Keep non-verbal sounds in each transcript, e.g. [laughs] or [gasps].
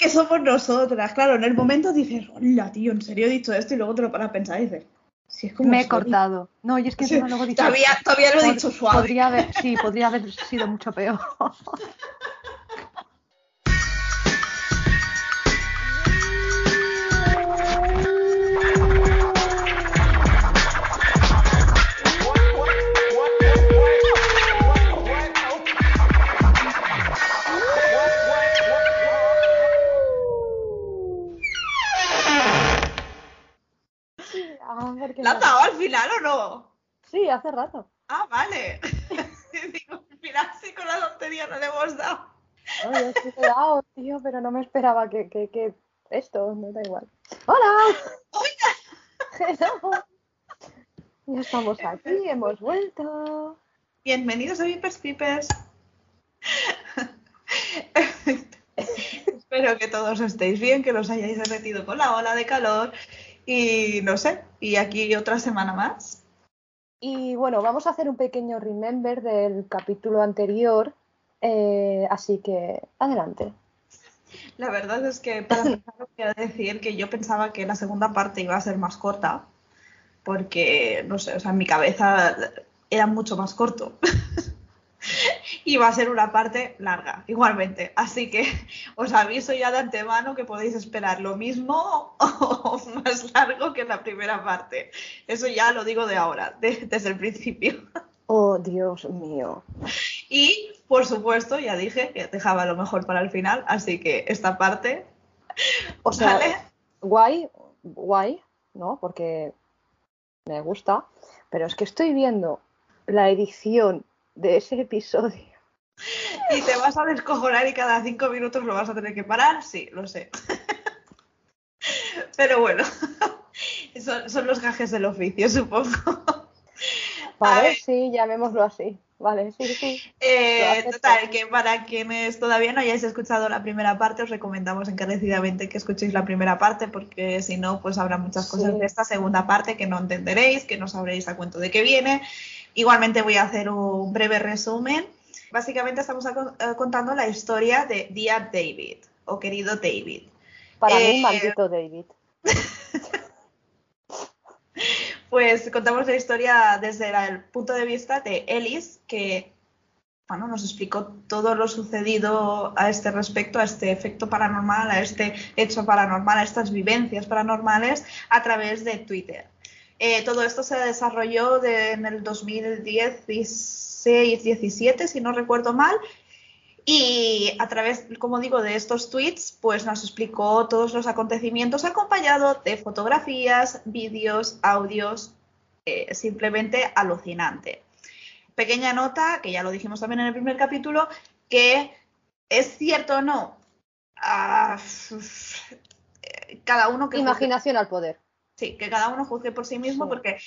que somos nosotras. Claro, en el momento dices, hola, tío, ¿en serio he dicho esto? Y luego te lo paras a pensar y dices, si es como Me he soy". cortado. No, y es que Sí, [laughs] luego he dicho, todavía, todavía lo he dicho suave. Podría haber, sí, podría haber sido mucho peor. [laughs] Sí, hace rato. Ah, vale. [laughs] Digo, mira, si con la tontería no le hemos dado. No, yo sí he dado, tío, pero no me esperaba que, que, que esto, no da igual. ¡Hola! Hello. Ya estamos aquí, hemos vuelto. Bienvenidos a Vipers Pipers. [laughs] Espero que todos estéis bien, que los hayáis derretido con la ola de calor y no sé, y aquí otra semana más. Y bueno, vamos a hacer un pequeño remember del capítulo anterior, eh, así que adelante. La verdad es que para empezar voy a decir que yo pensaba que la segunda parte iba a ser más corta, porque, no sé, o sea, en mi cabeza era mucho más corto. Y va a ser una parte larga, igualmente. Así que [laughs] os aviso ya de antemano que podéis esperar lo mismo [laughs] o más largo que la primera parte. Eso ya lo digo de ahora, de- desde el principio. [laughs] Oh, Dios mío. Y, por supuesto, ya dije que dejaba lo mejor para el final, así que esta parte, O sea, ¿vale? guay, guay, ¿no? Porque me gusta, pero es que estoy viendo la edición de ese episodio. [laughs] Y te vas a descojonar y cada cinco minutos lo vas a tener que parar, sí, lo sé. [laughs] Pero bueno, [laughs] son, son los gajes del oficio, supongo. Vale, sí, llamémoslo así. Vale, sí, sí. Eh, total, que para quienes todavía no hayáis escuchado la primera parte, os recomendamos encarecidamente que escuchéis la primera parte, porque si no, pues habrá muchas cosas Sí. de esta segunda parte que no entenderéis, que no sabréis a cuento de qué viene. Igualmente voy a hacer un breve resumen. Básicamente estamos eh, contando la historia de Dear David, o querido David. Para Eh, mí, maldito David. [laughs] Pues contamos la historia desde la- el punto de vista de Ellis, que bueno, nos explicó todo lo sucedido a este respecto, a este efecto paranormal, a este hecho paranormal, a estas vivencias paranormales a través de Twitter. Eh, todo esto se desarrolló de- en el 2016-17, si no recuerdo mal, y a través, como digo, de estos tweets, pues nos explicó todos los acontecimientos acompañado de fotografías, vídeos, audios, eh, simplemente alucinante. Pequeña nota, que ya lo dijimos también en el primer capítulo, que es cierto o no, Ah, eh, cada uno que juzgue- Imaginación al poder. Sí, que cada uno juzgue por sí mismo, Sí. porque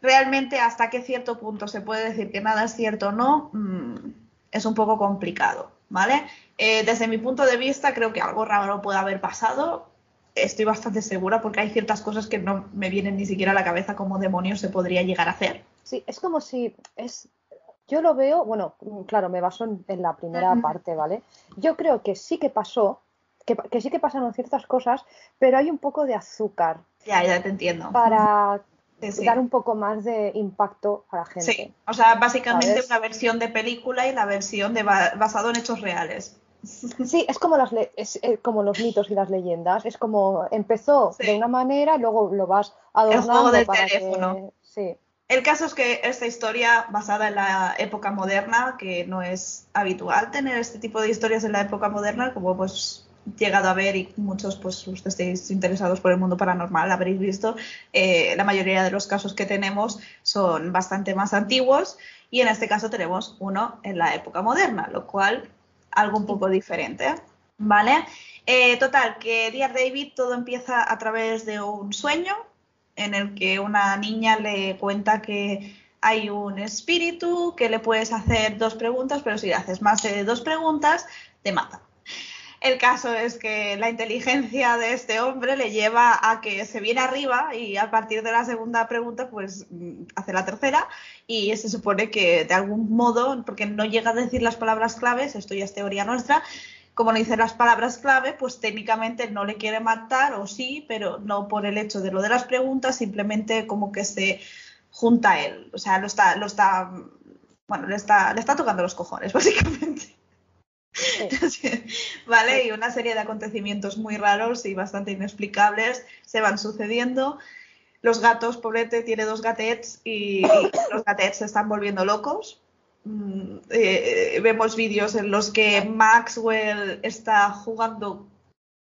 realmente hasta qué cierto punto se puede decir que nada es cierto o no, mm, es un poco complicado, ¿vale? Eh, desde mi punto de vista, creo que algo raro puede haber pasado. Estoy bastante segura porque hay ciertas cosas que no me vienen ni siquiera a la cabeza como demonios se podría llegar a hacer. Sí, es como si es. Yo lo veo, bueno, claro, me baso en, en la primera Ujú. parte, ¿vale? Yo creo que sí que pasó, que, que sí que pasaron ciertas cosas, pero hay un poco de azúcar Ya, ya te entiendo. para Sí, sí. dar un poco más de impacto a la gente. Sí, o sea, básicamente ¿Sabes? una versión de película y la versión de ba- basado en hechos reales. [laughs] Sí, es como, las le- es, eh, como los mitos y las leyendas. Es como empezó Sí. de una manera, luego lo vas adornando juego del para teléfono. que. Sí, El caso es que esta historia, basada en la época moderna, que no es habitual tener este tipo de historias en la época moderna, como pues llegado a ver y muchos, pues los que estéis interesados por el mundo paranormal, habréis visto, eh, la mayoría de los casos que tenemos son bastante más antiguos y en este caso tenemos uno en la época moderna, lo cual algo un poco diferente, ¿vale? Eh, total, que Dear David todo empieza a través de un sueño en el que una niña le cuenta que hay un espíritu que le puedes hacer dos preguntas, pero si le haces más de dos preguntas, te mata. El caso es que la inteligencia de este hombre le lleva a que se viene arriba y a partir de la segunda pregunta, pues mm, hace la tercera y se supone que de algún modo, porque no llega a decir las palabras claves, esto ya es teoría nuestra, como no dice las palabras clave, pues técnicamente no le quiere matar o sí, pero no por el hecho de lo de las preguntas, simplemente como que se junta a él. O sea, lo está, lo está, bueno, le está, le está tocando los cojones, [laughs] básicamente. [laughs] ¿Vale? Y una serie de acontecimientos muy raros y bastante inexplicables se van sucediendo. Los gatos, pobrete, tiene dos gatets y, y [coughs] los gatets se están volviendo locos Mm, eh, vemos vídeos en los que Maxwell está jugando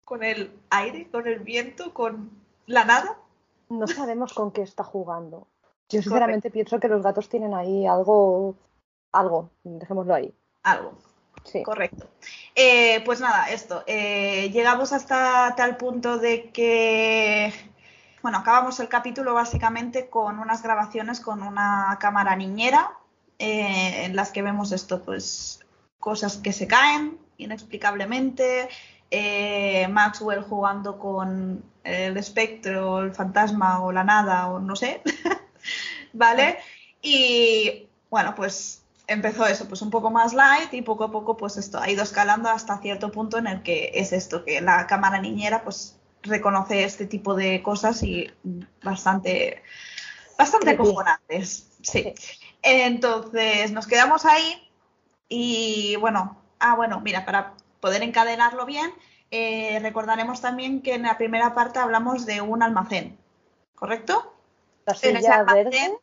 con el aire, con el viento, con la nada. No sabemos con qué está jugando. Yo sinceramente pienso que los gatos tienen ahí algo, algo, dejémoslo ahí. Algo. Sí. Correcto. Eh, pues nada, esto. Eh, llegamos hasta tal punto de que, bueno, acabamos el capítulo básicamente con unas grabaciones con una cámara niñera eh, en las que vemos esto, pues cosas que se caen inexplicablemente, Maxwell jugando con el espectro, el fantasma o la nada o no sé, [laughs] ¿vale? Y bueno, pues empezó eso, pues un poco más light y poco a poco pues esto ha ido escalando hasta cierto punto en el que es esto, que la cámara niñera pues reconoce este tipo de cosas y bastante, bastante acojonantes, sí. Entonces nos quedamos ahí y bueno, ah, bueno, mira, para poder encadenarlo bien, eh, recordaremos también que en la primera parte hablamos de un almacén, ¿correcto? La silla verde.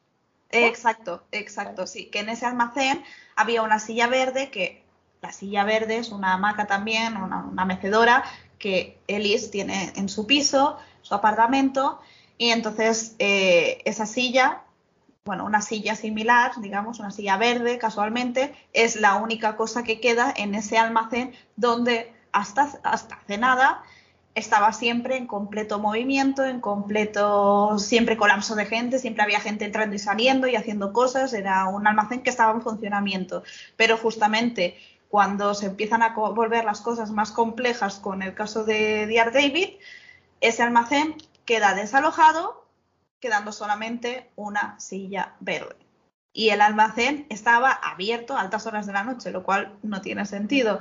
Exacto, exacto, sí, que en ese almacén había una silla verde que la silla verde es una hamaca también, una, mecedora que Elise tiene en su piso, su apartamento, y entonces eh, esa silla bueno, una silla similar, digamos, una silla verde casualmente, es la única cosa que queda en ese almacén donde hasta, hasta hace nada estaba siempre en completo movimiento, en completo, siempre colapso de gente, siempre había gente entrando y saliendo y haciendo cosas, era un almacén que estaba en funcionamiento, pero justamente cuando se empiezan a volver las cosas más complejas con el caso de Dear David, ese almacén queda desalojado quedando solamente una silla verde. Y el almacén estaba abierto a altas horas de la noche, lo cual no tiene sentido.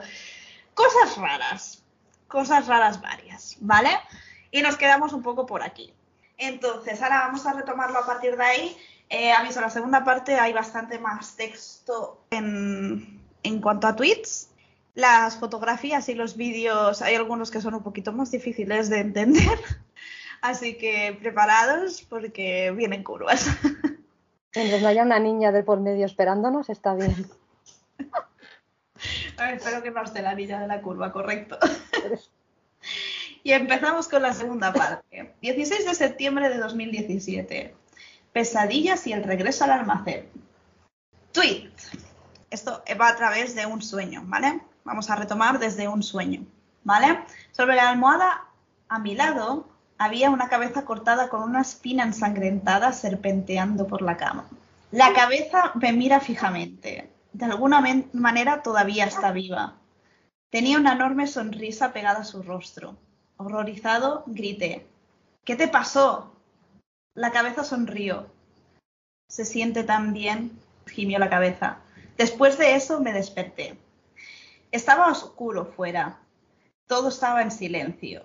Cosas raras, cosas raras varias, ¿vale? Y nos quedamos un poco por aquí. Entonces, ahora vamos a retomarlo a partir de ahí. Eh, aviso, la segunda parte hay bastante más texto en, en cuanto a tweets. Las fotografías y los vídeos, hay algunos que son un poquito más difíciles de entender. [laughs] Así que preparados porque vienen curvas. [laughs] Mientras no haya una niña de por medio esperándonos, está bien. [laughs] A ver, espero que no esté la niña de la curva, correcto. [laughs] y empezamos con la segunda parte. 16 de septiembre de 2017. Pesadillas y el regreso al almacén. Tweet. Esto va a través de un sueño, ¿vale? Vamos a retomar desde un sueño, ¿vale? Sobre la almohada a mi lado había una cabeza cortada con una espina ensangrentada serpenteando por la cama. La cabeza me mira fijamente. De alguna manera todavía está viva. Tenía una enorme sonrisa pegada a su rostro. Horrorizado, grité. ¿Qué te pasó? La cabeza sonrió. Se siente tan bien, gimió la cabeza. Después de eso me desperté. Estaba oscuro fuera. Todo estaba en silencio.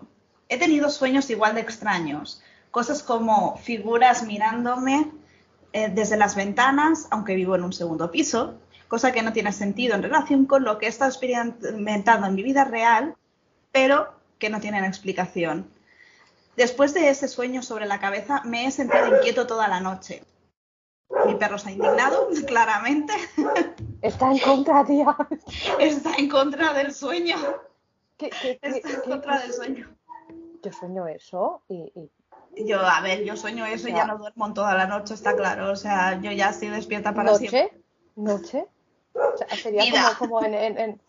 He tenido sueños igual de extraños, cosas como figuras mirándome eh, desde las ventanas, aunque vivo en un segundo piso, cosa que no tiene sentido en relación con lo que he estado experimentando en mi vida real, pero que no tienen explicación. Después de ese sueño sobre la cabeza, me he sentido inquieto toda la noche. Mi perro está indignado, [laughs] claramente. Está en contra, tía. Está en contra del sueño. está en contra del sueño yo sueño eso y, Yo, a ver, yo sueño eso y ya no duermo toda la noche, está claro. O sea, yo ya estoy despierta para ¿Noche? siempre. ¿Noche? O sea, sería como, en, en,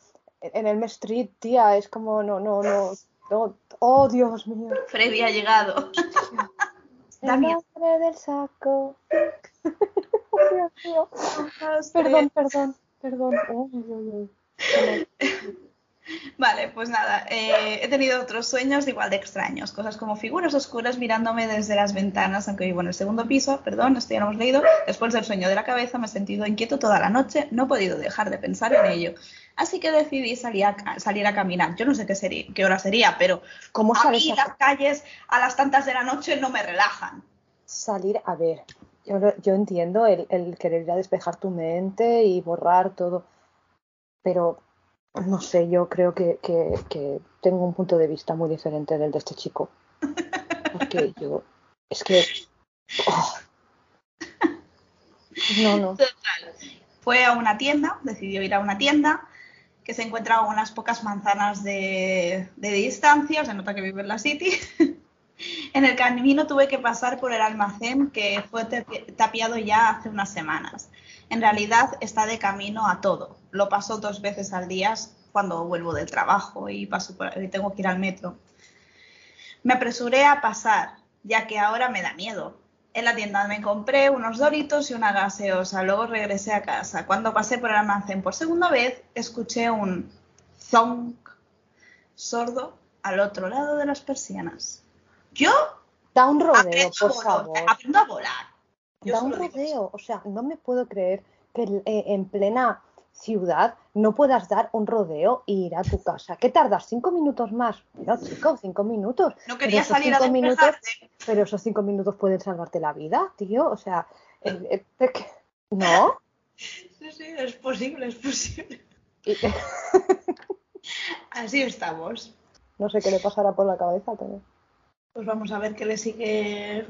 en, el Street, tía, es como, no, no, no, no, oh, Dios mío. Freddy ha llegado. el nombre del saco. Dios [laughs] mío. Perdón, perdón, perdón. Oh, Vale, pues nada, eh, he tenido otros sueños igual de extraños, cosas como figuras oscuras mirándome desde las ventanas, aunque vivo en el segundo piso, perdón, esto ya lo hemos leído, después del sueño de la cabeza me he sentido inquieto toda la noche, no he podido dejar de pensar en ello. Así que decidí salir a, salir a caminar. Yo no sé qué, sería, qué hora sería, pero ¿Cómo a mí las calles a las tantas de la noche no me relajan. salir? A ver, yo, yo entiendo el, el querer ir a despejar tu mente y borrar todo, pero no sé, yo creo que, que- que tengo un punto de vista muy diferente del de este chico. Porque [laughs] yo, es que... oh. No, no. Fue a una tienda, decidió ir a una tienda que se encuentra a unas pocas manzanas de, de distancia, se nota que vive en la City. En el camino tuve que pasar por el almacén que fue tapi- tapiado ya hace unas semanas. En realidad está de camino a todo. Lo paso dos veces al día cuando vuelvo del trabajo y, paso por, y tengo que ir al metro. Me apresuré a pasar, ya que ahora me da miedo. En la tienda me compré unos doritos y una gaseosa. Luego regresé a casa. Cuando pasé por el almacén por segunda vez, escuché un zonk sordo al otro lado de las persianas. Yo Da un rodeo, aprendo, por favor. aprendo a volar. Yo Da un rodeo. O sea, no me puedo creer que eh, en plena ciudad no puedas dar un rodeo e ir a tu casa. ¿Qué tardas? ¿Cinco minutos más? No, chico, cinco minutos. No quería salir a minutos, pero esos cinco minutos pueden salvarte la vida, tío. O sea, eh, eh, ¿no? Sí, sí, es posible, es posible. Y- [laughs] Así estamos. no sé qué le pasará por la cabeza, pero... Pues vamos a ver qué le sigue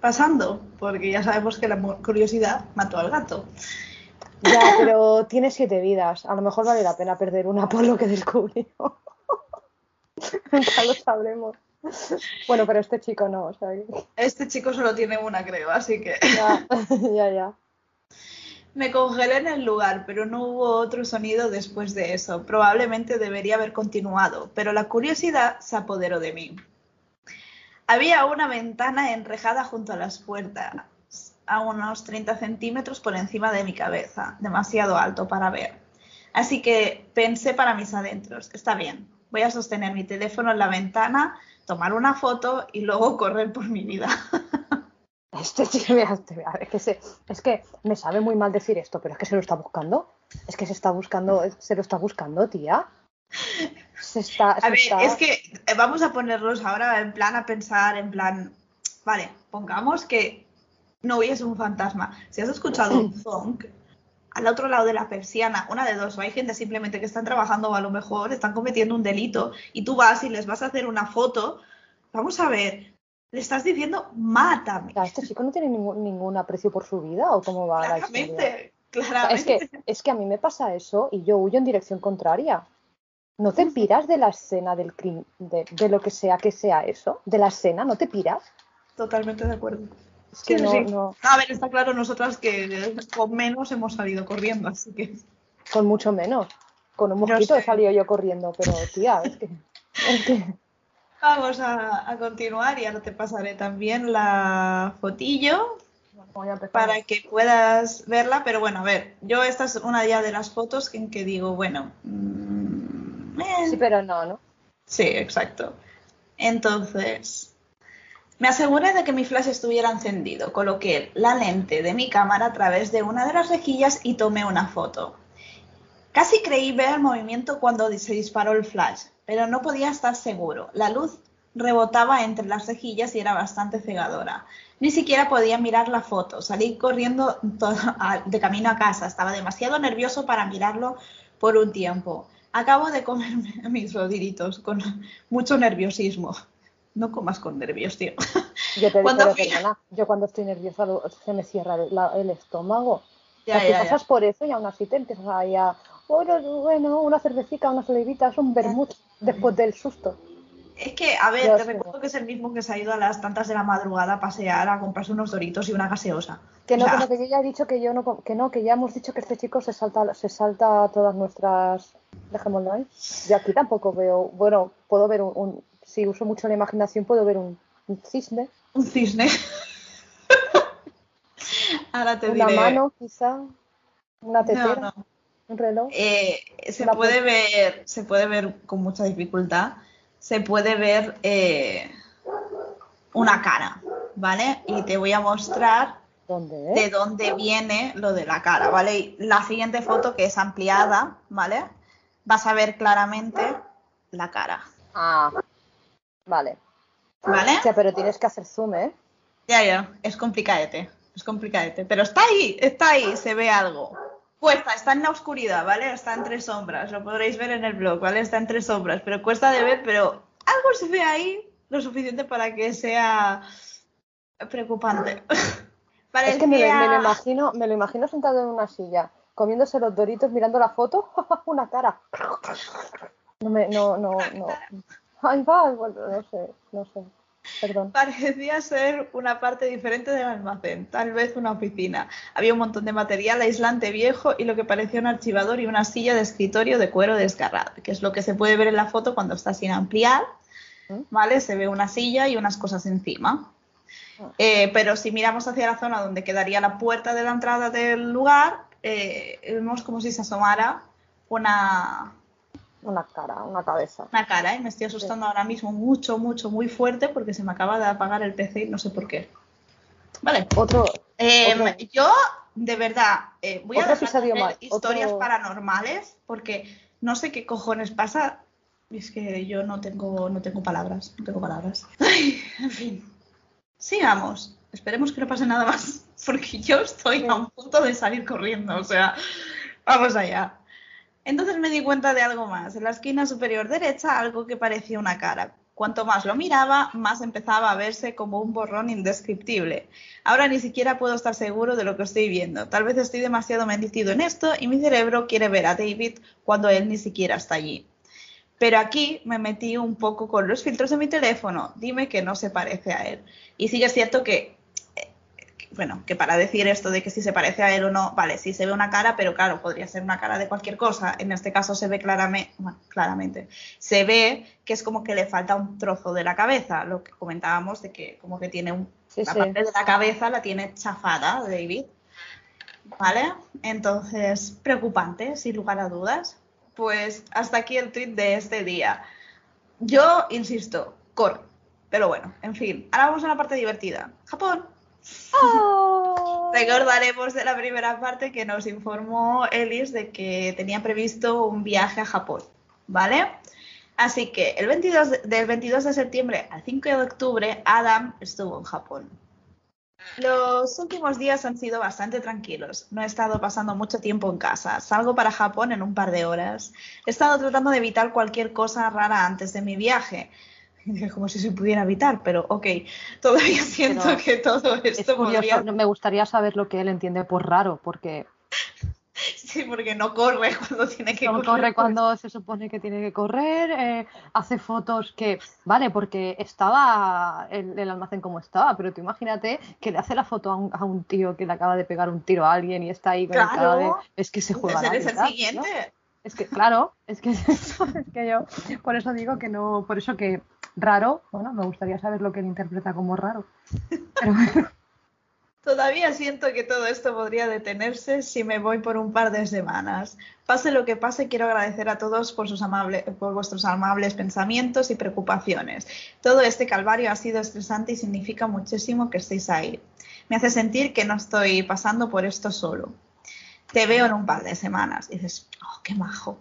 pasando, porque ya sabemos que la curiosidad mató al gato. Ya, pero tiene siete vidas. A lo mejor vale la pena perder una por lo que descubrió. [laughs] Nunca lo sabremos. Bueno, pero este chico no, o sea, que- Este chico solo tiene una, creo, así que ya, [laughs] ya, ya. me congelé en el lugar, pero no hubo otro sonido después de eso. Probablemente debería haber continuado, pero la curiosidad se apoderó de mí. Había una ventana enrejada junto a las puertas, a unos 30 centímetros por encima de mi cabeza, demasiado alto para ver. Así que pensé para mis adentros, está bien, voy a sostener mi teléfono en la ventana, tomar una foto y luego correr por mi vida. [laughs] Este mira, es que, se- es que me sabe muy mal decir esto, pero es que se lo está buscando. Es que se está buscando, se lo está buscando, tía. [laughs] Se está, A ver, está- es que eh, vamos a ponernos ahora en plan a pensar, en plan, vale, pongamos que no hubiese un fantasma. Si has escuchado un [clears throat] zonk al otro lado de la persiana, una de dos, o hay gente simplemente que están trabajando o a lo mejor están cometiendo un delito y tú vas y les vas a hacer una foto, vamos a ver, le estás diciendo, mátame. Este chico no tiene ningún, ningún aprecio por su vida o cómo va la historia. [laughs] Claramente, Es que, es que a mí me pasa eso y yo huyo en dirección contraria. ¿No te piras de la escena del crimen, de, de lo que sea que sea eso? ¿De la escena? ¿No te piras? Totalmente de acuerdo. Es que Sí, no, sí. no, A ver, está claro nosotras que con menos hemos salido corriendo, así que... con mucho menos. Con un mosquito he salido yo corriendo, pero tía, es que, es que Vamos a, a continuar y ahora te pasaré también la fotillo para que puedas verla. Pero bueno, a ver, yo esta es una ya de las fotos en que digo, bueno, mm, Sí, pero no, ¿no? sí, exacto. Entonces, me aseguré de que mi flash estuviera encendido. Coloqué la lente de mi cámara a través de una de las rejillas y tomé una foto. Casi creí ver el movimiento cuando se disparó el flash, pero no podía estar seguro. La luz rebotaba entre las rejillas y era bastante cegadora. Ni siquiera podía mirar la foto. Salí corriendo [laughs] de camino a casa. Estaba demasiado nervioso para mirarlo por un tiempo. Acabo de comerme [laughs] mis rodillitos con mucho nerviosismo. No comas con nervios, tío. Yo te [laughs] Cuando digo, perdona, yo cuando estoy nerviosa se me cierra el, la- el estómago. O Ya, sea, tú ya, ya. pasas por eso y aún así te empiezas ahí a, bueno, bueno, una cervecita, unas olivitas, un vermut después del susto. Es que, a ver, te recuerdo que es el mismo que se ha ido a las tantas de la madrugada a pasear a comprarse unos doritos y una gaseosa. Que no, O sea, que no, que yo ya he dicho que yo no, que no, que ya hemos dicho que este chico se salta, se salta todas nuestras, dejémoslo ahí. Yo aquí tampoco veo, bueno, puedo ver un, un- si uso mucho la imaginación puedo ver un, un cisne, Un cisne. [laughs] Ahora te una diré. mano quizá, una No, tetera, no. un reloj. Eh, se puede ver, se puede ver con mucha dificultad. Se puede ver eh, una cara, ¿vale? Y te voy a mostrar ¿Dónde? de dónde viene lo de la cara, ¿vale? Y la siguiente foto que es ampliada, ¿vale? vas a ver claramente la cara. Ah, vale. ¿Vale? Hostia, pero tienes que hacer zoom, ¿eh? Ya, ya, es complicadete, es complicadete. Pero está ahí, está ahí, se ve algo. Cuesta, está en la oscuridad, ¿vale? Está entre sombras, lo podréis ver en el blog, ¿vale? Está entre sombras, pero cuesta de ver, pero algo se ve ahí lo suficiente para que sea preocupante. [laughs] Es que me, me, lo imagino, me lo imagino sentado en una silla, comiéndose los doritos, mirando la foto, [laughs] una cara. No me, no, no, no. Va, no sé, no sé. Perdón. Parecía ser una parte diferente del almacén, tal vez una oficina. Había un montón de material aislante viejo y lo que parecía un archivador y una silla de escritorio de cuero desgarrado, que es lo que se puede ver en la foto cuando está sin ampliar. ¿Mm? ¿Vale? Se ve una silla y unas cosas encima. Ah. Eh, pero si miramos hacia la zona donde quedaría la puerta de la entrada del lugar, eh, vemos como si se asomara una, una cara, una cabeza. Una cara, ¿eh? Me estoy asustando ahora mismo mucho, mucho, muy fuerte porque se me acaba de apagar el PC y no sé por qué. Vale. Otro. Eh, yo, de verdad, eh, voy a dejar historias paranormales porque no sé qué cojones pasa. Es que yo no tengo, no tengo palabras, no tengo palabras. [laughs] en fin. Sigamos. Esperemos que no pase nada más [laughs] porque yo estoy a un punto de salir corriendo. O sea, vamos allá. Entonces me di cuenta de algo más. En la esquina superior derecha, algo que parecía una cara. Cuanto más lo miraba, más empezaba a verse como un borrón indescriptible. Ahora ni siquiera puedo estar seguro de lo que estoy viendo. Tal vez estoy demasiado metido en esto y mi cerebro quiere ver a David cuando él ni siquiera está allí. Pero aquí me metí un poco con los filtros de mi teléfono. Dime que no se parece a él. Y sí que es cierto que bueno, que para decir esto de que si se parece a él o no, vale, sí se ve una cara, pero claro, podría ser una cara de cualquier cosa. En este caso se ve claramente, bueno, claramente, se ve que es como que le falta un trozo de la cabeza, lo que comentábamos de que como que tiene un, la parte de la cabeza la tiene chafada, David. ¿Vale? Entonces, preocupante, sin lugar a dudas. Pues hasta aquí el tweet de este día. Yo insisto, corre. Pero bueno, en fin, ahora vamos a la parte divertida. Japón. Oh. Recordaremos de la primera parte que nos informó Ellis de que tenía previsto un viaje a Japón, ¿vale? Así que el 22 del 22 de septiembre al 5 de octubre, Adam estuvo en Japón. Los últimos días han sido bastante tranquilos. No he estado pasando mucho tiempo en casa. Salgo para Japón en un par de horas. He estado tratando de evitar cualquier cosa rara antes de mi viaje. [laughs] como si se pudiera evitar, pero ok, todavía siento que todo esto podría... Me gustaría saber lo que él entiende por raro, porque... [laughs] Sí, porque no corre cuando tiene que no correr. corre cuando se supone que tiene que correr, eh, hace fotos que... Vale, porque estaba el, el, almacén como estaba, pero tú imagínate que le hace la foto a un, a un, tío que le acaba de pegar un tiro a alguien y está ahí con claro. de... Es que se juega la el siguiente. Es que, claro, es que, [laughs] es que yo por eso digo que no, por eso que raro, bueno, me gustaría saber lo que él interpreta como raro. Pero bueno. [laughs] Todavía siento que todo esto podría detenerse si me voy por un par de semanas. Pase lo que pase, quiero agradecer a todos por, sus amables, por vuestros amables pensamientos y preocupaciones. Todo este calvario ha sido estresante y significa muchísimo que estéis ahí. Me hace sentir que no estoy pasando por esto solo. Te veo en un par de semanas. Y dices, oh, qué majo.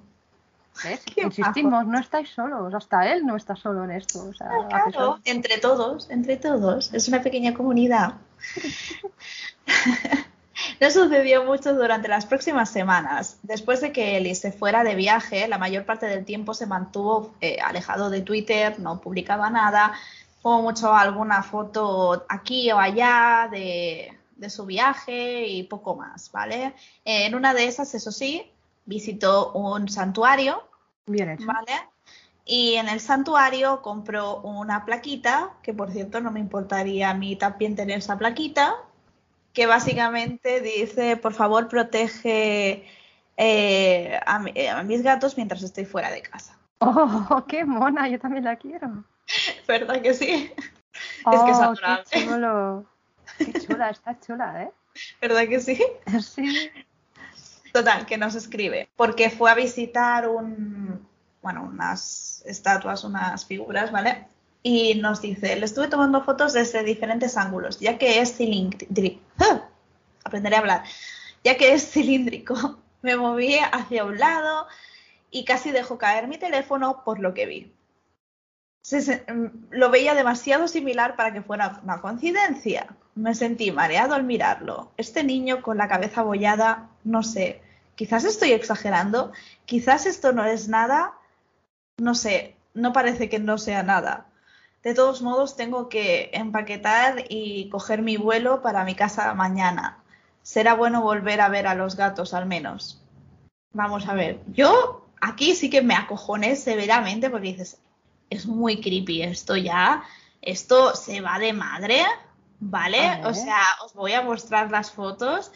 [laughs] Insistimos, no estáis solos, hasta él no está solo en esto. claro, entre todos, entre todos, es una pequeña comunidad. [laughs] no sucedió mucho durante las próximas semanas. Después de que Eli se fuera de viaje, la mayor parte del tiempo se mantuvo eh, alejado de Twitter, no publicaba nada, como mucho alguna foto aquí o allá de, de su viaje y poco más, ¿vale? En una de esas, eso sí, visitó un santuario Bien hecho. ¿Vale? Y en el santuario compró una plaquita, que por cierto no me importaría a mí también tener esa plaquita, que básicamente dice, por favor, protege eh, a, mis gatos mientras estoy fuera de casa. [laughs] ¡Oh, qué mona! Yo también la quiero. [laughs] ¿Verdad que sí? es que es oh, adorable. Qué, chulo. qué [laughs] chula, está chula, ¿eh? ¿Verdad que sí? Sí. Total, que nos escribe, porque fue a visitar un, bueno, unas estatuas, unas figuras, ¿vale? Y nos dice, le estuve tomando fotos desde diferentes ángulos, ya que es cilíndrico. ¡Ah! Aprenderé a hablar. Ya que es cilíndrico, [laughs] me moví hacia un lado y casi dejó caer mi teléfono por lo que vi. Mm, lo veía demasiado similar para que fuera una coincidencia. Me sentí mareado al mirarlo. Este niño con la cabeza abollada, no sé, quizás estoy exagerando, quizás esto no es nada, no sé, no parece que no sea nada. De todos modos, tengo que empaquetar y coger mi vuelo para mi casa mañana. Será bueno volver a ver a los gatos al menos. Vamos a ver, yo aquí sí que me acojoné severamente porque dices, es muy creepy esto ya, esto se va de madre, ¿vale? O sea, os voy a mostrar las fotos,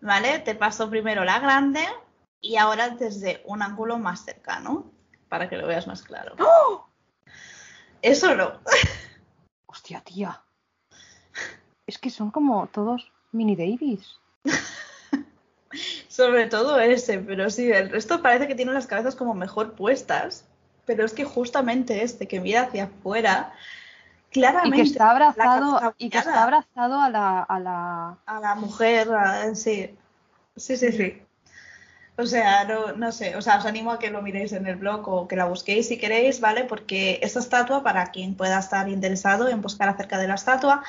¿vale? Te paso primero la grande y ahora desde un ángulo más cercano, para que lo veas más claro. ¡Oh! Eso no. [laughs] Hostia, tía. Es que son como todos mini Davis. [laughs] Sobre todo ese, pero sí, el resto parece que tienen las cabezas como mejor puestas pero es que justamente este que mira hacia afuera, claramente... Y que está abrazado, y que está abrazado a la... A la, a la mujer, sí. Sí, sí, sí. O sea, no, no, sé, o sea, os animo a que lo miréis en el blog o que la busquéis si queréis, ¿vale? Porque esta estatua, para quien pueda estar interesado en buscar acerca de la estatua,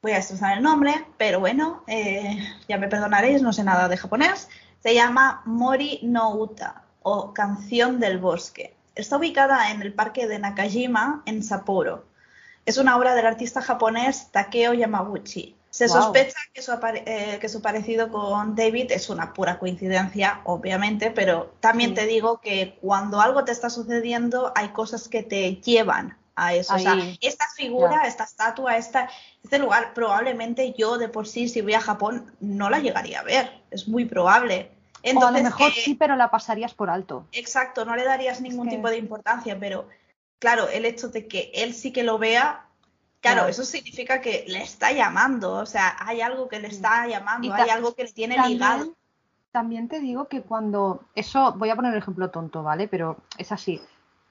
voy a destrozar el nombre, pero bueno, eh, ya me perdonaréis, no sé nada de japonés, se llama Mori no Uta o Canción del Bosque. Está ubicada en el parque de Nakajima, en Sapporo. Es una obra del artista japonés Takeo Yamaguchi. Se sospecha eh, que su, parecido con David es una pura coincidencia, obviamente, pero también te digo que cuando algo te está sucediendo hay cosas que te llevan a eso. O sea, esta figura, esta estatua, esta, este lugar, probablemente yo de por sí, si voy a Japón, no la llegaría a ver. Es muy probable o a lo mejor sí, pero la pasarías por alto. Exacto, no le darías ningún tipo de importancia, pero claro, el hecho de que él sí que lo vea, claro, eso significa que le está llamando, o sea, hay algo que le está llamando, hay algo que le tiene ligado. También te digo que cuando, eso, voy a poner un ejemplo tonto, ¿vale? Pero es así.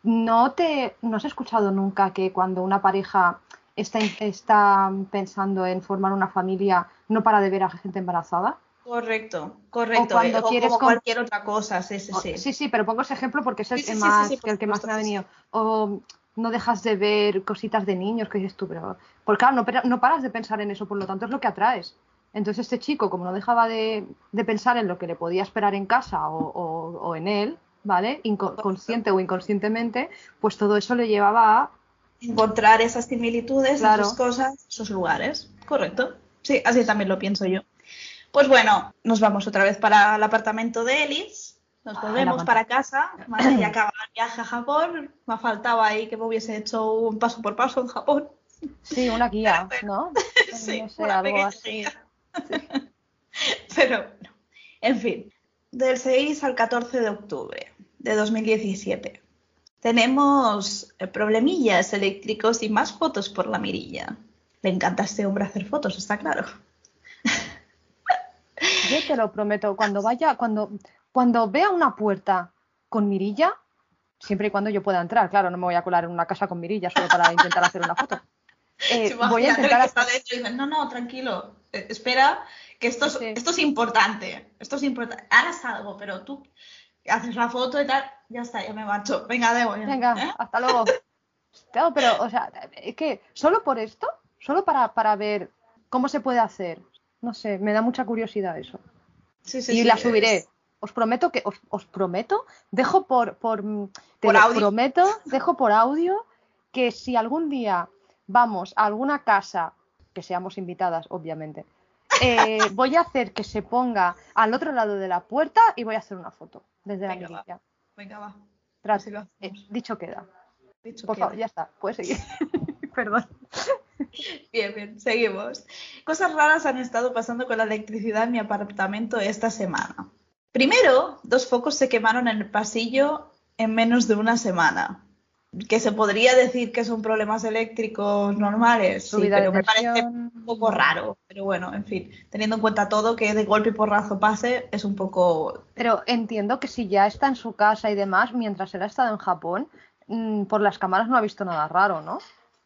¿No te, no has escuchado nunca que cuando una pareja está, está pensando en formar una familia, no para de ver a gente embarazada? Correcto, correcto. O cuando eh, quieres como cualquier otra cosa, sí, sí, sí. Sí, sí, pero pongo ese ejemplo porque es el, más, el que más me ha venido. O no dejas de ver cositas de niños que dices tú, pero. Porque claro, no, no paras de pensar en eso, por lo tanto es lo que atraes. Entonces este chico, como no dejaba de, pensar en lo que le podía esperar en casa o, en él, ¿vale? consciente o inconscientemente, pues todo eso le llevaba a encontrar esas similitudes, esas cosas, esos lugares. Correcto. Sí, así también lo pienso yo. Pues bueno, nos vamos otra vez para el apartamento de Elis. Nos ah, volvemos para casa. Vale, ya acaba el viaje a Japón. Me faltaba ahí que me hubiese hecho un paso por paso en Japón. Sí, una guía, [laughs] ¿no? [laughs] sí, algo así. [laughs] Pero bueno, en fin, del 6 al 14 de octubre de 2017. Tenemos eh, problemillas eléctricos y más fotos por la mirilla. Le encanta a este hombre hacer fotos, está claro. Yo te lo prometo, cuando vaya, cuando, cuando vea una puerta con mirilla, siempre y cuando yo pueda entrar, claro, no me voy a colar en una casa con mirilla solo para intentar hacer una foto. [laughs] Eh, voy a intentar. no, no, tranquilo, eh, espera, que esto es, esto es importante, esto es importante. Harás algo, pero tú haces la foto y tal, ya está, ya me marcho. Venga, debo. Venga, ¿eh? hasta luego. [laughs] Claro, pero, o sea, es que solo por esto, solo para, para ver cómo se puede hacer, no sé, me da mucha curiosidad eso. Sí, sí, y la subiré. Os prometo que, os, prometo, dejo por, por, te audio. prometo, dejo por audio que si algún día vamos a alguna casa, que seamos invitadas, obviamente, eh, [laughs] voy a hacer que se ponga al otro lado de la puerta y voy a hacer una foto desde la mirilla. Venga, va. Eh, dicho queda. Por favor, ya está, puedes seguir. [laughs] Perdón. Bien, bien, seguimos. Cosas raras han estado pasando con la electricidad en mi apartamento esta semana. Primero, dos focos se quemaron en el pasillo en menos de una semana. Que se podría decir que son problemas eléctricos normales, sí, pero me parece un poco raro. Pero bueno, en fin, teniendo en cuenta todo, que de golpe y porrazo pase, es un poco. Pero entiendo que si ya está en su casa y demás, mientras él ha estado en Japón, mm, por las cámaras no ha visto nada raro, ¿no?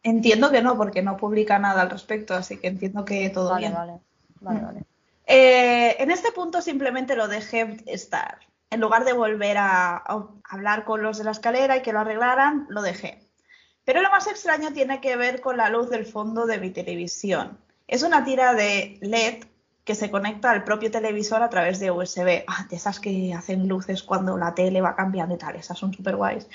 Entiendo que no, porque no publica nada al respecto, así que entiendo que todo vale, bien. Vale, vale, vale. Eh, en este punto simplemente lo dejé estar. en lugar de volver a, a hablar con los de la escalera y que lo arreglaran, lo dejé. Pero lo más extraño tiene que ver con la luz del fondo de mi televisión. Es una tira de LED que se conecta al propio televisor a través de USB. Ah, de esas que hacen luces cuando la tele va cambiando y tal, esas son súper guays.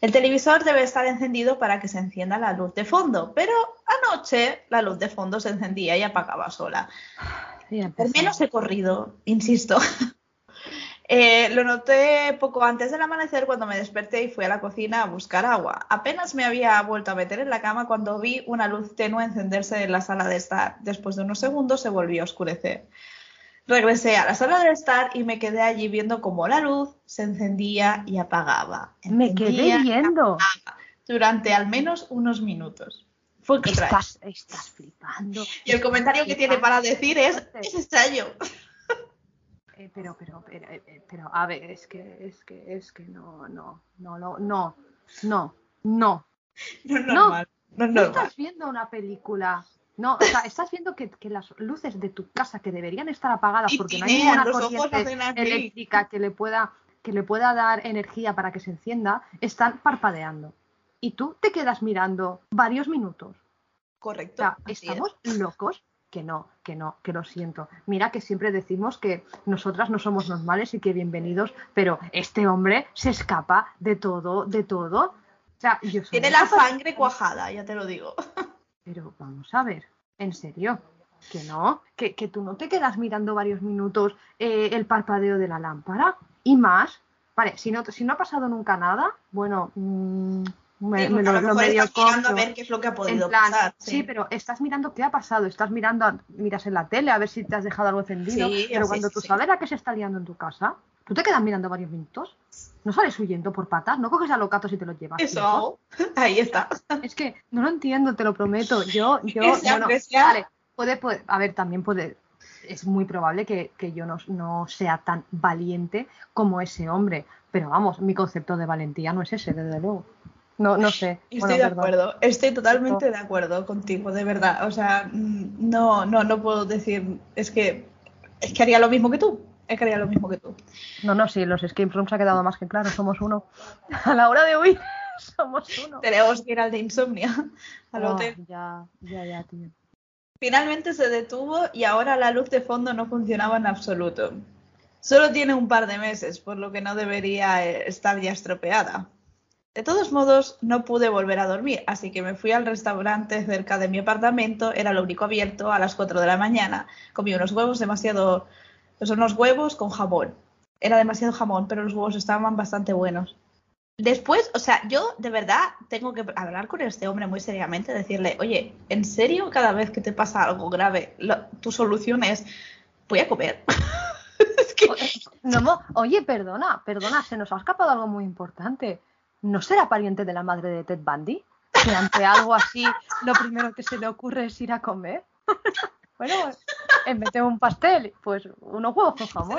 El televisor debe estar encendido para que se encienda la luz de fondo, pero anoche la luz de fondo se encendía y apagaba sola. Al menos he corrido, insisto. [laughs] Eh, lo noté poco antes del amanecer cuando me desperté y fui a la cocina a buscar agua. Apenas me había vuelto a meter en la cama cuando vi una luz tenue encenderse en la sala de estar. Después de unos segundos se volvió a oscurecer. Regresé a la sala de estar y me quedé allí viendo cómo la luz se encendía y apagaba. me quedé viendo. Durante al menos unos minutos. Fue estás, estás flipando. Y el comentario que tiene para decir es, es extraño. Eh, pero, pero, pero, eh, eh, pero, a ver, es que, es que, es que no, no, no, no, no, no, no. No, no, no, estás viendo una película. No, o sea, estás viendo que, que, las luces de tu casa que deberían estar apagadas porque no hay ninguna corriente eléctrica que le pueda que le pueda dar energía para que se encienda, están parpadeando. Y tú te quedas mirando varios minutos. Correcto. O sea, estamos locos que no, que no, que lo siento. Mira que siempre decimos que nosotras no somos normales y que bienvenidos, pero este hombre se escapa de todo, de todo. O sea, yo Tiene la sangre cuajada, ya te lo digo. [laughs] Pero vamos a ver, en serio, que no, que, que tú no te quedas mirando varios minutos eh, el parpadeo de la lámpara y más. Vale, si no, si no ha pasado nunca nada, bueno, mmm, me, lo, medio mirando a ver qué es lo que ha podido pasar. Sí. pero estás mirando qué ha pasado, estás mirando, miras en la tele a ver si te has dejado algo encendido, pero cuando tú sabes a qué se está liando en tu casa, tú te quedas mirando varios minutos, no sales huyendo por patas, no coges a los gatos y te los llevas. Eso, [laughs] ahí está. Es que no lo entiendo, te lo prometo. Yo, [laughs] yo, bueno, vale, puede, puede, a ver, también puede, es muy probable que, que yo no, no, sea tan valiente como ese hombre, pero vamos, mi concepto de valentía no es ese, desde luego. No, no sé. Estoy de acuerdo, estoy totalmente de acuerdo contigo, de verdad. O sea, no, no, no puedo decir, es que, es que haría lo mismo que tú. Que haría lo mismo que tú. No, no, sí, los escape rooms ha quedado más que claro, somos uno. A la hora de huir, [laughs] somos uno. Tenemos que ir al de insomnia, [laughs] al oh, hotel. Ya, ya, ya, tío. Finalmente se detuvo y ahora la luz de fondo no funcionaba en absoluto. Solo tiene un par de meses, por lo que no debería estar ya estropeada. De todos modos, no pude volver a dormir, así que me fui al restaurante cerca de mi apartamento, era lo único abierto, a las 4 de la mañana. Comí unos huevos demasiado... Pues unos huevos con jamón. Era demasiado jamón, pero los huevos estaban bastante buenos. Después, o sea, yo de verdad tengo que hablar con este hombre muy seriamente, decirle, oye, ¿en serio cada vez que te pasa algo grave, tu solución es, voy a comer? [laughs] es que... no, oye, perdona, perdona, se nos ha escapado algo muy importante. ¿no será pariente de la madre de Ted Bundy? Que ante algo así, lo primero que se le ocurre es ir a comer. [laughs] bueno, en vez de un pastel, pues unos huevos con jamón.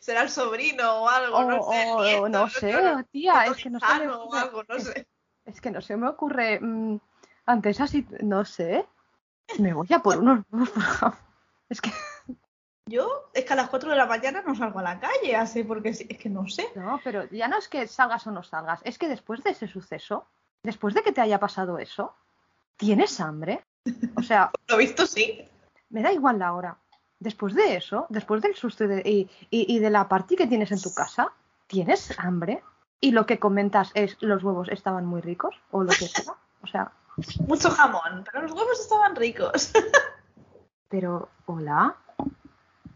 Será el, sobrino o algo, no sé. no, sé, tía, es que no se me ocurre. Es, que no se me ocurre. Mm, antes así, no sé. Me voy a por unos huevos Es que. [laughs] Yo es que a las 4 de la mañana no salgo a la calle, así porque es que no sé. No, pero ya no es que salgas o no salgas, es que después de ese suceso, después de que te haya pasado eso, ¿tienes hambre? O sea... [laughs] Lo visto, sí. Me da igual la hora. Después de eso, después del susto y, y, de la party que tienes en tu casa, ¿tienes hambre? Y lo que comentas es los huevos estaban muy ricos o lo que sea. O sea... Mucho jamón, pero los huevos estaban ricos. [laughs] pero, hola.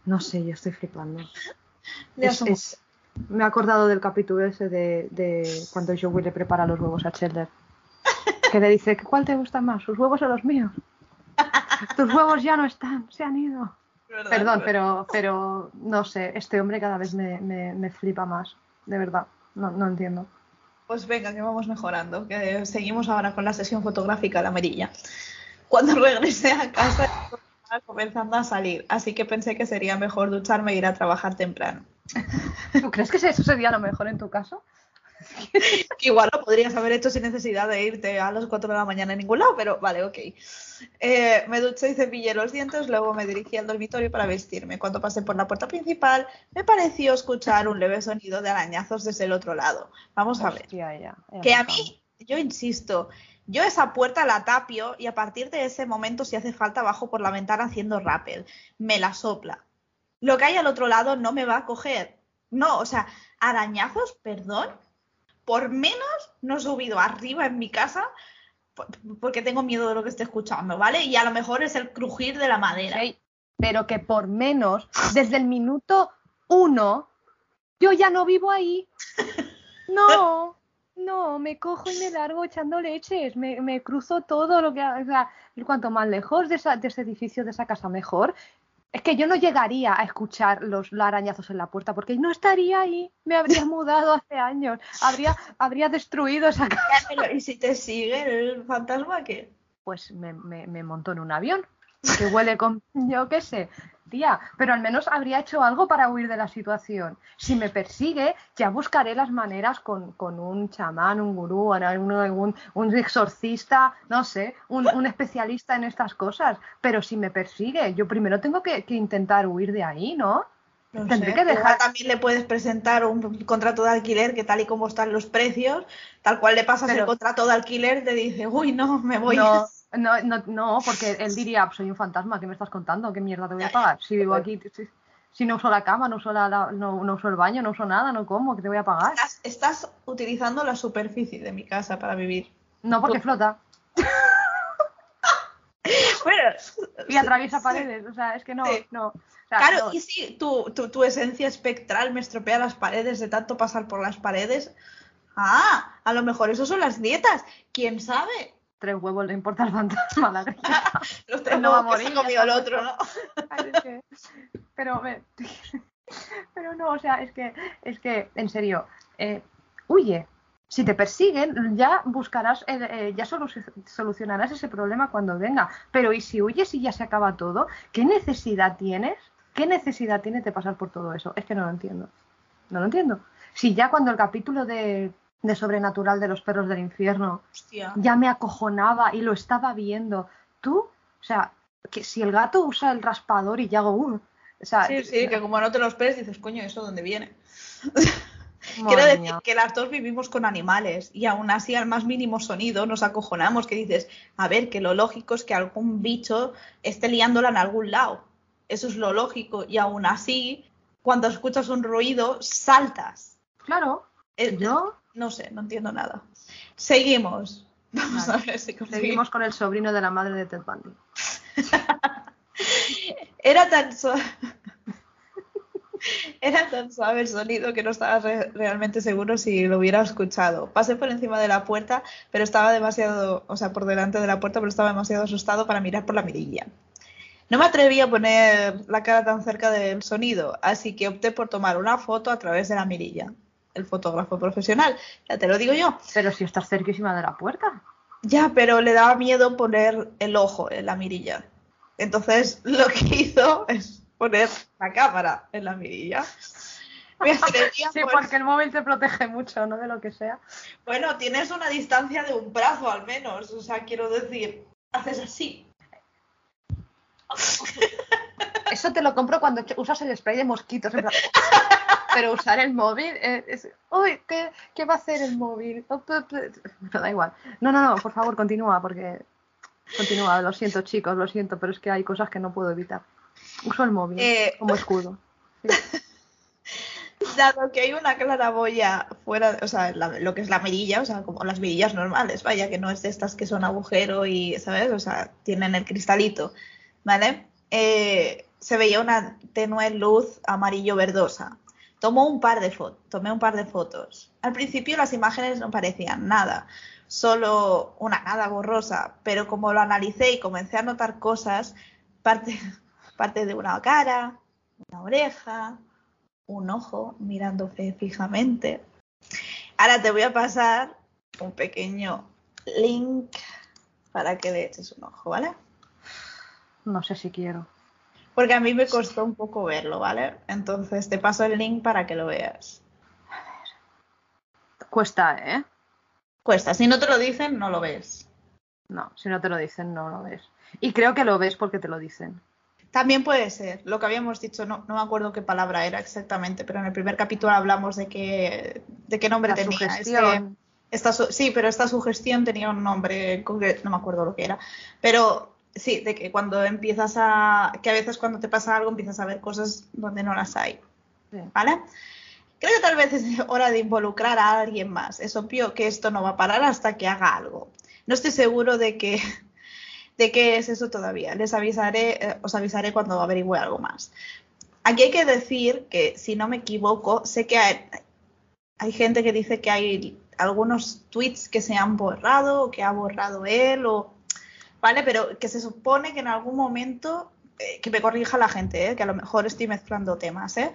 No sé, yo estoy flipando. Es, me he acordado del capítulo ese de, de, cuando Joey le prepara los huevos a Chandler. Que le dice, ¿cuál te gusta más? ¿Sus huevos o los míos? Tus huevos ya no están, se han ido. Perdón, pero, pero no sé, este hombre cada vez me, me, flipa más, de verdad, no, no, entiendo. Pues venga, que vamos mejorando, que seguimos ahora con la sesión fotográfica de amarilla. Cuando regrese a casa comenzando a salir, así que pensé que sería mejor ducharme e ir a trabajar temprano. ¿Tú crees que eso sería lo mejor en tu caso? [laughs] Igual lo podrías haber hecho sin necesidad de irte a las 4 de la mañana en ningún lado, pero vale, ok. Eh, me duché y cepillé los dientes, luego me dirigí al dormitorio para vestirme. Cuando pasé por la puerta principal, me pareció escuchar un leve sonido de arañazos desde el otro lado. Vamos a ver. que a mí, yo insisto, yo esa puerta la tapio y a partir de ese momento, si hace falta, bajo por la ventana haciendo rappel. Me la sopla. Lo que hay al otro lado no me va a coger. No, o sea, arañazos, perdón. Por menos no he subido arriba en mi casa porque tengo miedo de lo que esté escuchando, ¿vale? Y a lo mejor es el crujir de la madera. pero que por menos, desde el minuto uno, yo ya no vivo ahí. [laughs] No, no, me cojo y me largo echando leches, me, me cruzo todo lo que... O sea, cuanto más lejos de, de ese edificio, de esa casa, mejor. Es que yo no llegaría a escuchar los arañazos en la puerta porque no estaría ahí. Me habría [laughs] mudado hace años. Habría, habría destruido esa casa. ¿Y si te sigue el fantasma qué? Pues me, me, me montó en un avión que huele con, yo qué sé, pero al menos habría hecho algo para huir de la situación. Si me persigue, ya buscaré las maneras con, un chamán, un gurú, un, un exorcista, no sé, un, especialista en estas cosas. Pero si me persigue, yo primero tengo que, intentar huir de ahí, ¿no? Tendré que dejar. También le puedes presentar un contrato de alquiler que tal y como están los precios, tal cual le pasas el contrato de alquiler, te dice, uy, no, me voy. No, no, no, no, porque él diría, soy un fantasma, ¿qué me estás contando? ¿Qué mierda te voy a pagar? Si vivo aquí, si, no uso la cama, no uso, la, no, uso el baño, no uso nada, no como, ¿qué te voy a pagar? Estás, utilizando la superficie de mi casa para vivir. No, porque flota. [laughs] bueno, y atraviesa paredes, o sea, es que no, no. claro, y si tu, tu, tu esencia espectral me estropea las paredes de tanto pasar por las paredes. Ah, a lo mejor eso son las dietas, quién sabe tres huevos le importa al fantasma, la [laughs] Los tres no va a morir. comido el otro, ¿no? [laughs] pero, [laughs] pero no, o sea, es que, es que, en serio, eh, huye. Si te persiguen, ya buscarás, eh, eh, ya solucionarás ese problema cuando venga. Pero ¿y si huyes y ya se acaba todo? ¿Qué necesidad tienes? ¿Qué necesidad tienes de pasar por todo eso? Es que no lo entiendo. No lo entiendo. Si ya cuando el capítulo de de Sobrenatural de los Perros del Infierno ya me acojonaba y lo estaba viendo. ¿Tú? O sea, que si el gato usa el raspador y ya hago un... O sea, sí, sí, que como no te lo esperes dices, coño, ¿eso dónde viene? [laughs] Quiero decir que las dos vivimos con animales y aún así al más mínimo sonido nos acojonamos, que dices, a ver, que lo lógico es que algún bicho esté liándola en algún lado. Eso es lo lógico y aún así, cuando escuchas un ruido, saltas. Claro. ¿Yo? No sé, no entiendo nada. Seguimos. [laughs] Vamos a ver si Seguimos con el sobrino de la madre de Ted Bundy. [laughs] Era tan suave. [laughs] Era tan suave el sonido que no estaba realmente seguro si lo hubiera escuchado. Pasé por encima de la puerta, pero estaba demasiado, o sea, por delante de la puerta, pero estaba demasiado asustado para mirar por la mirilla. No me atreví a poner la cara tan cerca del sonido, así que opté por tomar una foto a través de la mirilla el fotógrafo profesional, ya te lo digo yo. Pero si estás cerquísima de la puerta. Ya, pero le daba miedo poner el ojo en la mirilla. Entonces [laughs] lo que hizo es poner la cámara en la mirilla. [laughs] sí, porque el móvil te protege mucho, ¿no? De lo que sea. Bueno, tienes una distancia de un brazo al menos. O sea, quiero decir, haces así. Eso te lo compro cuando usas el spray de mosquitos. [laughs] pero usar el móvil es, uy, ¿qué, va a hacer el móvil? No [laughs] da igual. No, no, no, por favor, continúa, porque continúa, lo siento chicos, lo siento, pero es que hay cosas que no puedo evitar. Uso el móvil eh, como escudo. [laughs] Dado que hay una claraboya fuera, o sea, lo que es la mirilla, o sea, como las mirillas normales, vaya, que no es de estas que son agujero y, ¿sabes? O sea, tienen el cristalito, ¿vale? Eh, se veía una tenue luz amarillo verdosa un par de tomé un par de fotos. Al principio las imágenes no parecían nada, solo una nada borrosa, pero como lo analicé y comencé a notar cosas, parte, [laughs] parte de una cara, una oreja, un ojo mirando fijamente. Ahora te voy a pasar un pequeño link para que le eches un ojo, ¿vale? No sé si quiero porque a mí me costó un poco verlo, ¿vale? Entonces te paso el link para que lo veas. A ver. Cuesta, ¿eh? Cuesta. Si no te lo dicen, no lo ves. No, si no te lo dicen, no lo ves. Y creo que lo ves porque te lo dicen. También puede ser. Lo que habíamos dicho, no, no me acuerdo qué palabra era exactamente, pero en el primer capítulo hablamos de qué, de qué nombre La tenía. Este- esta sí, pero esta sugestión tenía un nombre concreto, no me acuerdo lo que era. Pero sí, de que cuando empiezas a. que a veces cuando te pasa algo empiezas a ver cosas donde no las hay. ¿Vale? Creo que tal vez es [laughs] hora de involucrar a alguien más. Es obvio que esto no va a parar hasta que haga algo. No estoy seguro de que [laughs] de qué es eso todavía. Les avisaré, eh, os avisaré cuando averigüe algo más. Aquí hay que decir que, si no me equivoco, sé que hay, hay gente que dice que hay algunos tweets que se han borrado o que ha borrado él o vale, pero que se supone que en algún momento eh, que me corrija la gente, eh, que a lo mejor estoy mezclando temas, ¿eh?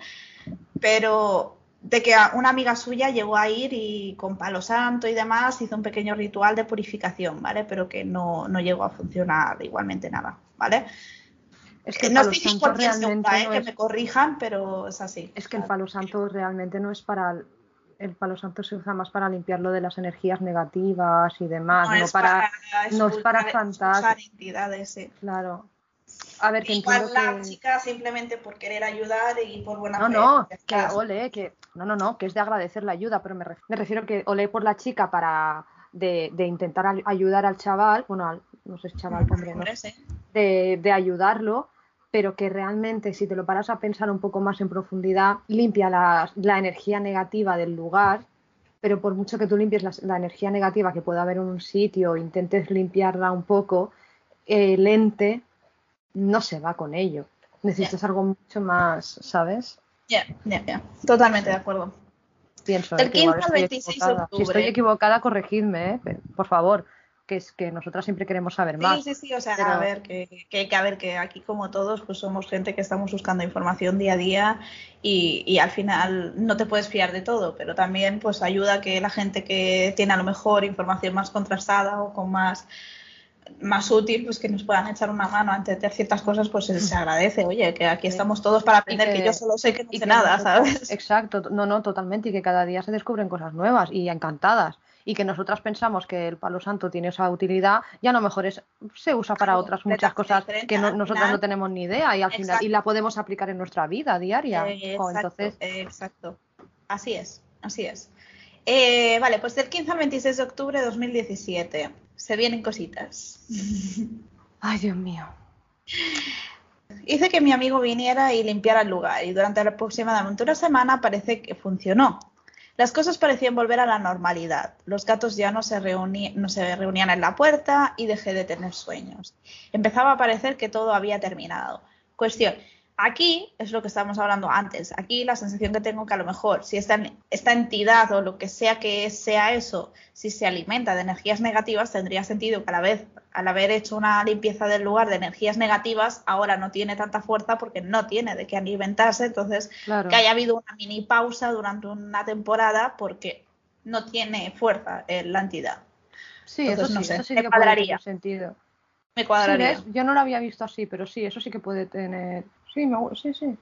pero de que una amiga suya llegó a ir y con palo santo y demás hizo un pequeño ritual de purificación, ¿vale? Pero que no, no llegó a funcionar igualmente nada, ¿vale? Es que Eh, el no palo estoy santo 100% realmente segura, ¿eh? no que me corrijan, pero es así. es que el palo santo realmente no es para el, palo santo se usa más para limpiarlo de las energías negativas y demás, no, es para, no es para fantasmas. entidades, sí. claro. A ver, que Igual la que chica simplemente por querer ayudar y por buena no, fe, no, que ole, que no, no, no, que es de agradecer la ayuda, pero me, ref- me refiero que ole por la chica para de, de intentar ay- ayudar al chaval, bueno, al- no sé chaval, hombre, no de, de ayudarlo, pero que realmente si te lo paras a pensar un poco más en profundidad, limpia la, la energía negativa del lugar, pero por mucho que tú limpies la, la energía negativa que pueda haber en un sitio, intentes limpiarla un poco, el ente no se va con ello. Necesitas algo mucho más, ¿sabes? Ya, ya, ya. Totalmente de acuerdo. Pienso. Del eh, que igual 15 al estoy 26 de equivocada. Si estoy octubre. equivocada, corregidme, ¿eh? Por favor, que es que nosotras siempre queremos saber más. Sí, sí, sí, o sea, pero- a ver, que, que, que a ver, que aquí como todos, pues somos gente que estamos buscando información día a día y, y al final no te puedes fiar de todo, pero también pues ayuda que la gente que tiene a lo mejor información más contrastada o con más más útil, pues que nos puedan echar una mano a entender ciertas cosas, pues se, [laughs] agradece, oye, que aquí estamos todos para aprender, que, que- yo solo sé que no sé que nada, ¿sabes? Exacto, no, no, totalmente, y que cada día se descubren cosas nuevas y encantadas. Y que nosotras pensamos que el palo santo tiene esa utilidad y a lo mejor es, se usa para Claro, otras muchas cosas que no- nosotras no tenemos ni idea y al final y la podemos aplicar en nuestra vida diaria. Eh, Jo, exacto, entonces, eh, exacto. Así es, así es. Eh, vale, pues del 15 al 26 de octubre de 2017 se vienen cositas. ay Dios mío. Hice que mi amigo viniera y limpiara el lugar y durante aproximadamente una semana parece que funcionó. Las cosas parecían volver a la normalidad. Los gatos ya no se, no se reunían en la puerta y dejé de tener sueños. Empezaba a parecer que todo había terminado. Cuestión. Aquí es lo que estábamos hablando antes. Aquí la sensación que tengo que a lo mejor si esta, esta entidad o lo que sea que sea eso, si se alimenta de energías negativas, tendría sentido que a la vez, al haber hecho una limpieza del lugar de energías negativas, ahora no tiene tanta fuerza porque no tiene de qué alimentarse. Entonces, Claro. que haya habido una mini pausa durante una temporada porque no tiene fuerza eh, la entidad. Sí, eso entonces, sí, no sé, eso sí me que puede cuadraría. tener sentido. Me cuadraría. Yo no lo había visto así, pero sí, eso sí que puede tener. Sí, me sí, sí.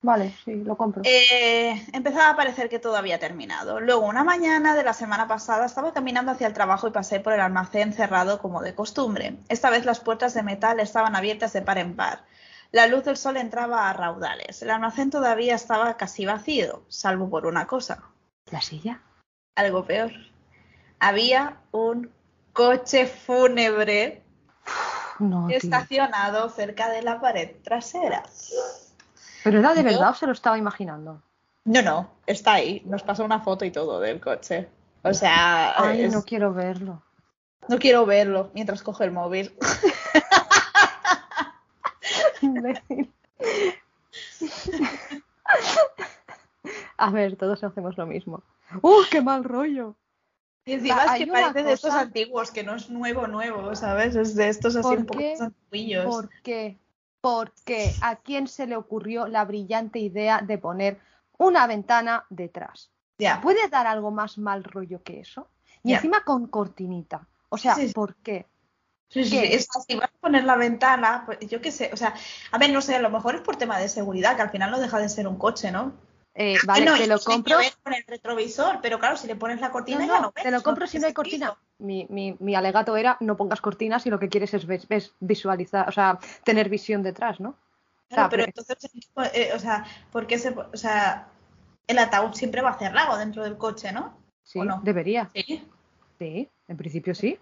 Vale, sí, lo compro. Eh, empezaba a parecer que todo había terminado. Luego, una mañana de la semana pasada, estaba caminando hacia el trabajo y pasé por el almacén cerrado como de costumbre. Esta vez las puertas de metal estaban abiertas de par en par. La luz del sol entraba a raudales. El almacén todavía estaba casi vacío, salvo por una cosa. ¿La silla? Algo peor. Había un coche fúnebre No, tío. estacionado cerca de la pared trasera. ¿Pero era de ¿No? verdad o se lo estaba imaginando? No, no, está ahí. Nos pasó una foto y todo del coche. O sea, Ay, es- no quiero verlo. no quiero verlo mientras coge el móvil. [laughs] [laughs] A ver, todos hacemos lo mismo. ¡Uh, qué mal rollo! Y encima es que parece de estos antiguos, que no es nuevo, nuevo, ¿sabes? Es de estos así ¿Por un poco antiguillos. ¿Por qué? Porque a quién se le ocurrió la brillante idea de poner una ventana detrás. ¿Puede dar algo más mal rollo que eso? Y encima con cortinita. O sea, Sí, sí. ¿por qué? Sí, sí, sí, es así, vas a poner la ventana, pues, yo qué sé, o sea, a ver, no sé, a lo mejor es por tema de seguridad, que al final no deja de ser un coche, ¿no? Eh, vale, Bueno, te lo que compro. ver con el retrovisor, pero claro, si le pones la cortina No, ya no, ves, te lo compro si no hay cortina. Mi, mi, mi alegato era no pongas cortinas y lo que quieres es visualizar, o sea, tener visión detrás, ¿no? Claro, sea, pero entonces, eh, o sea, ¿por qué se, o sea, el ataúd siempre va a hacer lago dentro del coche, ¿no? Sí, ¿O no? debería. Sí. Sí, en principio sí.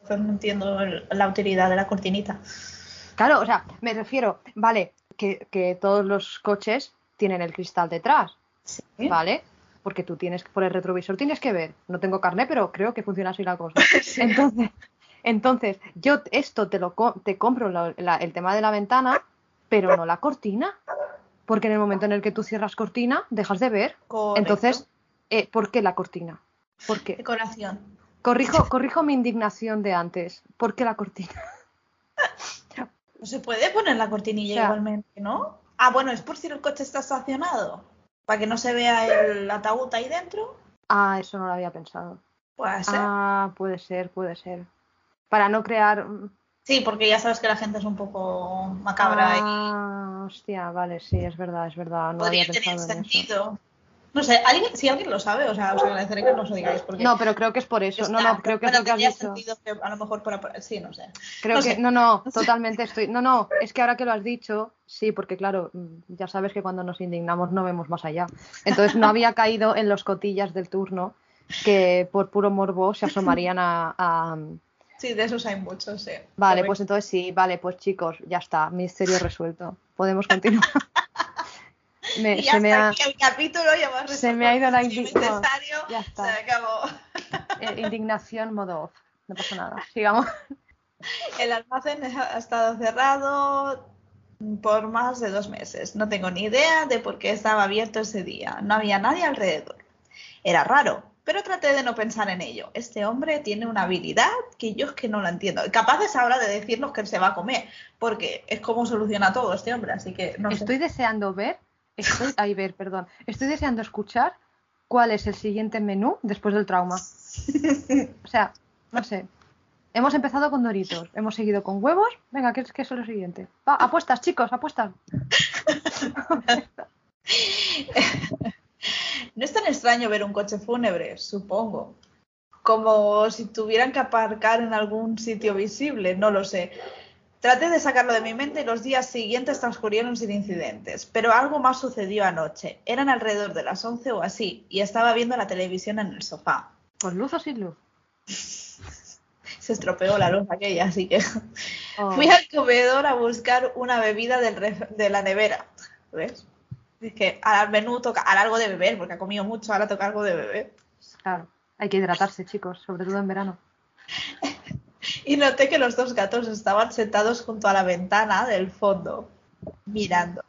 Entonces no entiendo la utilidad de la cortinita. Claro, o sea, me refiero, vale, que, que todos los coches tienen el cristal detrás, Sí. ¿vale? Porque tú tienes, por el retrovisor tienes que ver. No tengo carnet, pero creo que funciona así la cosa. [laughs] Sí. Entonces, entonces yo esto te lo te compro la- la- el tema de la ventana, pero no la cortina. Porque en el momento en el que tú cierras cortina, dejas de ver. Correcto. Entonces, eh, ¿por qué la cortina? ¿Por qué? Decoración. Corrijo, corrijo mi indignación de antes. ¿Por qué la cortina? [laughs] No se puede poner la cortinilla O sea- igualmente, ¿no? Ah, bueno, es por si el coche está estacionado. Para que no se vea el ataúd ahí dentro. Ah, eso no lo había pensado. Puede ser. Ah, puede ser, puede ser. Para no crear. mm, Sí, porque ya sabes que la gente es un poco macabra y Ah, hostia, vale, sí, es verdad, es verdad. No podría había tener pensado en eso. No sé, ¿alguien, si alguien lo sabe, o sea, os agradeceré que nos lo digáis. Porque No, pero creo que es por eso. No, está- no, creo que es lo que has tendría dicho. sentido que a lo mejor por, por- sí, no sé. Creo no que, sé. no, no, [laughs] totalmente estoy. No, no, es que ahora que lo has dicho, sí, porque claro, ya sabes que cuando nos indignamos no vemos más allá. Entonces no había [laughs] caído en los cotillas del turno que por puro morbo se asomarían a. a- Sí, de esos hay muchos, sí. Vale, pues entonces sí, vale, pues chicos, ya está, misterio resuelto. Podemos continuar. [laughs] Me- Y se me ha, aquí el capítulo, ya hemos se me ha ido la [laughs] indignación. Ya está. Se acabó. [laughs] eh, indignación modo off. No pasa nada. Sigamos. [laughs] El almacén ha estado cerrado por más de dos meses. No tengo ni idea de por qué estaba abierto ese día. No había nadie alrededor. Era raro, pero traté de no pensar en ello. Este hombre tiene una habilidad que yo es que no la entiendo. Capaz es ahora de decirnos que él se va a comer, porque es como soluciona todo este hombre, así que no sé. Estoy deseando ver, estoy, ay, ver, perdón, estoy deseando escuchar cuál es el siguiente menú después del trauma. [laughs] O sea, no sé. Hemos empezado con Doritos, hemos seguido con huevos. Venga, ¿qué es, qué es lo siguiente? Va, apuestas, chicos, apuestas. [laughs] No es tan extraño ver un coche fúnebre, supongo. Como si tuvieran que aparcar en algún sitio visible, no lo sé. Traté de sacarlo de mi mente y los días siguientes transcurrieron sin incidentes. Pero algo más sucedió anoche. Eran alrededor de las 11 o así y estaba viendo la televisión en el sofá. ¿Con luz o sin luz? [laughs] Se estropeó la luz aquella, así que Oh, fui al comedor a buscar una bebida del ref- de la nevera. ¿Ves? Es que al menú toca al algo de beber, porque ha comido mucho, ahora toca algo de beber. Claro, hay que hidratarse, chicos, sobre todo en verano. [laughs] Y noté que los dos gatos estaban sentados junto a la ventana del fondo, mirando.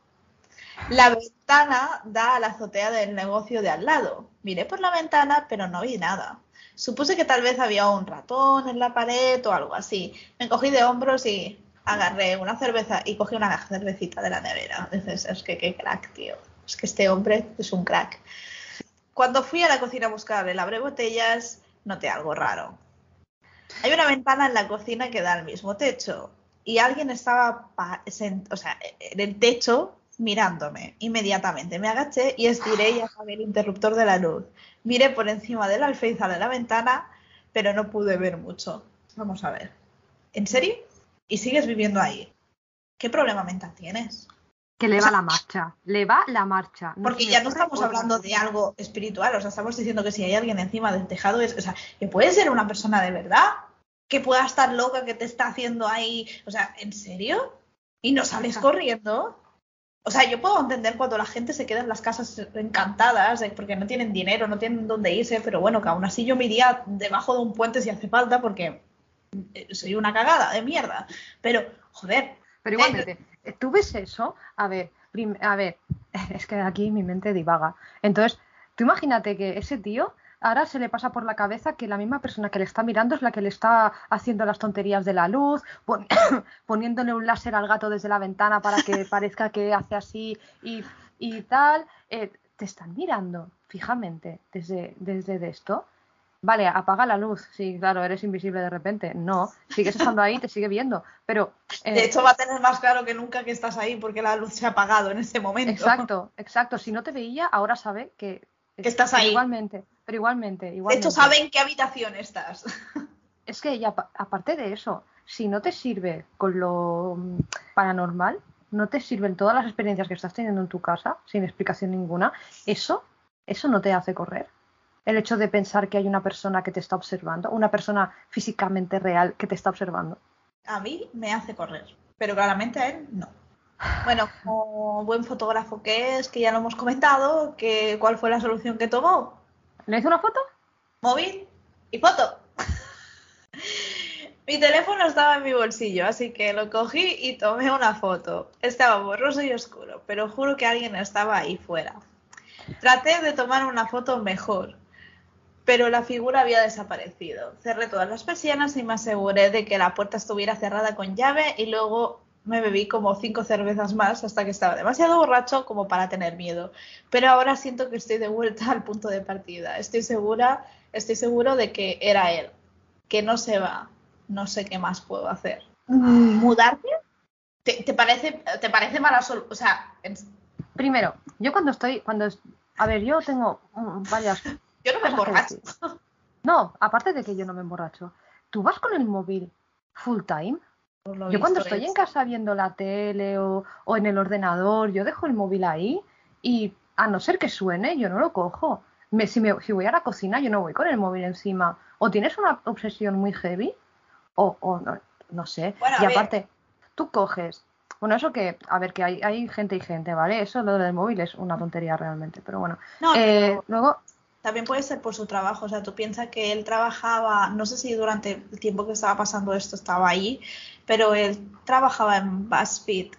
La ventana da a la azotea del negocio de al lado. Miré por la ventana, pero no vi nada. Supuse que tal vez había un ratón en la pared o algo así. Me cogí de hombros y agarré una cerveza y cogí una cervecita de la nevera. Dices, es que qué crack, tío. Es que este hombre es un crack. Cuando fui a la cocina a buscar el abre botellas, noté algo raro. Hay una ventana en la cocina que da al mismo techo y alguien estaba en el techo mirándome. Inmediatamente me agaché y estiré y apagué el interruptor de la luz. Miré por encima del alféizar de la ventana, pero no pude ver mucho. Vamos a ver. ¿En serio? ¿Y sigues viviendo ahí? ¿Qué problema mental tienes? Que le va la marcha, le va la marcha. No Porque ya no estamos hablando de algo espiritual, o sea, estamos diciendo que si hay alguien encima del tejado, es, o sea, que puede ser una persona de verdad, que pueda estar loca, que te está haciendo ahí, o sea, ¿en serio? ¿Y no sales corriendo? O sea, yo puedo entender cuando la gente se queda en las casas encantadas eh, porque no tienen dinero, no tienen dónde irse, pero bueno, que aún así yo me iría debajo de un puente si hace falta porque eh, soy una cagada de mierda. Pero, joder, Pero igualmente, ¿tú ves eso? A ver, prim- a ver, [laughs] es que aquí mi mente divaga. Entonces, tú imagínate que ese tío ahora se le pasa por la cabeza que la misma persona que le está mirando es la que le está haciendo las tonterías de la luz, pon- [coughs] poniéndole un láser al gato desde la ventana para que [laughs] parezca que hace así y, y tal. Eh, te están mirando fijamente desde, desde de esto. Vale, apaga la luz. Sí, claro, eres invisible de repente. No, sigues estando ahí, te sigue viendo. Pero. eh, de hecho, va a tener más claro que nunca que estás ahí porque la luz se ha apagado en ese momento. Exacto, exacto. Si no te veía, ahora sabe que. Que estás ahí. Igualmente, pero igualmente, igualmente. De hecho, sabe en qué habitación estás. Es que ya, aparte de eso, si no te sirve con lo mm, paranormal, no te sirven todas las experiencias que estás teniendo en tu casa, sin explicación ninguna, eso, eso no te hace correr. El hecho de pensar que hay una persona que te está observando, una persona físicamente real que te está observando. A mí me hace correr, pero claramente a él no. Bueno, como buen fotógrafo que es, que ya lo hemos comentado, que ¿cuál fue la solución que tomó? ¿Le hizo una foto? Móvil y foto. [laughs] Mi teléfono estaba en mi bolsillo, así que lo cogí y tomé una foto. Estaba borroso y oscuro, pero juro que alguien estaba ahí fuera. Traté de tomar una foto mejor, pero la figura había desaparecido. Cerré todas las persianas y me aseguré de que la puerta estuviera cerrada con llave y luego me bebí como cinco cervezas más hasta que estaba demasiado borracho como para tener miedo. Pero ahora siento que estoy de vuelta al punto de partida. Estoy segura, estoy seguro de que era él, que no se va no sé qué más puedo hacer. ¿Mudarte? ¿Te, parece, te parece mala solución? O sea, primero, yo cuando estoy, cuando, a ver, yo tengo varias. Yo no me emborracho. No, aparte de que yo no me emborracho, ¿tú vas con el móvil full time? Yo cuando estoy en casa viendo la tele o, o, en el ordenador, yo dejo el móvil ahí y a no ser que suene, yo no lo cojo. Me, si, me, si voy a la cocina, yo no voy con el móvil encima. ¿O tienes una obsesión muy heavy? o, no, sé. y aparte, tú coges. Bueno, eso que, a ver, que hay, hay gente y gente, ¿vale? Eso lo del móvil es una tontería realmente, pero bueno. Eh, luego. También puede ser por su trabajo, o sea, tú piensas que él trabajaba, no sé si durante el tiempo que estaba pasando esto estaba ahí, pero él trabajaba en BuzzFeed.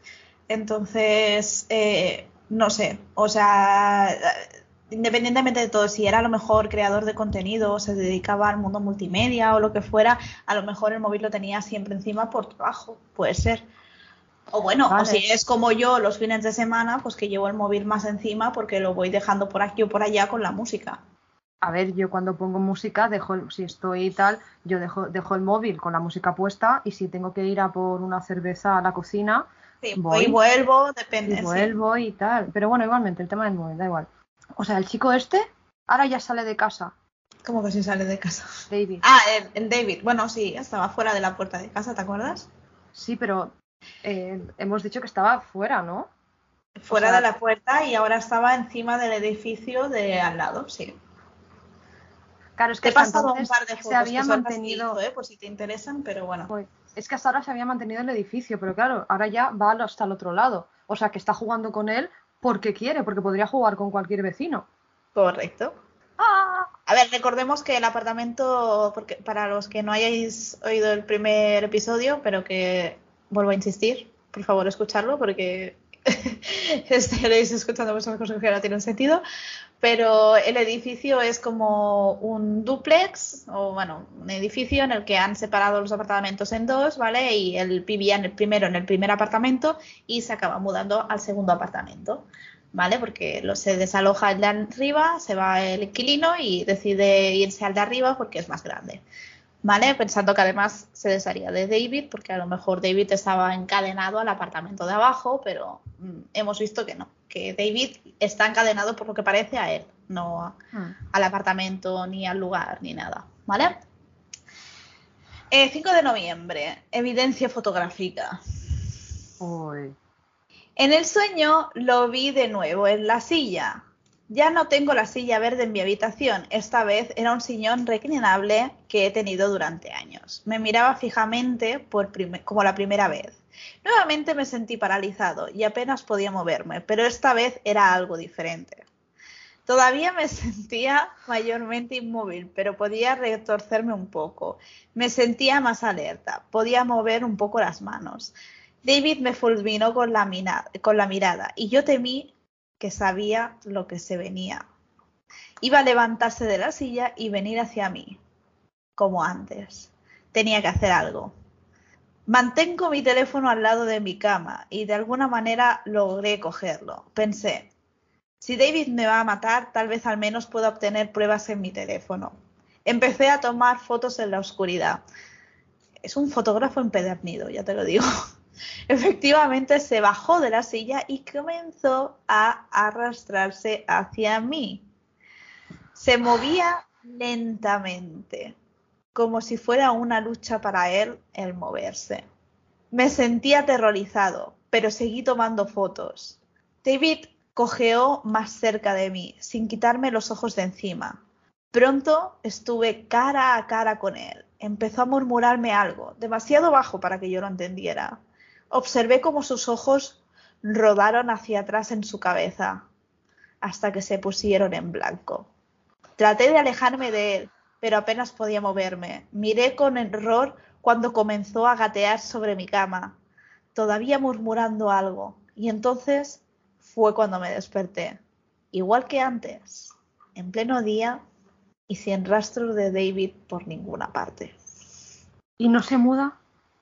Entonces, eh, no sé, o sea, independientemente de todo, si era a lo mejor creador de contenido, o se dedicaba al mundo multimedia o lo que fuera, a lo mejor el móvil lo tenía siempre encima por trabajo, puede ser. O bueno, o si es como yo los fines de semana, pues que llevo el móvil más encima porque lo voy dejando por aquí o por allá con la música. A ver, yo cuando pongo música, dejo, si estoy y tal, yo dejo, dejo el móvil con la música puesta y si tengo que ir a por una cerveza a la cocina, voy, y vuelvo, depende. Y vuelvo y tal. Pero bueno, igualmente, el tema del móvil, da igual. O sea, el chico este ahora ya sale de casa. ¿Cómo que sí sale de casa? David. Ah, el, David. Bueno, sí, estaba fuera de la puerta de casa, ¿te acuerdas? Sí, pero eh, hemos dicho que estaba fuera, ¿no? Fuera de la puerta y ahora estaba encima del edificio de al lado, sí. Claro, es que te he pasado un par de fotos se había mantenido, ¿eh? por si te interesan, pero bueno. Pues, es que hasta ahora se había mantenido el edificio, pero claro, ahora ya va hasta el otro lado. O sea, que está jugando con él porque quiere, porque podría jugar con cualquier vecino. Correcto. Ah. A ver, recordemos que el apartamento, porque para los que no hayáis oído el primer episodio, pero que vuelvo a insistir, por favor escucharlo porque [laughs] estaréis escuchando muchas cosas que no tienen sentido, pero el edificio es como un duplex, o bueno, un edificio en el que han separado los apartamentos en dos, ¿vale? Y él vivía en el primero, en el primer apartamento, y se acaba mudando al segundo apartamento, ¿vale? Porque se desaloja el de arriba, se va el inquilino y decide irse al de arriba porque es más grande. ¿Vale? Pensando que además se desharía de David, porque a lo mejor David estaba encadenado al apartamento de abajo, pero mm, hemos visto que no, que David está encadenado por lo que parece a él, no hmm. al apartamento ni al lugar ni nada, ¿vale? 5 eh, de noviembre, evidencia fotográfica. En el sueño lo vi de nuevo en la silla, ya no tengo la silla verde en mi habitación. Esta vez era un sillón reclinable que he tenido durante años. Me miraba fijamente por como la primera vez. Nuevamente me sentí paralizado y apenas podía moverme, pero esta vez era algo diferente. Todavía me [laughs] sentía mayormente inmóvil, pero podía retorcerme un poco. Me sentía más alerta, podía mover un poco las manos. David me fulminó con la, con la mirada y yo temí que sabía lo que se venía. Iba a levantarse de la silla y venir hacia mí, como antes. Tenía que hacer algo. Mantengo mi teléfono al lado de mi cama y de alguna manera logré cogerlo. Pensé, si David me va a matar, tal vez al menos pueda obtener pruebas en mi teléfono. Empecé a tomar fotos en la oscuridad. Es un fotógrafo empedernido, ya te lo digo. [laughs] Efectivamente se bajó de la silla y comenzó a arrastrarse hacia mí. Se movía lentamente, como si fuera una lucha para él el moverse. Me sentí aterrorizado, pero seguí tomando fotos. David cojeó más cerca de mí, sin quitarme los ojos de encima. Pronto estuve cara a cara con él. Empezó a murmurarme algo, demasiado bajo para que yo lo entendiera. Observé cómo sus ojos rodaron hacia atrás en su cabeza, hasta que se pusieron en blanco. Traté de alejarme de él, pero apenas podía moverme. Miré con error cuando comenzó a gatear sobre mi cama, todavía murmurando algo, y entonces fue cuando me desperté, igual que antes, en pleno día y sin rastro de David por ninguna parte. ¿Y no se muda?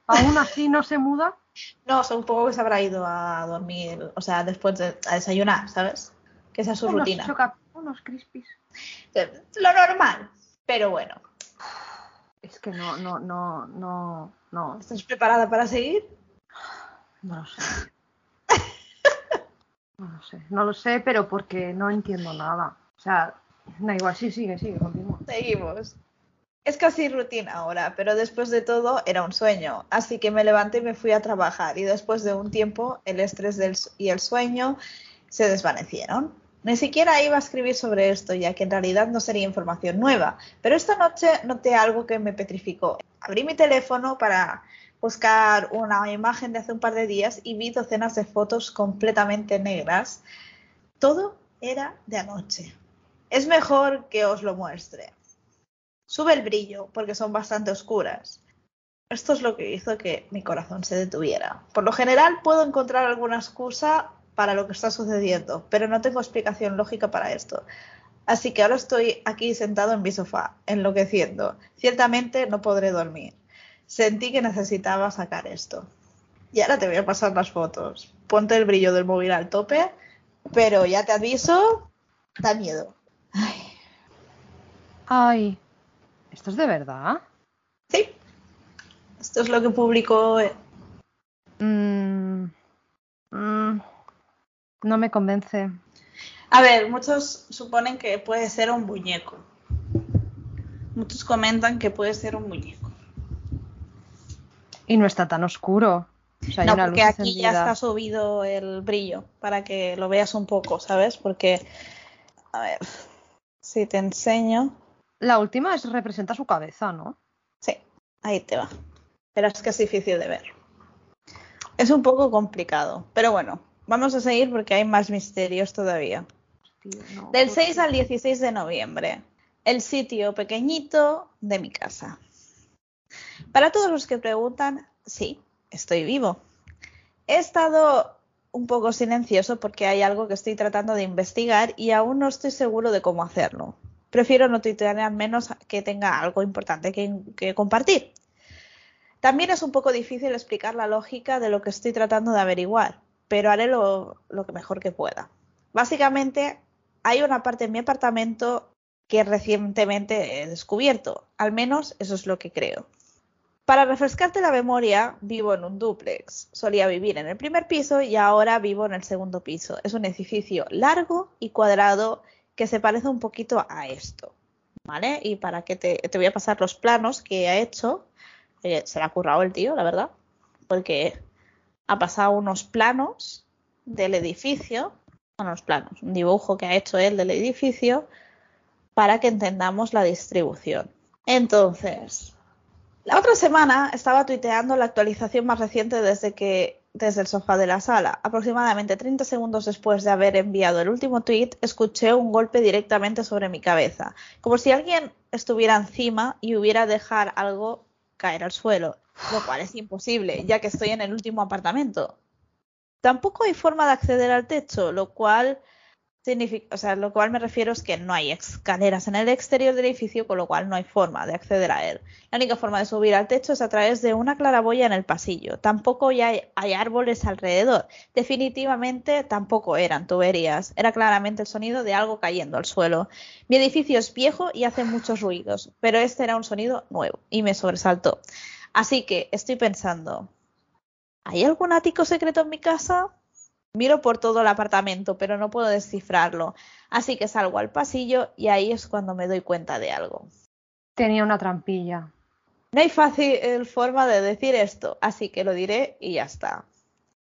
¿Aún así no se muda? No, supongo que se habrá ido a dormir, o sea, después de a desayunar, ¿sabes? Que esa es su rutina. unos crispies. Lo normal, pero bueno. Es que no, no, no, no, no. ¿Estás preparada para seguir? No lo sé. No lo sé, no lo sé, pero porque no entiendo nada. O sea, da igual, sí, sigue, sigue, continúa. Seguimos. Es casi rutina ahora, pero después de todo era un sueño, así que me levanté y me fui a trabajar y después de un tiempo el estrés y el sueño se desvanecieron. Ni siquiera iba a escribir sobre esto, ya que en realidad no sería información nueva, pero esta noche noté algo que me petrificó. Abrí mi teléfono para buscar una imagen de hace un par de días y vi docenas de fotos completamente negras. Todo era de anoche. Es mejor que os lo muestre. Sube el brillo porque son bastante oscuras. Esto es lo que hizo que mi corazón se detuviera. Por lo general puedo encontrar alguna excusa para lo que está sucediendo, pero no tengo explicación lógica para esto. Así que ahora estoy aquí sentado en mi sofá, enloqueciendo. Ciertamente no podré dormir sentí que necesitaba sacar esto. Y ahora te voy a pasar las fotos. Ponte el brillo del móvil al tope, pero ya te aviso, da miedo. Ay. Ay. ¿Esto es de verdad? Sí. Esto es lo que publicó. Mm, mm, no me convence. A ver, muchos suponen que puede ser un muñeco. Muchos comentan que puede ser un muñeco. Y no está tan oscuro. no, porque aquí ya está subido el brillo para que lo veas un poco, ¿sabes? Porque, a ver, si te enseño. La última es representa su cabeza, ¿no? Sí, ahí te va. Pero es que es difícil de ver. Es un poco complicado, pero bueno, vamos a seguir porque hay más misterios todavía. Del 6 al 16 de noviembre, el sitio pequeñito de mi casa. Para todos los que preguntan, sí, estoy vivo. He estado un poco silencioso porque hay algo que estoy tratando de investigar y aún no estoy seguro de cómo hacerlo. Prefiero no tuitear al menos que tenga algo importante que, compartir. También es un poco difícil explicar la lógica de lo que estoy tratando de averiguar, pero haré lo, que mejor que pueda. Básicamente, hay una parte en mi apartamento que recientemente he descubierto. Al menos eso es lo que creo. Para refrescarte la memoria, vivo en un dúplex. Solía vivir en el primer piso y ahora vivo en el segundo piso. Es un edificio largo y cuadrado que se parece un poquito a esto. ¿Vale? Y para que te, voy a pasar los planos que ha hecho. Se le ha currado el tío, la verdad. Porque ha pasado unos planos del edificio. Unos planos, un dibujo que ha hecho él del edificio para que entendamos la distribución. Entonces, la otra semana estaba tuiteando la actualización más reciente desde que desde el sofá de la sala. Aproximadamente 30 segundos después de haber enviado el último tweet, escuché un golpe directamente sobre mi cabeza, como si alguien estuviera encima y hubiera dejado algo caer al suelo, lo cual es imposible, ya que estoy en el último apartamento. Tampoco hay forma de acceder al techo, lo cual significa, o sea, lo cual me refiero es que no hay escaleras en el exterior del edificio, con lo cual no hay forma de acceder a él. La única forma de subir al techo es a través de una claraboya en el pasillo. Tampoco hay, hay árboles alrededor. Definitivamente tampoco eran tuberías. Era claramente el sonido de algo cayendo al suelo. Mi edificio es viejo y hace muchos ruidos, pero este era un sonido nuevo y me sobresaltó. Así que estoy pensando, ¿hay algún ático secreto en mi casa? Miro por todo el apartamento, pero no puedo descifrarlo. Así que salgo al pasillo y ahí es cuando me doy cuenta de algo. Tenía una trampilla. No hay fácil forma de decir esto, así que lo diré y ya está.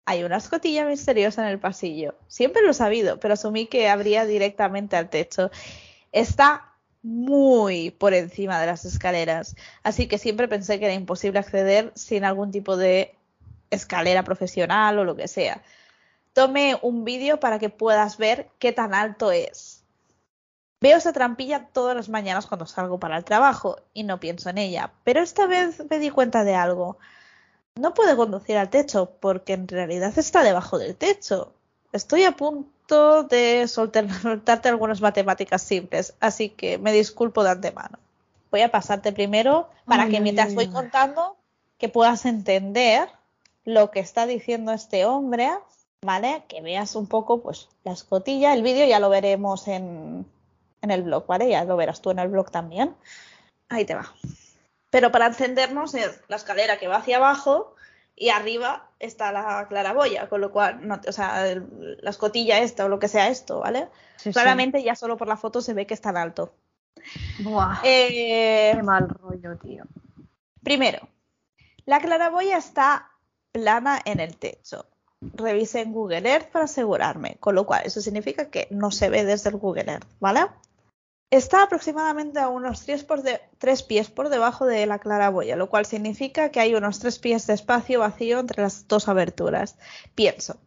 Hay una escotilla misteriosa en el pasillo. Siempre lo he sabido, pero asumí que abría directamente al techo. Está muy por encima de las escaleras, así que siempre pensé que era imposible acceder sin algún tipo de escalera profesional o lo que sea tome un vídeo para que puedas ver qué tan alto es. Veo esa trampilla todas las mañanas cuando salgo para el trabajo y no pienso en ella, pero esta vez me di cuenta de algo. No puedo conducir al techo porque en realidad está debajo del techo. Estoy a punto de soltarte [laughs] algunas matemáticas simples, así que me disculpo de antemano. Voy a pasarte primero para que mientras voy contando que puedas entender lo que está diciendo este hombre ¿vale? Que veas un poco, pues, la escotilla. El vídeo ya lo veremos en, en el blog, ¿vale? Ya lo verás tú en el blog también. Ahí te va. Pero para encendernos es la escalera que va hacia abajo y arriba está la claraboya, con lo cual, no, o sea, la escotilla esta o lo que sea esto, ¿vale? Claramente ya solo por la foto se ve que está en alto. Buah, eh, qué mal rollo, tío. Primero, la claraboya está plana en el techo revisé en Google Earth para asegurarme, con lo cual eso significa que no se ve desde el Google Earth, ¿vale? Está aproximadamente a unos 3, pies por debajo de la claraboya, lo cual significa que hay unos 3 pies de espacio vacío entre las dos aberturas. Pienso.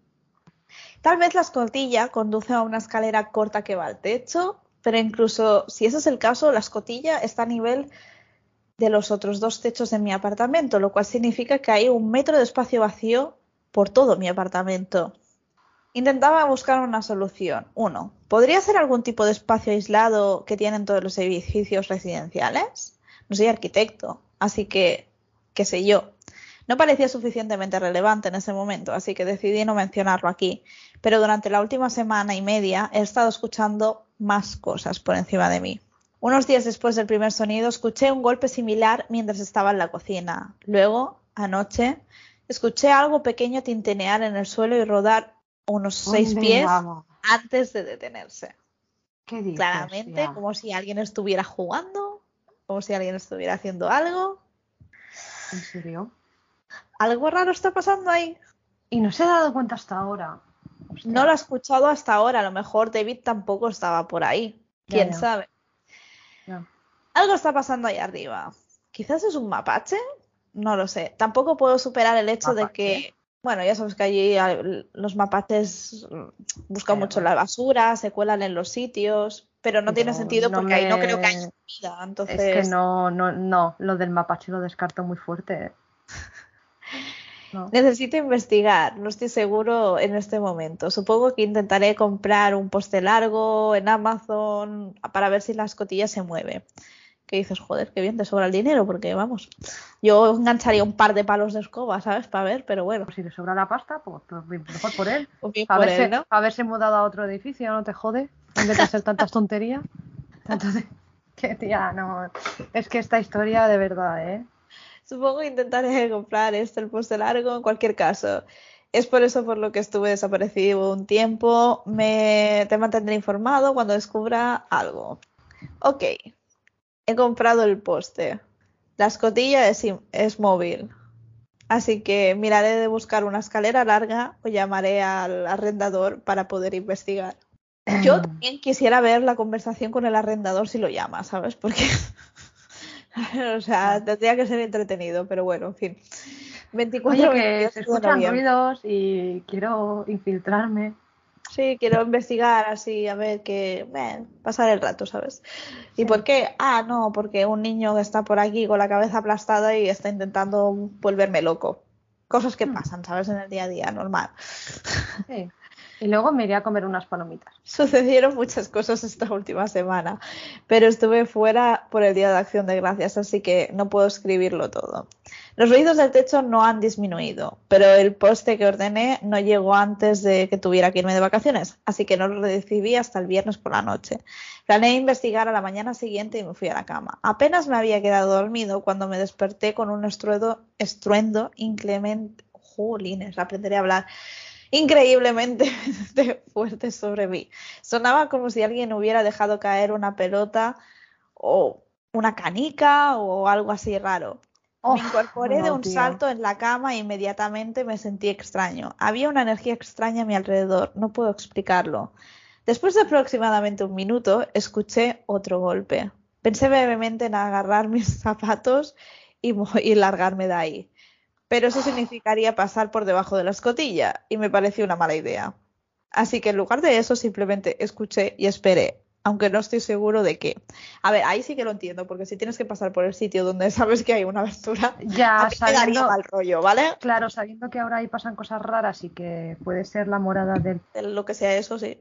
Tal vez la escotilla conduce a una escalera corta que va al techo, pero incluso si ese es el caso, la escotilla está a nivel de los otros dos techos de mi apartamento, lo cual significa que hay un metro de espacio vacío por todo mi apartamento. Intentaba buscar una solución. Uno, ¿podría ser algún tipo de espacio aislado que tienen todos los edificios residenciales? No soy arquitecto, así que, qué sé yo. No parecía suficientemente relevante en ese momento, así que decidí no mencionarlo aquí. Pero durante la última semana y media he estado escuchando más cosas por encima de mí. Unos días después del primer sonido escuché un golpe similar mientras estaba en la cocina. Luego, anoche, Escuché algo pequeño tintenear en el suelo y rodar unos seis pies antes de detenerse. ¿Qué Claramente, como si alguien estuviera jugando, como si alguien estuviera haciendo algo. ¿En serio? Algo raro está pasando ahí. Y no se ha dado cuenta hasta ahora. No lo ha escuchado hasta ahora. A lo mejor David tampoco estaba por ahí. ¿Quién sabe? Algo está pasando ahí arriba. Quizás es un mapache no lo sé. Tampoco puedo superar el hecho de que, bueno, ya sabes que allí los mapaches buscan mucho la basura, se cuelan en los sitios, pero no, tiene sentido porque ahí no creo que haya vida. Entonces... Es que no, no, no, lo del mapache lo descarto muy fuerte. [laughs] Necesito investigar, no estoy seguro en este momento. Supongo que intentaré comprar un poste largo en Amazon para ver si la escotilla se mueve que dices, joder, qué bien te sobra el dinero, porque vamos, yo engancharía un par de palos de escoba, ¿sabes? Para ver, pero bueno. si le sobra la pasta, pues, pues mejor por él. Pues a, ver ¿no? haberse mudado a otro edificio, no te jode, en vez de hacer tantas tonterías. Entonces, [laughs] que tía, no. Es que esta historia de verdad, ¿eh? Supongo que intentaré comprar este, el poste largo, en cualquier caso. Es por eso por lo que estuve desaparecido un tiempo. Me te mantendré informado cuando descubra algo. Ok, he comprado el poste. La escotilla es, móvil. Así que miraré de buscar una escalera larga o llamaré al arrendador para poder investigar. Yo [clears throat] también quisiera ver la conversación con el arrendador si lo llama, ¿sabes? Porque, [laughs] o sea, tendría que ser entretenido, pero bueno, en fin. 24 Oye, que se escuchan ruidos y quiero infiltrarme. Sí, quiero investigar así, a ver qué. pasar el rato, ¿sabes? ¿Y por qué? Ah, no, porque un niño que está por aquí con la cabeza aplastada y está intentando volverme loco. Cosas que hmm. pasan, ¿sabes? En el día a día, normal. Sí. Y luego me iré a comer unas palomitas. [laughs] Sucedieron muchas cosas esta última semana, pero estuve fuera por el Día de Acción de Gracias, así que no puedo escribirlo todo. Los ruidos del techo no han disminuido, pero el poste que ordené no llegó antes de que tuviera que irme de vacaciones, así que no lo recibí hasta el viernes por la noche. Planeé investigar a la mañana siguiente y me fui a la cama. Apenas me había quedado dormido cuando me desperté con un estruendo, estruendo inclemente. Aprenderé a hablar increíblemente [laughs] fuerte sobre mí. Sonaba como si alguien hubiera dejado caer una pelota o una canica o algo así raro. me incorporé de un salto en la cama e inmediatamente me sentí extraño. Había una energía extraña a mi alrededor, no puedo explicarlo. Después de aproximadamente un minuto, escuché otro golpe. Pensé brevemente en agarrar [laughs] mis zapatos y, y largarme de ahí pero eso significaría pasar por debajo de la escotilla y me pareció una mala idea. Así que en lugar de eso simplemente escuché y esperé, aunque no estoy seguro de qué. A ver, ahí sí que lo entiendo, porque si tienes que pasar por el sitio donde [laughs] sabes que hay una abertura, ya sabiendo, mal rollo, ¿vale? Claro, sabiendo que ahora ahí pasan cosas raras y que puede ser la morada del... De lo que sea eso, sí.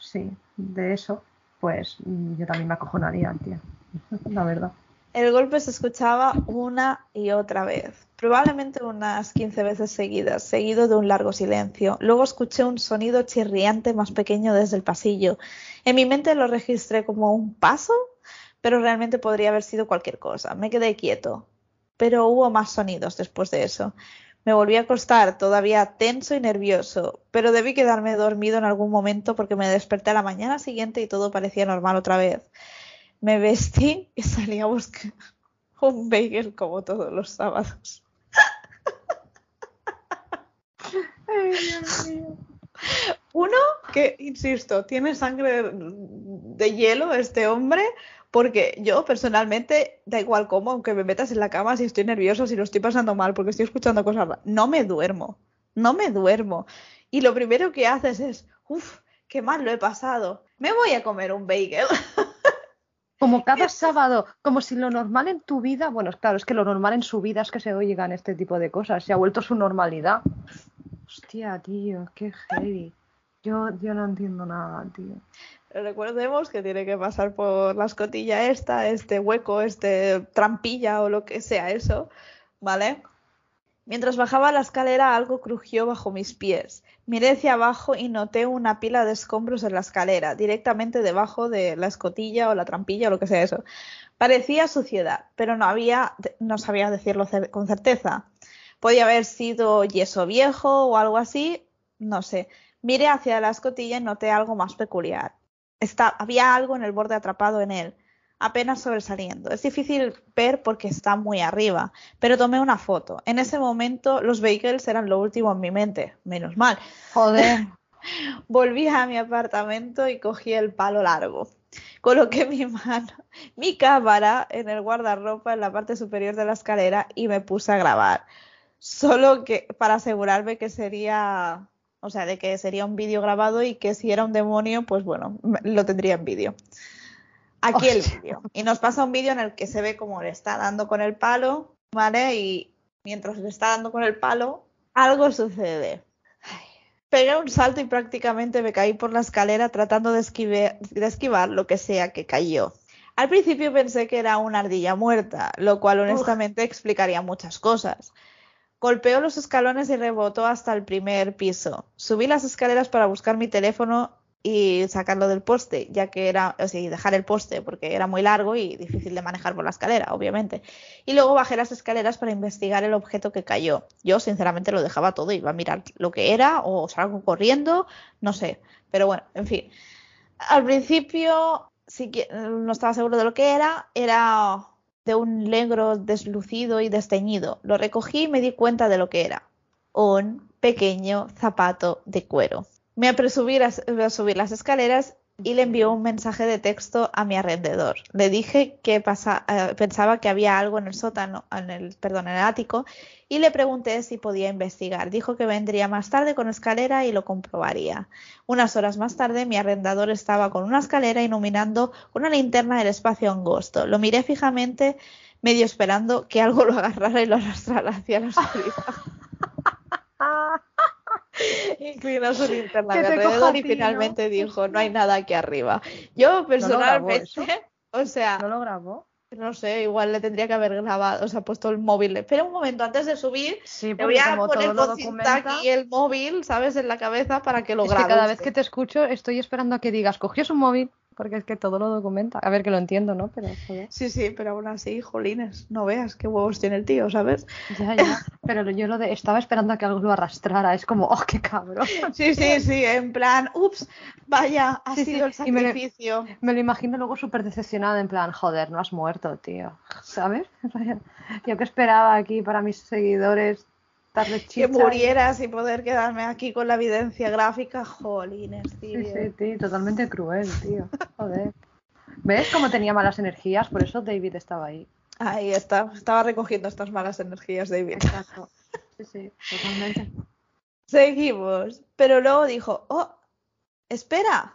sí, de eso, pues yo también me acojonaría, tía, [laughs] la verdad. El golpe se escuchaba una y otra vez, probablemente unas 15 veces seguidas, seguido de un largo silencio. Luego escuché un sonido chirriante más pequeño desde el pasillo. En mi mente lo registré como un paso, pero realmente podría haber sido cualquier cosa. Me quedé quieto. Pero hubo más sonidos después de eso. Me volví a acostar, todavía tenso y nervioso, pero debí quedarme dormido en algún momento porque me desperté a la mañana siguiente y todo parecía normal otra vez me vestí y salí a buscar un bagel como todos los sábados. Ay, Dios mío. Uno, que, insisto, tiene sangre de hielo este hombre, porque yo personalmente, da igual cómo, aunque me metas en la cama, si estoy nervioso, si lo estoy pasando mal, porque estoy escuchando cosas, no me duermo, no me duermo. Y lo primero que haces es, uff, qué mal lo he pasado, me voy a comer un bagel. [laughs] Como cada sábado, como si lo normal en tu vida, bueno, claro, es que lo normal en su vida es que se oigan este tipo de cosas, se ha vuelto su normalidad. Hostia, tío, qué heavy. Yo, yo no entiendo nada, tío. Recordemos que tiene que pasar por la escotilla esta, este hueco, este trampilla o lo que sea eso, ¿vale? Mientras bajaba la escalera algo crujió bajo mis pies. Miré hacia abajo y noté una pila de escombros en la escalera, directamente debajo de la escotilla o la trampilla o lo que sea eso. Parecía suciedad, pero no había, no sabía decirlo con certeza. Podía haber sido yeso viejo o algo así, no sé. Miré hacia la escotilla y noté algo más peculiar. había algo en el borde atrapado en él apenas sobresaliendo. Es difícil ver porque está muy arriba, pero tomé una foto. En ese momento los vehículos eran lo último en mi mente, menos mal. Joder. [laughs] Volví a mi apartamento y cogí el palo largo. Coloqué mi mano, mi cámara en el guardarropa en la parte superior de la escalera y me puse a grabar. Solo que para asegurarme que sería, o sea, de que sería un vídeo grabado y que si era un demonio, pues bueno, lo tendría en vídeo. Aquí el vídeo. Y nos pasa un vídeo en el que se ve como le está dando con el palo, ¿vale? Y mientras le está dando con el palo, algo sucede. Pegué un salto y prácticamente me caí por la escalera tratando de, de esquivar lo que sea que cayó. Al principio pensé que era una ardilla muerta, lo cual honestamente explicaría muchas cosas. Golpeó los escalones y rebotó hasta el primer piso. Subí las escaleras para buscar mi teléfono y sacarlo del poste, ya que era, o sea, dejar el poste porque era muy largo y difícil de manejar por la escalera, obviamente. Y luego bajé las escaleras para investigar el objeto que cayó. Yo, sinceramente, lo dejaba todo, iba a mirar lo que era o salgo corriendo, no sé. Pero bueno, en fin. Al principio que no estaba seguro de lo que era, era de un negro deslucido y desteñido. Lo recogí y me di cuenta de lo que era. Un pequeño zapato de cuero. Me apresuré a subir las escaleras y le envió un mensaje de texto a mi alrededor. Le dije que eh, pensaba que había algo en el sótano, en el, perdón, en el ático, y le pregunté si podía investigar. Dijo que vendría más tarde con escalera y lo comprobaría. Unas horas más tarde, mi arrendador estaba con una escalera iluminando una linterna del espacio angosto. Lo miré fijamente, medio esperando que algo lo agarrara y lo arrastrara hacia la oscuridad. [laughs] inclinó su linterna Que te alrededor y finalmente dijo, no hay [laughs] nada aquí arriba. Yo personalmente, o sea, ¿No lo grabó? no sé, igual le tendría que haber grabado, o sea, puesto el móvil. Espera un momento, antes de subir, Sí, te voy a poner con cinta aquí el móvil, ¿sabes? En la cabeza para que lo Es que grabe. cada vez que te escucho estoy esperando a que digas, cogió su móvil, porque es que todo lo documenta. A ver, que lo entiendo, ¿no? Pero, joder. Sí, sí, pero aún así, jolines, no veas qué huevos tiene el tío, ¿sabes? Ya, ya. Pero yo lo de, estaba esperando a que algo lo arrastrara. Es como, oh, qué cabrón. Sí, sí, sí, en plan, ups, vaya, ha Sí, sí, sido el me- sacrificio. Me lo imagino luego súper decepcionada, en plan, joder, no has muerto, tío. ¿Sabes? [laughs] Yo que esperaba aquí para mis seguidores Que murieras y poder quedarme aquí con la evidencia gráfica, jolines, tío. Sí, sí, tío, totalmente cruel, tío. Joder. ¿Ves cómo tenía malas energías? Por eso David estaba ahí. Ahí está, estaba recogiendo estas malas energías, David. Exacto. Sí, sí, totalmente. Seguimos. Pero luego dijo, oh, espera.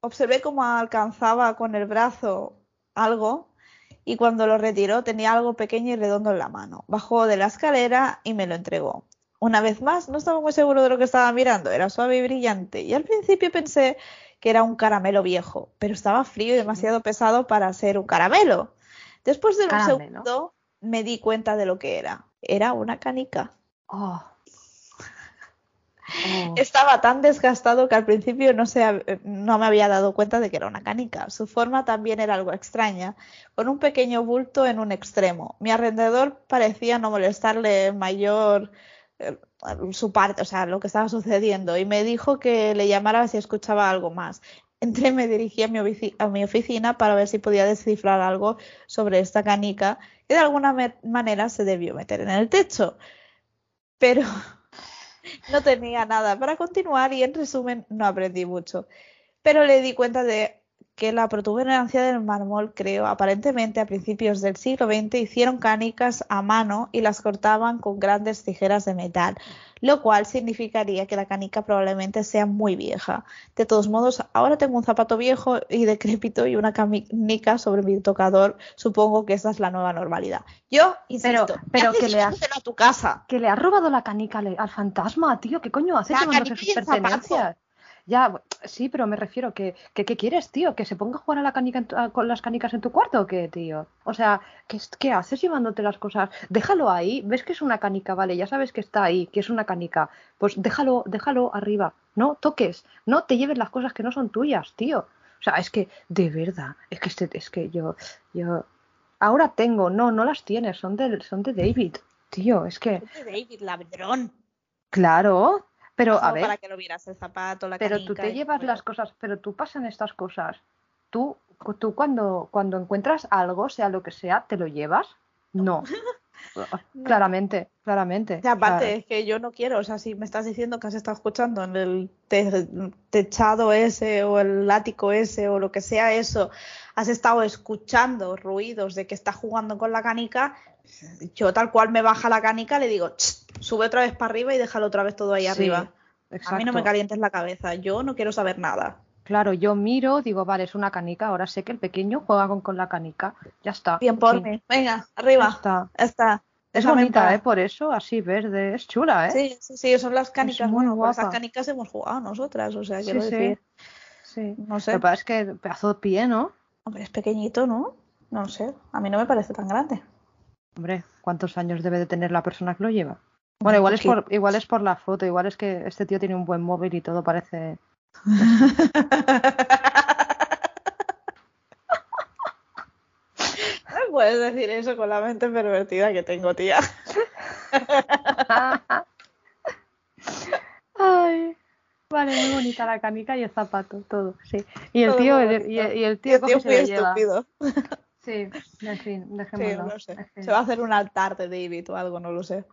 Observé cómo alcanzaba con el brazo algo y cuando lo retiró tenía algo pequeño y redondo en la mano. Bajó de la escalera y me lo entregó. Una vez más, no estaba muy seguro de lo que estaba mirando. Era suave y brillante y al principio pensé que era un caramelo viejo, pero estaba frío y demasiado pesado para ser un caramelo. Después de un Caramelo. segundo me di cuenta de lo que era. Era una canica. Oh. Oh. Estaba tan desgastado que al principio no, se, no me había dado cuenta de que era una canica. Su forma también era algo extraña, con un pequeño bulto en un extremo. Mi alrededor parecía no molestarle mayor eh, su parte, o sea, lo que estaba sucediendo, y me dijo que le llamara si escuchaba algo más. Entré y me dirigí a mi, a mi oficina para ver si podía descifrar algo sobre esta canica que de alguna manera se debió meter en el techo. Pero no tenía nada para continuar y en resumen no aprendí mucho. Pero le di cuenta de que la protuberancia del mármol, creo, aparentemente a principios del siglo XX hicieron canicas a mano y las cortaban con grandes tijeras de metal, lo cual significaría que la canica probablemente sea muy vieja. De todos modos, ahora tengo un zapato viejo y decrépito y una canica sobre mi tocador. Supongo que esa es la nueva normalidad. Yo, insisto, Pero- pero ¿qué que le has- a tu casa. Que le ha robado la canica al, fantasma, tío. ¿Qué coño hace La sus pertenencias? Ya, sí, pero me refiero que, que ¿qué quieres, tío? ¿Que se ponga a jugar a la canica en tu- a- con las canicas en tu cuarto o qué, tío? O sea, ¿qué, es- ¿qué haces llevándote las cosas? Déjalo ahí, ves que es una canica, vale, ya sabes que está ahí, que es una canica. Pues déjalo, déjalo arriba. No toques, no te lleves las cosas que no son tuyas, tío. O sea, es que, de verdad, es que este, es que yo, yo, ahora tengo, no, no las tienes, son de, son de David, tío, es que, David, ladrón. claro, pero a ver, para que lo vieras el zapato, la pero tú te llevas las cosas, pero tú pasan estas cosas. Tú, tú cuando, cuando encuentras algo, sea lo que sea, ¿te lo llevas? No. [laughs] Claramente, claramente. Y aparte, es que yo no quiero, o sea, si me estás diciendo que has estado escuchando en el te- techado ese o el ático ese o lo que sea eso, has estado escuchando ruidos de que está jugando con la canica, yo tal cual me baja la canica le digo, "Ch, sube otra vez para arriba y déjalo otra vez todo ahí Sí, arriba. A mí no me calientes la cabeza, yo no quiero saber nada. Claro, yo miro, digo, vale, es una canica, ahora sé que el pequeño juega con, con la canica. Ya está. Bien por mí. Venga, ya arriba. está. Ya está. Es Déjame en bonita. ¿eh? Por eso, así verde, es chula, ¿eh? Sí, sí, sí, son las canicas. Bueno, por esas canicas hemos jugado nosotras, o sea, quiero sí. decir, Sí. no Lo sé. que pasa es que pedazo de pie, ¿no? Hombre, es pequeñito, ¿no? No sé, a mí no me parece tan grande. Hombre, ¿cuántos años debe de tener la persona que lo lleva? Bueno, igual es por, igual es por la foto, igual es que este tío tiene un buen móvil y todo parece. No puedes decir eso con la mente pervertida que tengo, tía. Ay, vale, muy bonita la canica y el zapato, todo, sí. Y el Todo tío, el, y, el- y el tío el tío muy lleva. Sí, en fin, Sí, dejémoslo. no sé. Se va a hacer un altar de David o algo, no lo sé.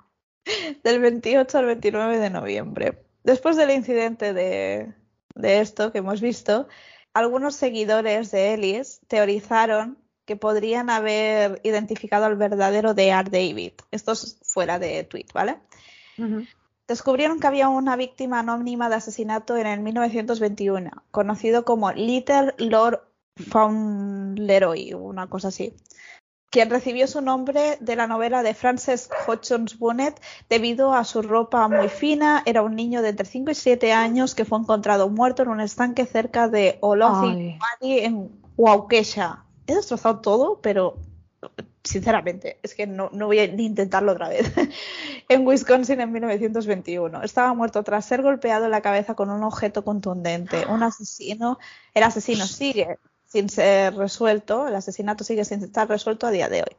Del 28 al 29 de noviembre. Después del incidente de, de esto que hemos visto, algunos seguidores de Ellis teorizaron que podrían haber identificado al verdadero D.R. David. Esto es fuera de tweet, ¿vale? Descubrieron que había una víctima anónima de asesinato en el 1921, conocido como Little Lord Fauntleroy, una cosa así, quien recibió su nombre de la novela de Frances Hodgson Burnett debido a su ropa muy fina. Era un niño de entre 5 y 7 años que fue encontrado muerto en un estanque cerca de Olothic Valley en Waukesha. He destrozado todo, pero sinceramente, es que no, no voy a ni intentarlo otra vez. [laughs] en Wisconsin en 1921. Estaba muerto tras ser golpeado en la cabeza con un objeto contundente. Un asesino, el asesino sigue sin ser resuelto, el asesinato sigue sin estar resuelto a día de hoy.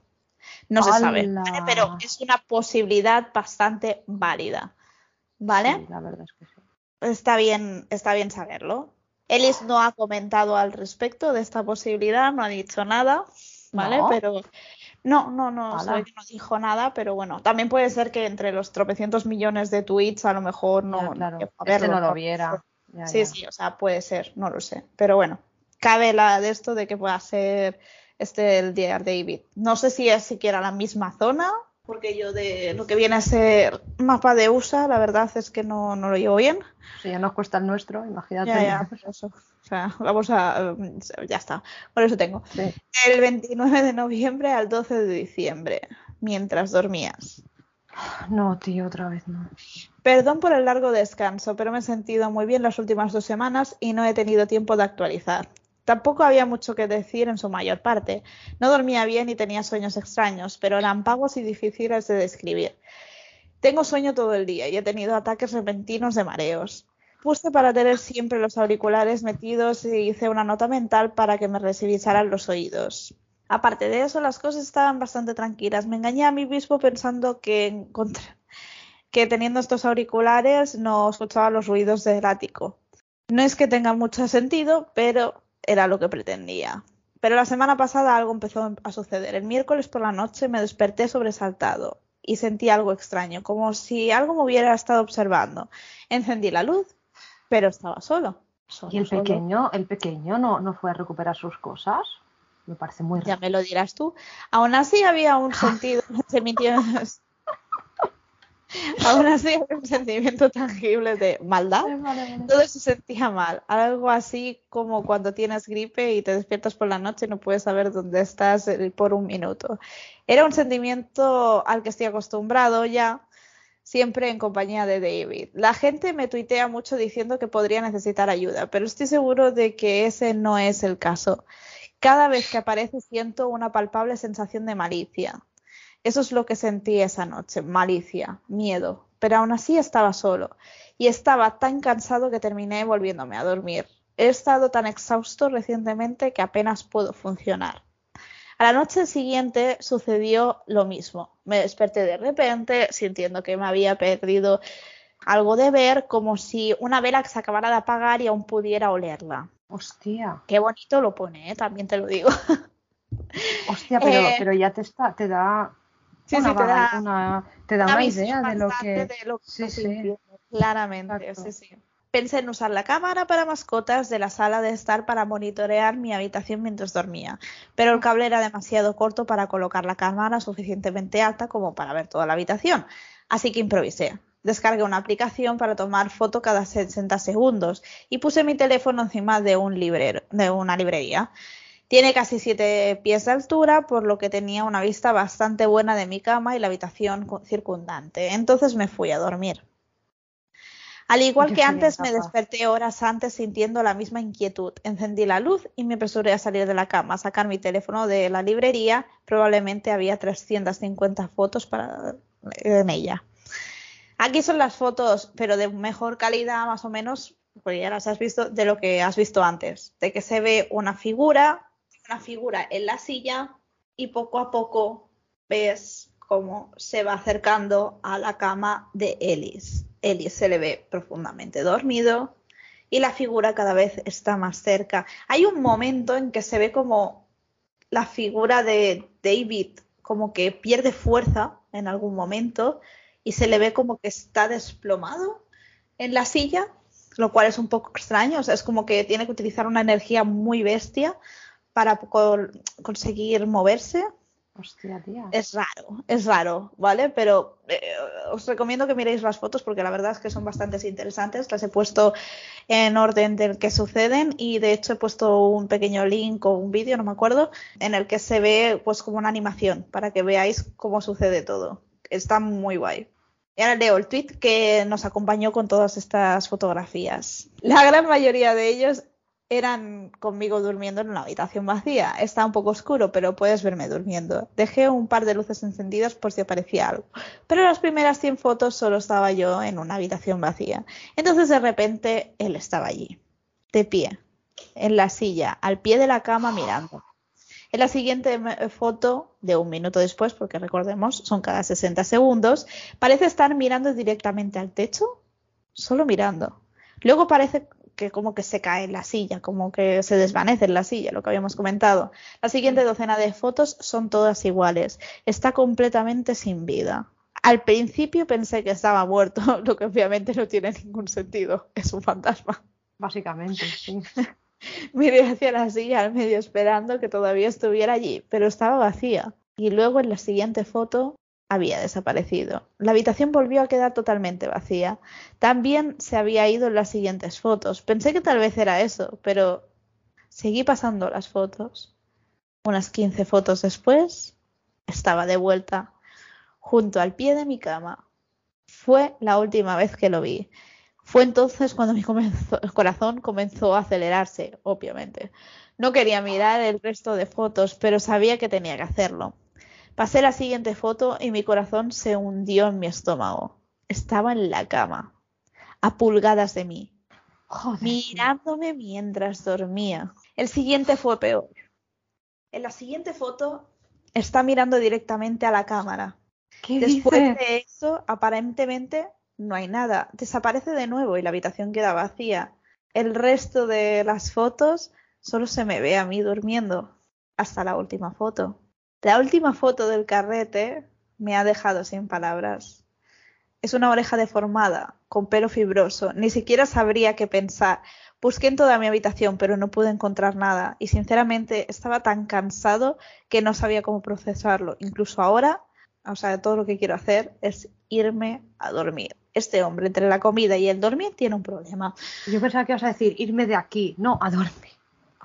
No se sabe, pero es una posibilidad bastante válida. ¿Vale? la verdad es que sí. Está bien, está bien saberlo. Ellis no ha comentado al respecto de esta posibilidad, no ha dicho nada, ¿vale? Pero no, no, no, no dijo nada, pero bueno, también puede ser que entre los tropecientos millones de tweets a lo mejor no, claro. Este no lo viera. sí, sí, o sea, puede ser, no lo sé. Pero bueno, cabe la de esto de que pueda ser este el Dear David. No sé si es siquiera la misma zona, porque yo de lo que viene a ser mapa de USA, la verdad es que no, no lo llevo bien. Si ya nos cuesta el nuestro, imagínate. Ya, ya, pues eso. O sea, vamos a. Ya está. Por eso tengo. El 29 de noviembre al 12 de diciembre, mientras dormías. No, tío, otra vez no. Perdón por el largo descanso, pero me he sentido muy bien las últimas dos semanas y no he tenido tiempo de actualizar. Tampoco había mucho que decir en su mayor parte. No dormía bien y tenía sueños extraños, pero eran pagos y difíciles de describir. Tengo sueño todo el día y he tenido ataques repentinos de mareos. Puse para tener siempre los auriculares metidos y hice una nota mental para que me revisaran los oídos. Aparte de eso, las cosas estaban bastante tranquilas. Me engañé a mí mismo pensando que, que teniendo estos auriculares no escuchaba los ruidos del ático. No es que tenga mucho sentido, pero era lo que pretendía. Pero la semana pasada algo empezó a suceder. El miércoles por la noche me desperté sobresaltado y sentí algo extraño, como si algo me hubiera estado observando. Encendí la luz, pero estaba solo. ¿Y el pequeño, el pequeño no, no fue a recuperar sus cosas? Me parece muy raro. Ya me lo dirás tú. Aún así había un [laughs] sentido, se [laughs] Aún así había un sentimiento tangible de maldad. Todo se sentía mal. Algo así como cuando tienes gripe y te despiertas por la noche y no puedes saber dónde estás eh, por un minuto. Era un sentimiento al que estoy acostumbrado ya, siempre en compañía de David. La gente me tuitea mucho diciendo que podría necesitar ayuda, pero estoy seguro de que ese no es el caso. Cada vez que aparece siento una palpable sensación de malicia. Eso es lo que sentí esa noche, malicia, miedo, pero aún así estaba solo y estaba tan cansado que terminé volviéndome a dormir. He estado tan exhausto recientemente que apenas puedo funcionar. A la noche siguiente sucedió lo mismo. Me desperté de repente sintiendo que me había perdido algo de ver, como si una vela que se acabara de apagar y aún pudiera olerla. Hostia. Qué bonito lo pone, ¿eh? también te lo digo. Hostia, pero, [laughs] eh, pero ya te, está, te da Sí, sí, te da una, te da una, idea de lo que. sí, sí. Claramente, sí, sí. Pensé en usar la cámara para mascotas de la sala de estar para monitorear mi habitación mientras dormía, pero el cable era demasiado corto para colocar la cámara suficientemente alta como para ver toda la habitación, así que improvisé. Descargué una aplicación para tomar foto cada 60 segundos y puse mi teléfono encima de, un librero, de una librería. Tiene casi siete pies de altura, por lo que tenía una vista bastante buena de mi cama y la habitación circundante. Entonces me fui a dormir. Al igual que antes, me desperté horas antes sintiendo la misma inquietud. Encendí la luz y me apresuré a salir de la cama, a sacar mi teléfono de la librería. Probablemente había 350 fotos para, en ella. Aquí son las fotos, pero de mejor calidad, más o menos, porque ya las has visto, de lo que has visto antes. De que se ve una figura una figura en la silla y poco a poco ves cómo se va acercando a la cama de Ellis. Ellis se le ve profundamente dormido y la figura cada vez está más cerca. Hay un momento en que se ve como la figura de David como que pierde fuerza en algún momento y se le ve como que está desplomado en la silla, lo cual es un poco extraño, o es como que tiene que utilizar una energía muy bestia para conseguir moverse. Hostia, tía. Es raro, es raro, ¿vale? Pero eh, os recomiendo que miréis las fotos porque la verdad es que son bastante interesantes. Las he puesto en orden del que suceden y de hecho he puesto un pequeño link o un vídeo, no me acuerdo, en el que se ve pues como una animación para que veáis cómo sucede todo. Está muy guay. Y ahora leo el tweet que nos acompañó con todas estas fotografías. La gran mayoría de ellos eran conmigo durmiendo en una habitación vacía. Está un poco oscuro, pero puedes verme durmiendo. Dejé un par de luces encendidas por si aparecía algo. Pero en las primeras 100 fotos solo estaba yo en una habitación vacía. Entonces de repente él estaba allí, de pie, en la silla, al pie de la cama mirando. En la siguiente foto, de un minuto después, porque recordemos, son cada 60 segundos, parece estar mirando directamente al techo, solo mirando. Luego parece que como que se cae en la silla, como que se desvanece en la silla, lo que habíamos comentado. La siguiente docena de fotos son todas iguales. Está completamente sin vida. Al principio pensé que estaba muerto, [laughs] lo que obviamente no tiene ningún sentido. Es un fantasma. Básicamente, sí. [laughs] Miré hacia la silla al medio esperando que todavía estuviera allí, pero estaba vacía. Y luego en la siguiente foto había desaparecido. La habitación volvió a quedar totalmente vacía. También se había ido en las siguientes fotos. Pensé que tal vez era eso, pero seguí pasando las fotos. Unas 15 fotos después, estaba de vuelta, junto al pie de mi cama. Fue la última vez que lo vi. Fue entonces cuando mi corazón comenzó a acelerarse, obviamente. No quería mirar el resto de fotos, pero sabía que tenía que hacerlo. Pasé la siguiente foto y mi corazón se hundió en mi estómago. Estaba en la cama, a pulgadas de mí, mirándome mientras dormía. El siguiente fue peor. En la siguiente foto está mirando directamente a la cámara. Después de eso, aparentemente no hay nada. Desaparece de nuevo y la habitación queda vacía. El resto de las fotos solo se me ve a mí durmiendo. Hasta la última foto. La última foto del carrete me ha dejado sin palabras. Es una oreja deformada, con pelo fibroso. Ni siquiera sabría qué pensar. Busqué en toda mi habitación, pero no pude encontrar nada. Y sinceramente estaba tan cansado que no sabía cómo procesarlo. Incluso ahora, o sea, todo lo que quiero hacer es irme a dormir. Este hombre, entre la comida y el dormir, tiene un problema. Yo pensaba que ibas a decir irme de aquí, no, a dormir.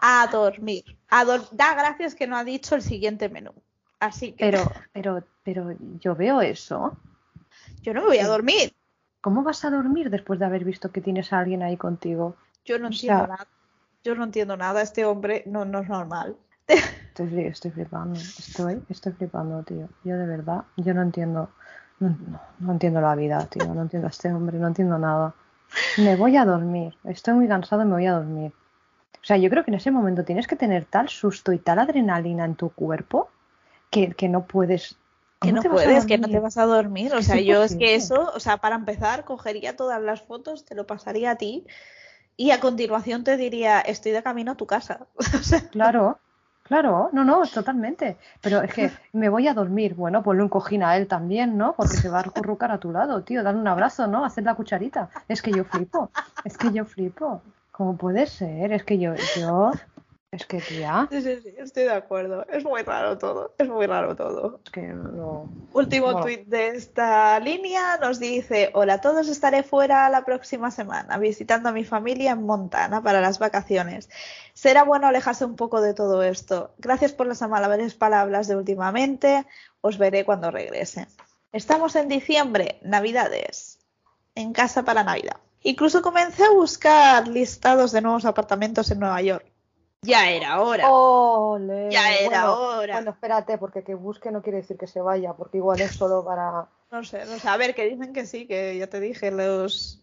A dormir. da gracias que no ha dicho el siguiente menú. Así que. Pero, [laughs] pero, pero yo veo eso. Yo no me voy a dormir. ¿Cómo vas a dormir después de haber visto que tienes a alguien ahí contigo? Yo no entiendo nada. Yo no entiendo nada. Este hombre no, no es normal. Estoy, estoy flipando. Estoy, estoy flipando, tío. Yo de verdad, yo no entiendo. No, no, entiendo la vida, tío. No entiendo a este hombre, no entiendo nada. Me voy a dormir. Estoy muy cansado y me voy a dormir. O sea, yo creo que en ese momento tienes que tener tal susto y tal adrenalina en tu cuerpo que, no puedes que no puedes, que no te vas a dormir. O sea, yo es que eso, o sea, para empezar, cogería todas las fotos, te lo pasaría a ti y a continuación te diría, estoy de camino a tu casa. [laughs] claro, claro, no, no, totalmente. Pero es que me voy a dormir. Bueno, ponle un cojín a él también, ¿no? Porque se va a recurrucar a tu lado, tío. Dale un abrazo, ¿no? Hacer la cucharita. Es que yo flipo, es que yo flipo. ¿Cómo puede ser? Es que yo, yo es que tía. Sí, sí, sí, estoy de acuerdo. Es muy raro todo. Es muy raro todo. Es que no. Último tweet de esta línea nos dice: Hola a todos, estaré fuera la próxima semana visitando a mi familia en Montana para las vacaciones. Será bueno alejarse un poco de todo esto. Gracias por las amables palabras de últimamente. Os veré cuando regrese. Estamos en diciembre, Navidades. En casa para Navidad. Incluso comencé a buscar listados de nuevos apartamentos en Nueva York ya era hora. Ya era hora. Bueno, espérate, porque que busque no quiere decir que se vaya, porque igual es solo para. No sé, no sé. A ver, que dicen que sí, que ya te dije, los,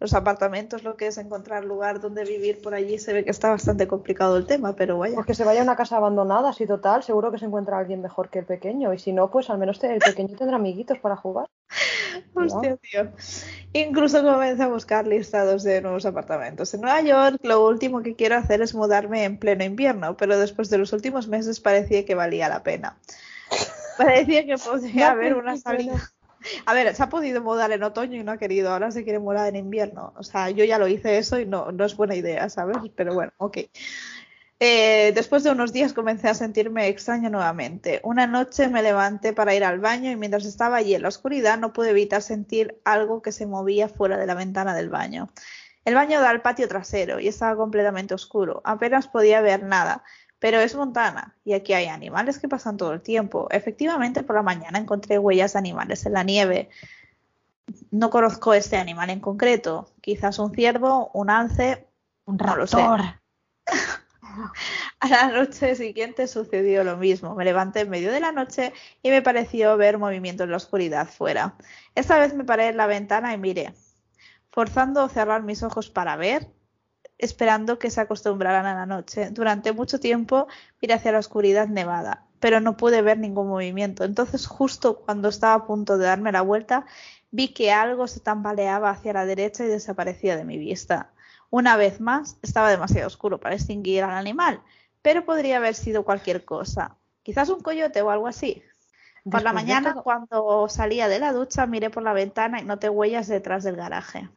los apartamentos, lo que es encontrar lugar donde vivir por allí, se ve que está bastante complicado el tema, pero vaya. Porque se vaya a una casa abandonada, así total, seguro que se encuentra alguien mejor que el pequeño. Y si no, pues al menos el pequeño tendrá amiguitos para jugar. [laughs] Hostia, tío. Incluso comencé a buscar listados de nuevos apartamentos. En Nueva York lo último que quiero hacer es mudarme en pleno invierno, pero después de los últimos meses parecía que valía la pena. [laughs] Parecía que podría haber una salida. A ver, se ha podido mudar en otoño y no ha querido, ahora se quiere mudar en invierno. O sea, yo ya lo hice eso y no, no es buena idea, ¿sabes? Pero bueno, ok. Eh, después de unos días comencé a sentirme extraño nuevamente. Una noche me levanté para ir al baño y mientras estaba allí en la oscuridad no pude evitar sentir algo que se movía fuera de la ventana del baño. El baño da al patio trasero y estaba completamente oscuro. Apenas podía ver nada, pero es Montana y aquí hay animales que pasan todo el tiempo. Efectivamente, por la mañana encontré huellas de animales en la nieve. No conozco este animal en concreto. Quizás un ciervo, un alce, un raptor. [laughs] A la noche siguiente sucedió lo mismo. Me levanté en medio de la noche y me pareció ver movimiento en la oscuridad fuera. Esta vez me paré en la ventana y miré, forzando a cerrar mis ojos para ver, esperando que se acostumbraran a la noche. Durante mucho tiempo miré hacia la oscuridad nevada, pero no pude ver ningún movimiento. Entonces, justo cuando estaba a punto de darme la vuelta, vi que algo se tambaleaba hacia la derecha y desaparecía de mi vista. Una vez más, estaba demasiado oscuro para distinguir al animal, pero podría haber sido cualquier cosa. Quizás un coyote o algo así. Por la mañana, cuando salía de la ducha, miré por la ventana y noté huellas detrás del garaje.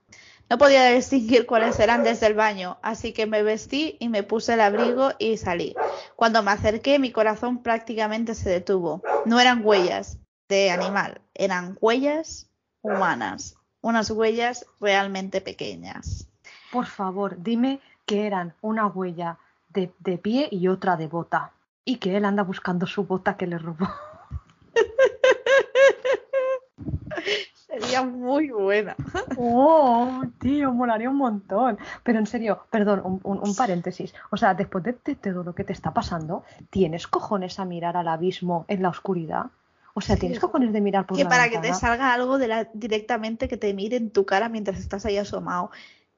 No podía distinguir [laughs] cuáles eran desde el baño, así que me vestí y me puse el abrigo y salí. Cuando me acerqué, mi corazón prácticamente se detuvo. No eran huellas de animal, eran huellas humanas, unas huellas realmente pequeñas por favor, dime que eran una huella de, pie y otra de bota. Y que él anda buscando su bota que le robó. [laughs] Sería muy buena. [laughs] Oh, tío, molaría un montón. Pero en serio, perdón, un, paréntesis. O sea, después de, todo lo que te está pasando, ¿tienes cojones a mirar al abismo en la oscuridad? O sea, tienes cojones de mirar por que la para que te salga algo de la, directamente que te mire en tu cara mientras estás ahí asomado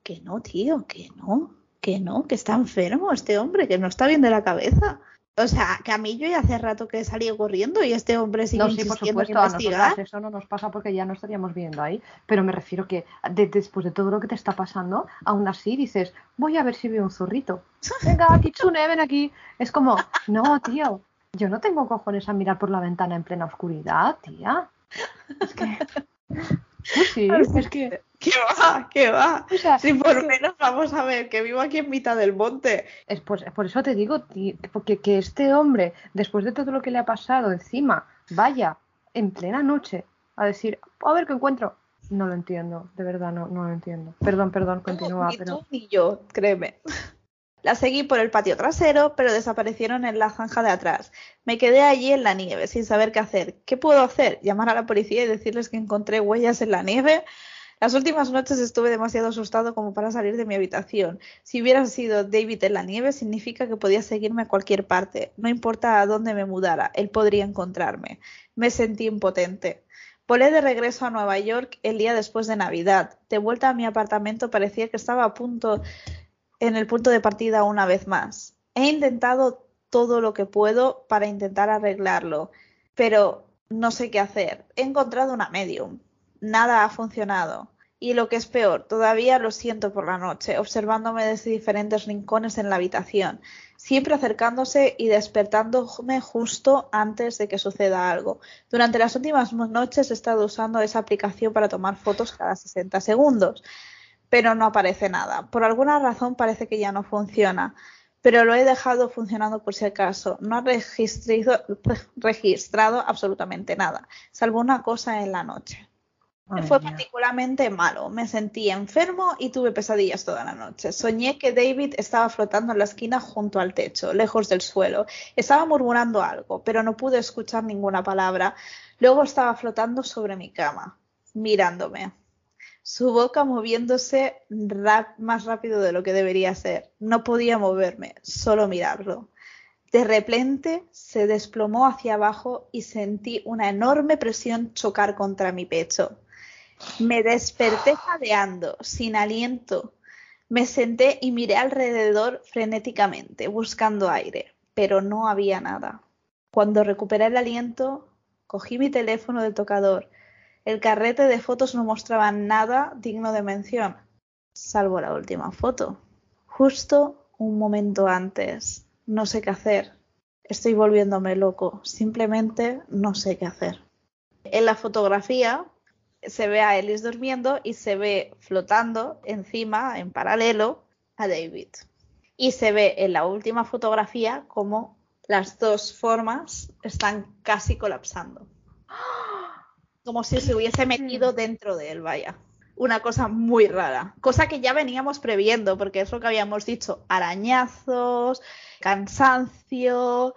que no, tío, que no, que no, que está enfermo este hombre, que no está bien de la cabeza. O sea, que a mí yo ya hace rato que he salido corriendo y este hombre sigue no, sí, por supuesto, A nosotras eso no nos pasa porque ya no estaríamos viendo ahí. Pero me refiero que después de todo lo que te está pasando, aún así dices, voy a ver si veo un zorrito. [laughs] Venga, Kitsune, ven aquí. Es como, no, tío, yo no tengo cojones a mirar por la ventana en plena oscuridad, tía. Es que... Sí, es que... ¿Qué va? ¿Qué va? si por menos vamos a ver, que vivo aquí en mitad del monte. Es por, por eso te digo, porque que este hombre, después de todo lo que le ha pasado encima, vaya en plena noche a decir, a ver qué encuentro. No lo entiendo, de verdad no, no lo entiendo. Perdón, perdón, continúa. ni tú ni yo, créeme. La seguí por el patio trasero, pero desaparecieron en la zanja de atrás. Me quedé allí en la nieve, sin saber qué hacer. ¿Qué puedo hacer? ¿Llamar a la policía y decirles que encontré huellas en la nieve? Las últimas noches estuve demasiado asustado como para salir de mi habitación. Si hubiera sido David en la nieve, significa que podía seguirme a cualquier parte. No importa a dónde me mudara, él podría encontrarme. Me sentí impotente. Volé de regreso a Nueva York el día después de Navidad. De vuelta a mi apartamento parecía que estaba a punto en el punto de partida una vez más. He intentado todo lo que puedo para intentar arreglarlo, pero no sé qué hacer. He encontrado una medium. Nada ha funcionado. Y lo que es peor, todavía lo siento por la noche, observándome desde diferentes rincones en la habitación, siempre acercándose y despertándome justo antes de que suceda algo. Durante las últimas noches he estado usando esa aplicación para tomar fotos cada 60 segundos, pero no aparece nada. Por alguna razón parece que ya no funciona, pero lo he dejado funcionando por si acaso. No ha registrado, registrado absolutamente nada, salvo una cosa en la noche fue particularmente malo. Me sentí enfermo y tuve pesadillas toda la noche. Soñé que David estaba flotando en la esquina junto al techo, lejos del suelo. Estaba murmurando algo, pero no pude escuchar ninguna palabra. Luego estaba flotando sobre mi cama, mirándome. Su boca moviéndose más rápido de lo que debería ser. No podía moverme, solo mirarlo. De repente se desplomó hacia abajo y sentí una enorme presión chocar contra mi pecho. Me desperté jadeando, sin aliento. Me senté y miré alrededor frenéticamente, buscando aire, pero no había nada. Cuando recuperé el aliento, cogí mi teléfono del tocador. El carrete de fotos no mostraba nada digno de mención, salvo la última foto. Justo un momento antes. No sé qué hacer. Estoy volviéndome loco. Simplemente no sé qué hacer. En la fotografía se ve a Ellis durmiendo y se ve flotando encima, en paralelo, a David. y se ve en la última fotografía como las dos formas están casi colapsando. [gasps] [gasps] Como si se hubiese metido dentro de él, vaya. Una cosa muy rara. Cosa que ya veníamos previendo, porque es lo que habíamos dicho. Arañazos, cansancio,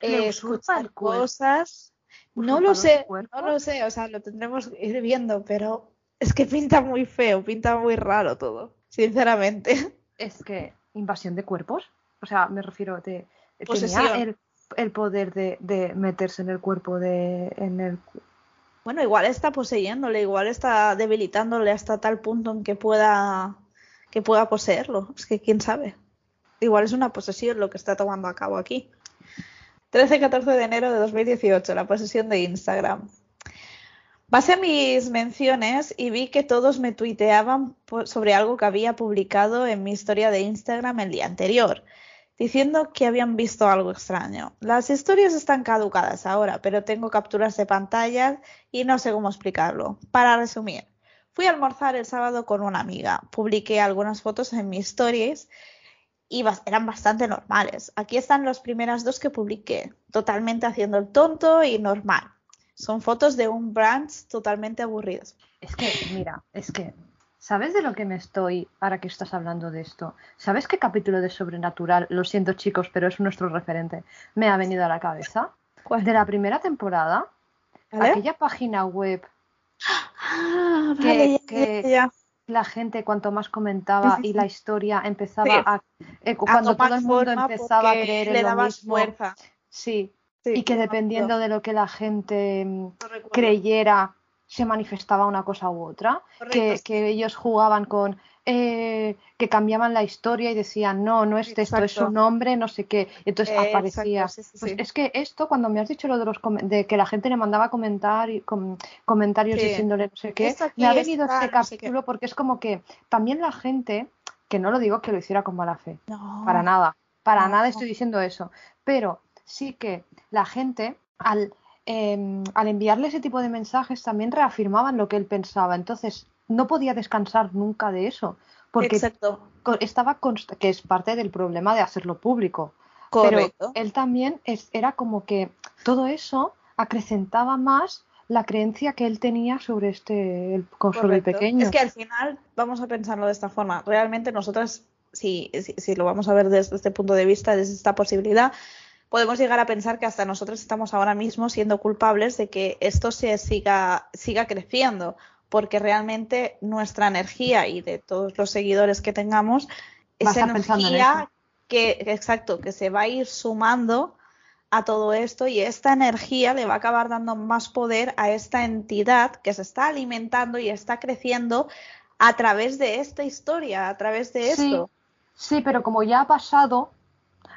eh, escuchar cosas. No lo sé, no lo sé, o sea, lo tendremos que ir viendo, pero es que pinta muy feo, pinta muy raro todo, sinceramente. [laughs] Es que invasión de cuerpos, o sea, me refiero, de, tenía el, el poder de, de, meterse en el cuerpo de, en el bueno, igual está poseyéndole, igual está debilitándole hasta tal punto en que pueda que pueda poseerlo. Es que quién sabe. Igual es una posesión lo que está tomando a cabo aquí. 13-14 de enero de 2018, la posesión de Instagram. Pasé mis menciones y vi que todos me tuiteaban sobre algo que había publicado en mi historia de Instagram el día anterior diciendo que habían visto algo extraño. Las historias están caducadas ahora, pero tengo capturas de pantalla y no sé cómo explicarlo. Para resumir, fui a almorzar el sábado con una amiga, publiqué algunas fotos en mis stories y eran bastante normales. Aquí están las primeras dos que publiqué, totalmente haciendo el tonto y normal. Son fotos de un brunch totalmente aburridos. Es que, mira, es que ¿Sabes de lo que me estoy, ahora que estás hablando de esto? ¿Sabes qué capítulo de Sobrenatural, lo siento chicos, pero es nuestro referente, me ha venido a la cabeza? De la primera temporada, aquella página web ah, que, la gente cuanto más comentaba y la historia empezaba a... Eh, cuando todo el mundo empezaba a creer en lo mismo. Fuerza. Sí, y que dependiendo de lo que la gente mm, creyera se manifestaba una cosa u otra, que, ellos jugaban con, eh, que cambiaban la historia y decían, no, no es esto, es su nombre, no sé qué, entonces aparecía. pues es que esto, cuando me has dicho lo de, los de que la gente le mandaba comentar, comentarios diciéndole no sé qué, me ha venido este capítulo porque es como que también la gente, que no lo digo que lo hiciera con mala fe, para nada, para nada estoy diciendo eso, pero sí que la gente al Em, al enviarle ese tipo de mensajes también reafirmaban lo que él pensaba. Entonces, no podía descansar nunca de eso. Porque estaba que es parte del problema de hacerlo público. Correcto. Pero él también era como que todo eso acrecentaba más la creencia que él tenía sobre este el, sobre el pequeño. Es que al final vamos a pensarlo de esta forma. Realmente nosotras, si, si lo vamos a ver desde este punto de vista, desde esta posibilidad, podemos llegar a pensar que hasta nosotros estamos ahora mismo siendo culpables de que esto se siga, siga creciendo, porque realmente nuestra energía y de todos los seguidores que tengamos, esa energía que, exacto, que se va a ir sumando a todo esto y esta energía le va a acabar dando más poder a esta entidad que se está alimentando y está creciendo a través de esta historia, a través de esto. Sí, pero como ya ha pasado,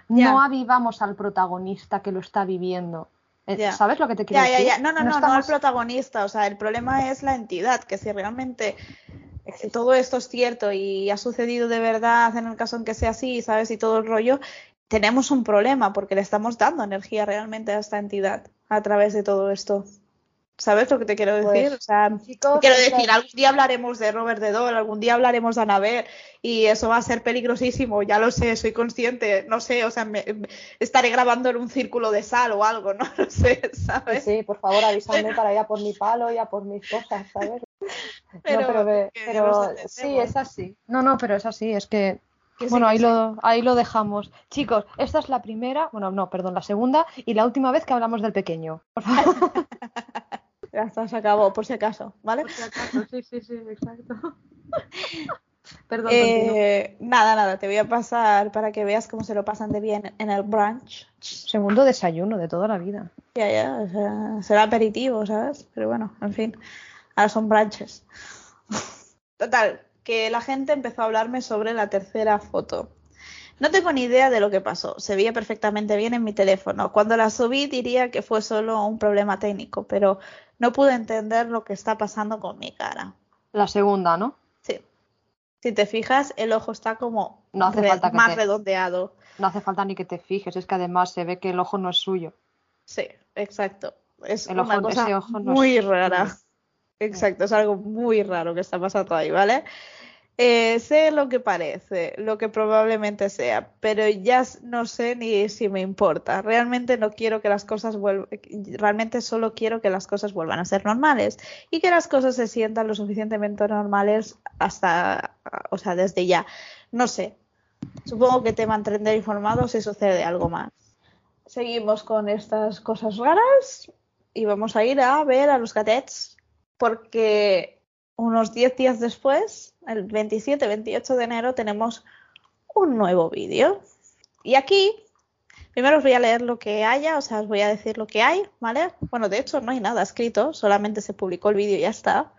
no avivamos al protagonista que lo está viviendo. Eh, ¿Sabes lo que te quiero decir? No, no, no, no, al protagonista. O sea, el problema es la entidad, que si realmente todo esto es cierto y ha sucedido de verdad en el caso en que sea así, ¿sabes? Y todo el rollo, tenemos un problema porque le estamos dando energía realmente a esta entidad a través de todo esto. ¿Sabes lo que te quiero decir? Pues, o sea, quiero decir, algún día hablaremos de Robert de Dole, algún día hablaremos de Anabel y eso va a ser peligrosísimo, ya lo sé, soy consciente, no sé, o sea, me, estaré grabando en un círculo de sal o algo, [laughs] no lo sé, ¿sabes? Sí, por favor, avísame para ir a por mi palo y a por mis cosas, ¿sabes? Pero, [laughs] no, pero, sí, es así. No, no, pero es así, es que bueno, ahí lo, ahí lo dejamos. Chicos, esta es la primera, bueno, no, perdón, la segunda y la última vez que hablamos del pequeño. Por favor. [laughs] Ya está, se acabó, por si acaso, ¿vale? Por si acaso, sí, sí, sí, exacto. [laughs] Perdón. Eh, nada, nada, te voy a pasar para que veas cómo se lo pasan de bien en el brunch. Segundo desayuno de toda la vida. Ya, ya, o sea, será aperitivo, ¿sabes? Pero bueno, en fin, ahora son brunches. [laughs] Total, que la gente empezó a hablarme sobre la tercera foto. No tengo ni idea de lo que pasó. Se veía perfectamente bien en mi teléfono. Cuando la subí diría que fue solo un problema técnico, pero no pude entender lo que está pasando con mi cara. La segunda, ¿no? Sí. Si te fijas, el ojo está como más redondeado. No hace falta ni que te fijes, es que además se ve que el ojo no es suyo. Sí, exacto. Es una cosa muy rara. Exacto, es algo muy raro que está pasando ahí, ¿vale? Eh, sé lo que parece, lo que probablemente sea, pero ya no sé ni si me importa. Realmente no quiero que las cosas vuelvan, realmente solo quiero que las cosas vuelvan a ser normales y que las cosas se sientan lo suficientemente normales hasta, o sea, desde ya. No sé. Supongo que te mantendré informado si sucede algo más. Seguimos con estas cosas raras y vamos a ir a ver a los gatets porque unos 10 días después, el 27-28 de enero, tenemos un nuevo vídeo. Y aquí, primero os voy a leer lo que haya, o sea, os voy a decir lo que hay, ¿vale? Bueno, de hecho no hay nada escrito, solamente se publicó el vídeo y ya está.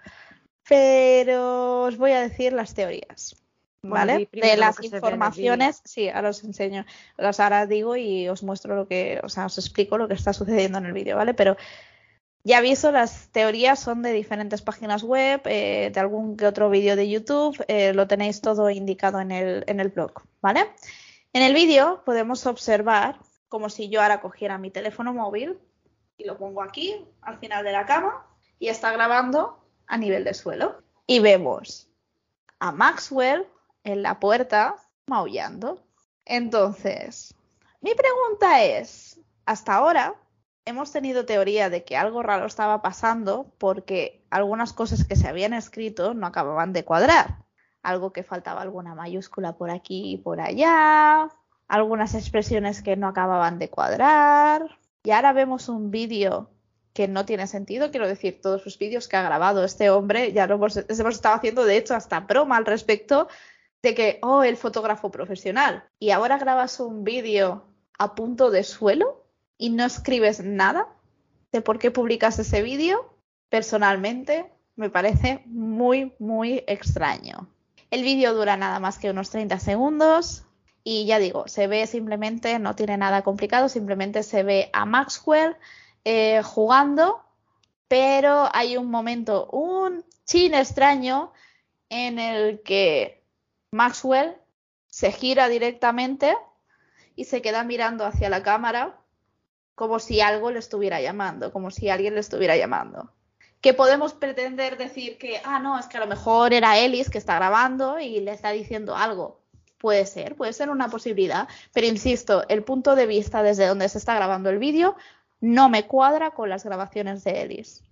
Pero os voy a decir las teorías. ¿Vale? de las informaciones, sí, ahora os enseño. Las ahora digo y os muestro lo que, o sea, os explico lo que está sucediendo en el vídeo, ¿vale? Pero ya aviso, las teorías son de diferentes páginas web, eh, de algún que otro vídeo de YouTube, eh, lo tenéis todo indicado en el, en el blog, ¿vale? En el vídeo podemos observar como si yo ahora cogiera mi teléfono móvil y lo pongo aquí, al final de la cama, y está grabando a nivel de suelo. Y vemos a Maxwell en la puerta maullando. Entonces, mi pregunta es, hasta ahora hemos tenido teoría de que algo raro estaba pasando porque algunas cosas que se habían escrito no acababan de cuadrar. Algo que faltaba alguna mayúscula por aquí y por allá, algunas expresiones que no acababan de cuadrar. Y ahora vemos un vídeo que no tiene sentido. Quiero decir, todos los vídeos que ha grabado este hombre, ya lo hemos, hemos estado haciendo, de hecho, hasta broma al respecto de que, oh, el fotógrafo profesional. Y ahora grabas un vídeo a punto de suelo y no escribes nada de por qué publicas ese vídeo, personalmente me parece muy, muy extraño. El vídeo dura nada más que unos 30 segundos y ya digo, se ve simplemente, no tiene nada complicado, simplemente se ve a Maxwell eh, jugando, pero hay un momento, un chin extraño en el que Maxwell se gira directamente y se queda mirando hacia la cámara como si algo le estuviera llamando, como si alguien le estuviera llamando. Que podemos pretender decir que, ah, no, es que a lo mejor era Ellis que está grabando y le está diciendo algo. Puede ser, puede ser una posibilidad, pero insisto, el punto de vista desde donde se está grabando el vídeo no me cuadra con las grabaciones de Ellis.